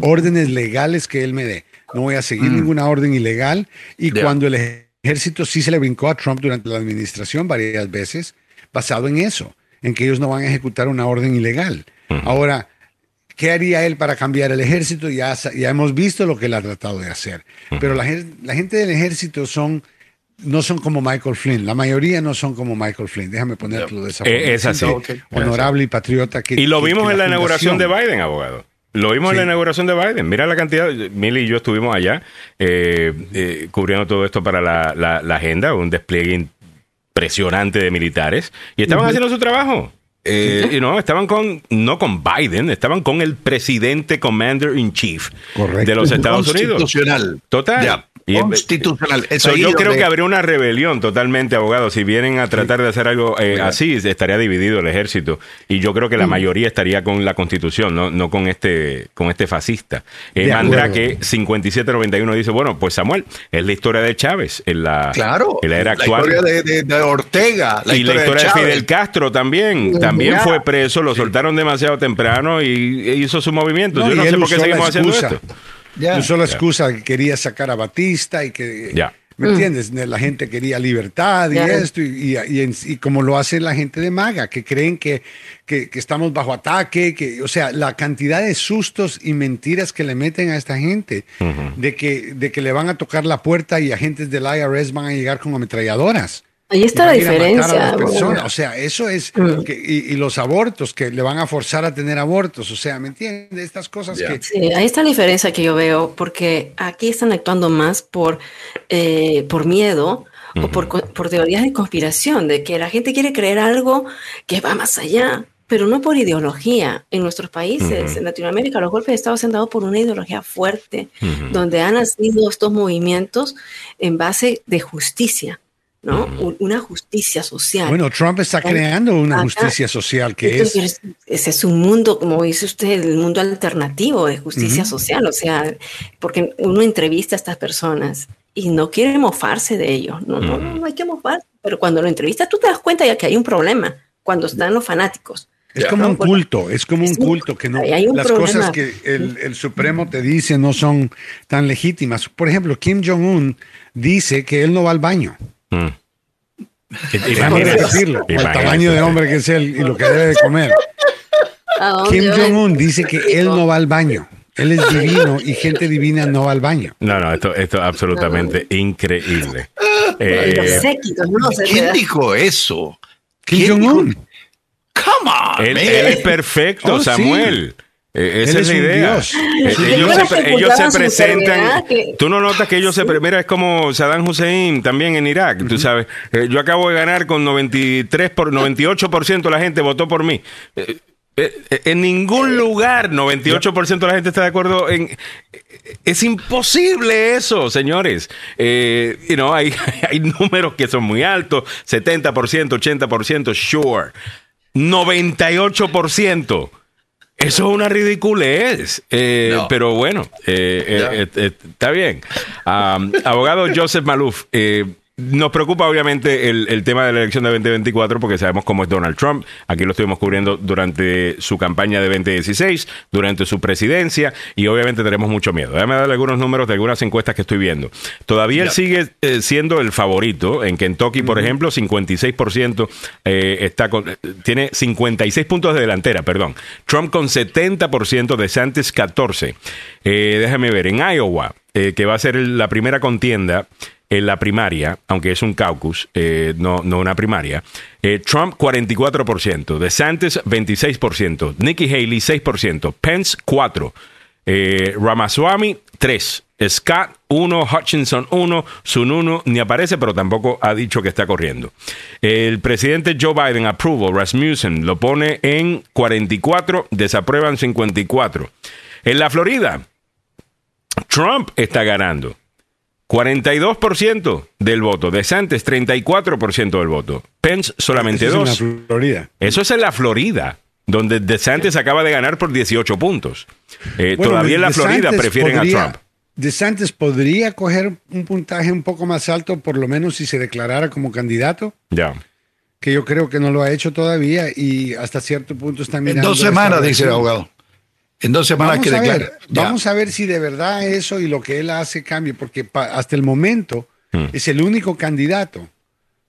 órdenes legales que él me dé. no voy a seguir mm. ninguna orden ilegal. Y cuando el ejército sí se le brincó a Trump durante la administración varias veces, basado en eso, en que ellos no van a ejecutar una orden ilegal. Ahora, ¿qué haría él para cambiar el ejército? Ya, ya hemos visto lo que él ha tratado de hacer. Pero la, la gente del ejército son no son como Michael Flynn. La mayoría no son como Michael Flynn. Déjame ponerlo de esa forma. Es así. Honorable y patriota. Que, y lo vimos en la, inauguración de Biden, abogado. Lo vimos en la inauguración de Biden. Mira la cantidad. Milly y yo estuvimos allá eh, eh, cubriendo todo esto para la, agenda, un despliegue impresionante de militares. Y estaban haciendo su trabajo. y no, estaban con, no con Biden, estaban con el presidente Commander in Chief de los Estados Unidos. Total constitucional. yo creo que habría una rebelión totalmente, abogado. Si vienen a tratar de hacer algo eh, así, estaría dividido el ejército. Y yo creo que la mm. mayoría estaría con la constitución, no, no con este con este fascista. Eh, Mandrake 5791 dice, bueno, pues Samuel, es la historia de Chávez en la, claro, en la era actual. La historia de, Ortega. La y la historia de, Fidel Castro también. También fue preso, lo soltaron demasiado temprano y hizo su movimiento. yo no sé por qué seguimos haciendo esto. No solo excusa que quería sacar a Batista y que... ¿Me mm. entiendes? La gente quería libertad y esto, y, y, como lo hace la gente de Maga, que creen que, que, estamos bajo ataque, que, o sea, la cantidad de sustos y mentiras que le meten a esta gente, de, que, de que le van a tocar la puerta y agentes del IRS van a llegar con ametralladoras. Ahí está la diferencia. O sea, eso es. Mm. y, los abortos, que le van a forzar a tener abortos. O sea, ¿me entiendes? Estas cosas que. Sí, ahí está la diferencia que yo veo, porque aquí están actuando más por, eh, por miedo. O por, por teorías de conspiración, de que la gente quiere creer algo que va más allá pero no por ideología. En nuestros países, en Latinoamérica, los golpes de Estado se han dado por una ideología fuerte, donde han nacido estos movimientos en base de justicia. ¿No? Una justicia social. Bueno, Trump está creando una justicia social que es... Ese es un mundo, como dice usted, el mundo alternativo de justicia social, o sea, porque uno entrevista a estas personas y no quiere mofarse de ellos, no, no, no, hay que mofarse, pero cuando lo entrevistas tú te das cuenta ya que hay un problema, cuando están los fanáticos. Es como un culto, es como un culto que no las cosas que el, Supremo te dice no son tan legítimas. Por ejemplo, Kim Jong-un dice que él no va al baño. Mm. decirlo, el tamaño de hombre que es él y lo que debe de comer. Kim Jong-un dice que él no va al baño. Él es divino y gente divina no va al baño. No, no, esto, esto es absolutamente increíble. Eh, ¿Quién dijo eso? Kim Jong-un. Come on, él, es perfecto, oh, Samuel. Eh, esa es la idea. Eh, ellos, se, presentan. Tú no notas que ellos se. Mira, es como Saddam Hussein también en Irak. Tú sabes, eh, yo acabo de ganar con 93 por 98% de la gente votó por mí. En ningún lugar 98% de la gente está de acuerdo en... Es imposible eso, señores. you know, hay, hay números que son muy altos, 70%, 80%, sure. 98%. Eso es una ridiculez, eh, pero bueno, eh, eh, está bien. abogado Joseph Maluf, nos preocupa obviamente el, tema de la elección de 2024 porque sabemos cómo es Donald Trump. Aquí lo estuvimos cubriendo durante su campaña de 2016, durante su presidencia y obviamente tenemos mucho miedo. Déjame darle algunos números de algunas encuestas que estoy viendo. Todavía él sigue eh, siendo el favorito. En Kentucky, por ejemplo, 56% eh, está con, tiene 56 puntos de delantera, perdón. Trump con 70%, de Santos 14. déjame ver, en Iowa, eh, que va a ser la primera contienda en la primaria, aunque es un caucus, eh, no, no una primaria, eh, Trump 44%, DeSantis 26%, Nikki Haley 6%, Pence 4%, eh, Ramaswamy 3%, Scott 1, Hutchinson 1, Sun 1 ni aparece, pero tampoco ha dicho que está corriendo. El presidente Joe Biden apruebo, Rasmussen lo pone en 44, desaprueban 54. En la Florida, Trump está ganando. 42% del voto. DeSantis, 34% del voto. Pence, solamente 2%. Eso es en la Florida. Eso es en la Florida, donde DeSantis acaba de ganar por 18 puntos. Eh, todavía en la Florida prefieren a Trump. DeSantis podría coger un puntaje un poco más alto, por lo menos si se declarara como candidato. Ya. Que yo creo que no lo ha hecho todavía y hasta cierto punto está mirando. En dos semanas, dice el abogado. En dos semanas vamos que a ver, Vamos a ver si de verdad eso y lo que él hace cambie, porque hasta el momento hmm. es el único candidato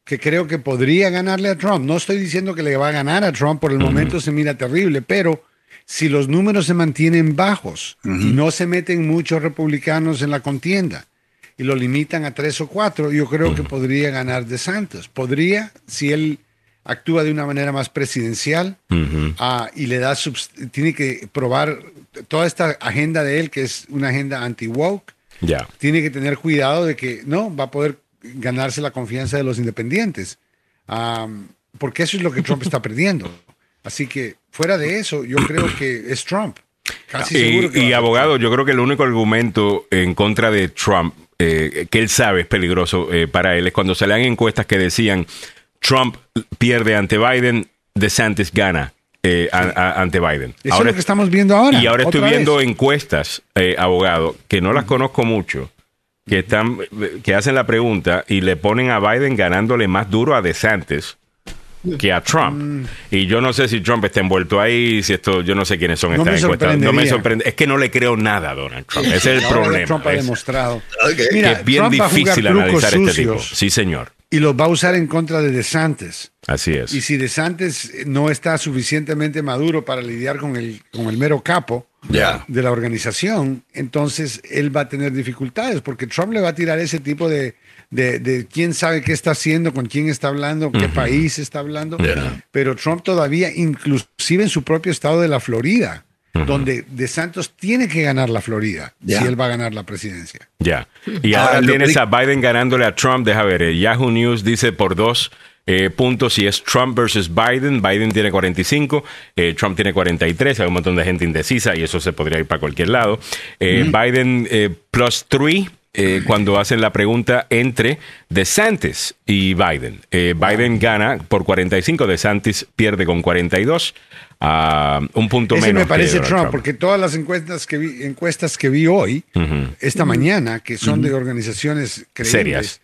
que creo que podría ganarle a Trump. No estoy diciendo que le va a ganar a Trump, por el momento se mira terrible, pero si los números se mantienen bajos y no se meten muchos republicanos en la contienda y lo limitan a tres o cuatro, yo creo que podría ganar de Santos. Podría, si él actúa de una manera más presidencial ah, y le da, tiene que probar toda esta agenda de él, que es una agenda anti-woke, tiene que tener cuidado de que no va a poder ganarse la confianza de los independientes, porque eso es lo que Trump está perdiendo. Así que fuera de eso, yo creo que es Trump. Casi seguro y, abogado, yo creo que el único argumento en contra de Trump eh, que él sabe es peligroso eh, para él es cuando se le dan encuestas que decían Trump pierde ante Biden, DeSantis gana. Eh, ante Biden. Eso es lo que estamos viendo ahora. Y ahora estoy viendo encuestas, abogado, que no las conozco mucho, que están, que hacen la pregunta y le ponen a Biden ganándole más duro a DeSantis que a Trump. Mm. Y yo no sé si Trump está envuelto ahí, si esto, yo no sé quiénes son estas encuestas. No me sorprende. Es que no le creo nada a Donald Trump. Ese es el problema. Trump ha demostrado. que es bien difícil analizar este tipo. Sí, señor y los va a usar en contra de DeSantis. Así es. Y si DeSantis no está suficientemente maduro para lidiar con el, con el mero capo de la organización, entonces él va a tener dificultades porque Trump le va a tirar ese tipo de, de, quién sabe qué está haciendo, con quién está hablando, qué país está hablando. Pero Trump todavía, inclusive en su propio estado de la Florida, donde De Santos tiene que ganar la Florida si él va a ganar la presidencia. Ya. Y ahora ah, tienes a Biden ganándole a Trump. Deja ver, eh, Yahoo News dice por dos eh, puntos si es Trump versus Biden. Biden tiene 45, eh, Trump tiene 43. Hay un montón de gente indecisa y eso se podría ir para cualquier lado. Biden plus 3. cuando hacen la pregunta entre DeSantis y Biden. Biden gana por 45, DeSantis pierde con 42 a un punto Ese me parece Trump, porque todas las encuestas que vi, encuestas que vi hoy, esta mañana, que son de organizaciones serias,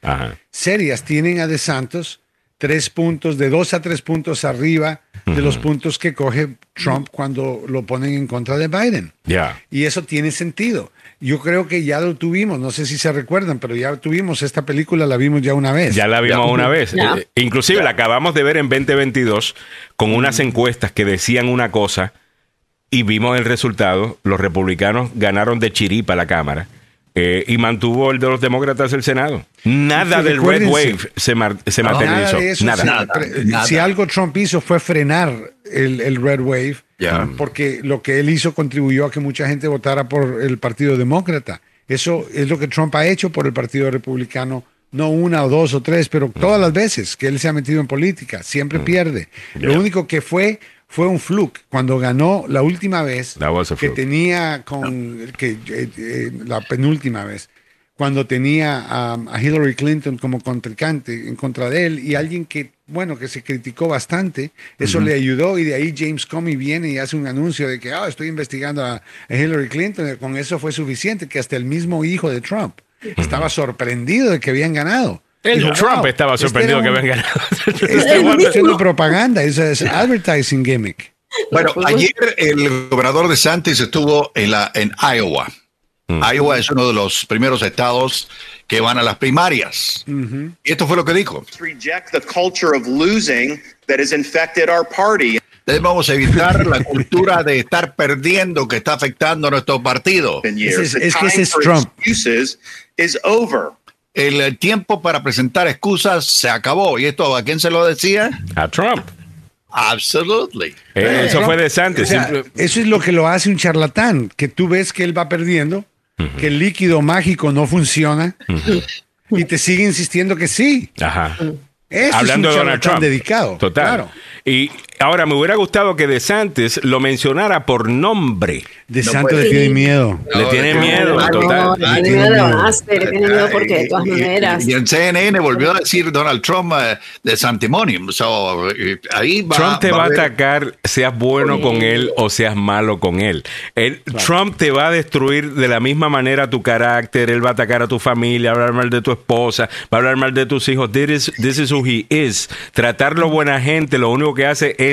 serias, tienen a De Santos tres puntos, de dos a tres puntos arriba de los puntos que coge Trump cuando lo ponen en contra de Biden. Ya. Y eso tiene sentido. Yo creo que ya lo tuvimos, no sé si se recuerdan, pero ya tuvimos esta película, la vimos ya una vez. Ya la vimos una vez. Eh, inclusive la acabamos de ver en 2022 con unas encuestas que decían una cosa y vimos el resultado. Los republicanos ganaron de chiripa la Cámara. Eh, y mantuvo el de los demócratas el Senado. Nada del Red Wave se, se materializó. Nada, Si algo Trump hizo fue frenar el, el Red Wave porque lo que él hizo contribuyó a que mucha gente votara por el Partido Demócrata. Eso es lo que Trump ha hecho por el Partido Republicano, no una o dos o tres, pero todas las veces que él se ha metido en política, siempre pierde. Lo único que fue fue un fluke. Cuando ganó la última vez que tenía con que eh, eh, la penúltima vez cuando tenía a, Hillary Clinton como contrincante en contra de él y alguien que, bueno, que se criticó bastante, eso le ayudó y de ahí James Comey viene y hace un anuncio de que, ah, estoy investigando a, Hillary Clinton, con eso fue suficiente, que hasta el mismo hijo de Trump estaba sorprendido de que habían ganado. El Trump estaba este sorprendido de que habían ganado. Estaba haciendo propaganda, es advertising gimmick. Bueno, ayer el gobernador de Santis estuvo en, la, en Iowa. Mm. Iowa es uno de los primeros estados que van a las primarias. Y esto fue lo que dijo. Debemos evitar la cultura de estar perdiendo que está afectando a nuestro partido. Es, es, que ese es Trump. El tiempo para presentar excusas se acabó. ¿Y esto a quién se lo decía? A Trump. Absolutely. Eh, eso fue de Santos. eso es lo que lo hace un charlatán, que tú ves que él va perdiendo que el líquido mágico no funciona y te sigue insistiendo que sí. Ajá. Hablando de Donald Trump. dedicado. Total. Y ahora me hubiera gustado que DeSantis lo mencionara por nombre. DeSantis le tiene miedo. le tiene miedo, total. le tiene miedo de le tiene miedo porque de todas maneras. Y, en CNN volvió a decir Donald Trump uh, de Santimonium. So, ahí va, Trump te va, a atacar, seas bueno con él o seas malo con él. Trump te va a destruir de la misma manera tu carácter. Él va a atacar a tu familia, va a hablar mal de tu esposa, va a hablar mal de tus hijos. This is, this is who who he is. Tratarlo buena gente lo único que hace es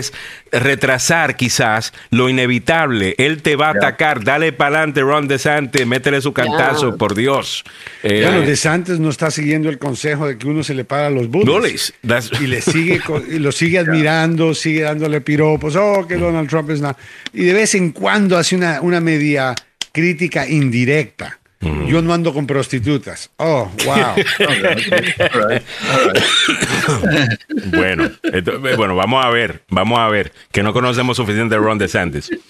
retrasar quizás lo inevitable. Él te va a atacar. Dale para adelante, Ron DeSantis, métele su cantazo, por Dios. Eh, bueno, DeSantis no está siguiendo el consejo de que uno se le para los bullies. y le sigue, y lo sigue admirando, sigue dándole piropos. Oh, que Donald Trump es nada. Y de vez en cuando hace una, una media crítica indirecta. Yo no ando con prostitutas. Oh, wow. bueno, eh, bueno, vamos a ver, vamos a ver, que no conocemos suficiente de Ron DeSantis.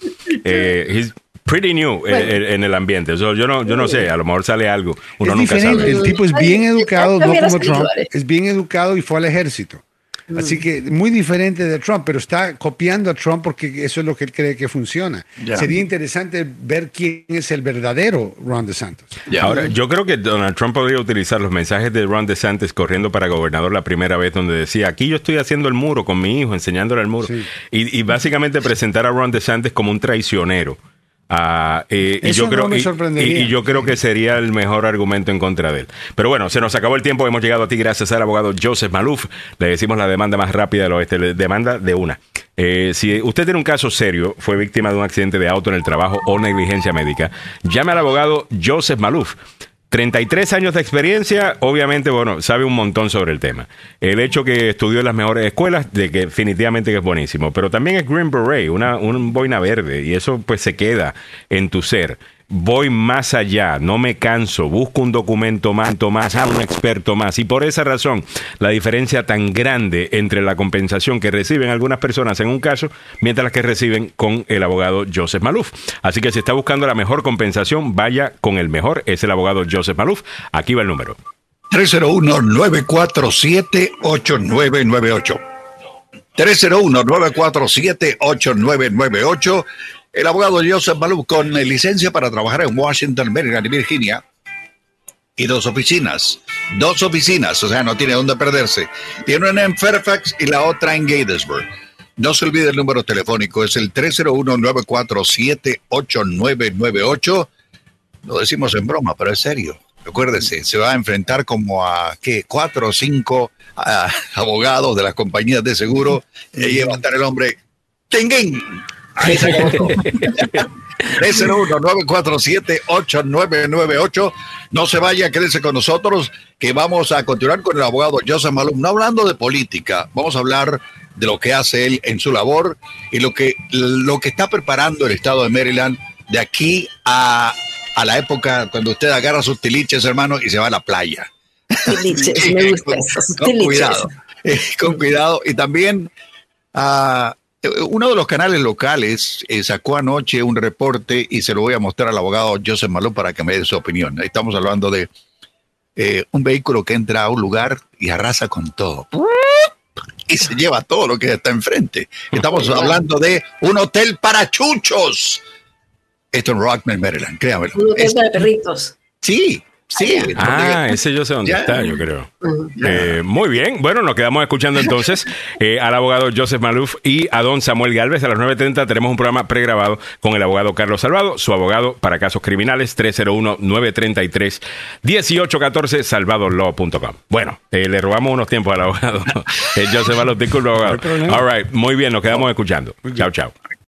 Eh, he's pretty new eh, en el ambiente. yo no, yo no sé, a lo mejor sale algo. Uno nunca sabe. El tipo es bien educado, no como Trump. Es bien educado y fue al ejército. Así que muy diferente de Trump, pero está copiando a Trump porque eso es lo que él cree que funciona. Sería interesante ver quién es el verdadero Ron DeSantis. Ahora, yo creo que Donald Trump podría utilizar los mensajes de Ron DeSantis corriendo para gobernador la primera vez, donde decía, aquí yo estoy haciendo el muro con mi hijo, enseñándole el muro. Y, y básicamente presentar a Ron DeSantis como un traicionero. Ah, eh, y, yo creo, y, yo creo que sería el mejor argumento en contra de él. Pero bueno, se nos acabó el tiempo. Hemos llegado a ti gracias al abogado Joseph Maluf. Le decimos la demanda más rápida del oeste. Le demanda de una. Eh, si usted tiene un caso serio, fue víctima de un accidente de auto en el trabajo o negligencia médica, llame al abogado Joseph Maluf. 33 años de experiencia, obviamente, bueno, sabe un montón sobre el tema. El hecho que estudió en las mejores escuelas, de que definitivamente que es buenísimo, pero también es Green Beret, una, un boina verde, y eso pues se queda en tu ser voy más allá, no me canso, busco un documento más, más, a un experto más. Y por esa razón, la diferencia tan grande entre la compensación que reciben algunas personas en un caso, mientras las que reciben con el abogado Joseph Maluf. Así que si está buscando la mejor compensación, vaya con el mejor, es el abogado Joseph Maluf. Aquí va el número. 301-947-8998. 301-947-8998 el abogado Joseph Maluf, con licencia para trabajar en Washington, Maryland y Virginia, y dos oficinas. Dos oficinas, o sea, no tiene dónde perderse. Tiene una en Fairfax y la otra en Gatesburg. No se olvide el número telefónico, es el 301-947-8998. Lo decimos en broma, pero es serio. Recuérdese, se va a enfrentar como a, ¿qué? Cuatro o cinco abogados de las compañías de seguro. Y ahí va a estar el hombre. ¡Ting, Ahí se 301-947-8998. No se vaya, quédese con nosotros, que vamos a continuar con el abogado Joseph Malum. No hablando de política, vamos a hablar de lo que hace él en su labor y lo que, lo que está preparando el estado de Maryland de aquí a, a la época cuando usted agarra sus tiliches, hermano, y se va a la playa. Tiliches, me gusta eso. Con cuidado, eh, con cuidado. Y también... a eh, uno de los canales locales eh, sacó anoche un reporte y se lo voy a mostrar al abogado Joseph Malou para que me dé su opinión. Estamos hablando de eh, un vehículo que entra a un lugar y arrasa con todo. Y se lleva todo lo que está enfrente. Estamos hablando de un hotel para chuchos. Esto en Rockman, Maryland, créanmelo. Un hotel para perritos. Sí, Sí. Ah, ese yo sé dónde está, yo creo. Eh, muy bien. Bueno, nos quedamos escuchando entonces eh, al abogado Joseph Maluf y a don Samuel Galvez. A las 9.30 tenemos un programa pregrabado con el abogado Carlos Salvado, su abogado para casos criminales, 301-933-1814, salvadolaw.com. Bueno, eh, le robamos unos tiempos al abogado Joseph Maluf. Disculpe, abogado. All right, muy bien, nos quedamos escuchando. Chao, chao.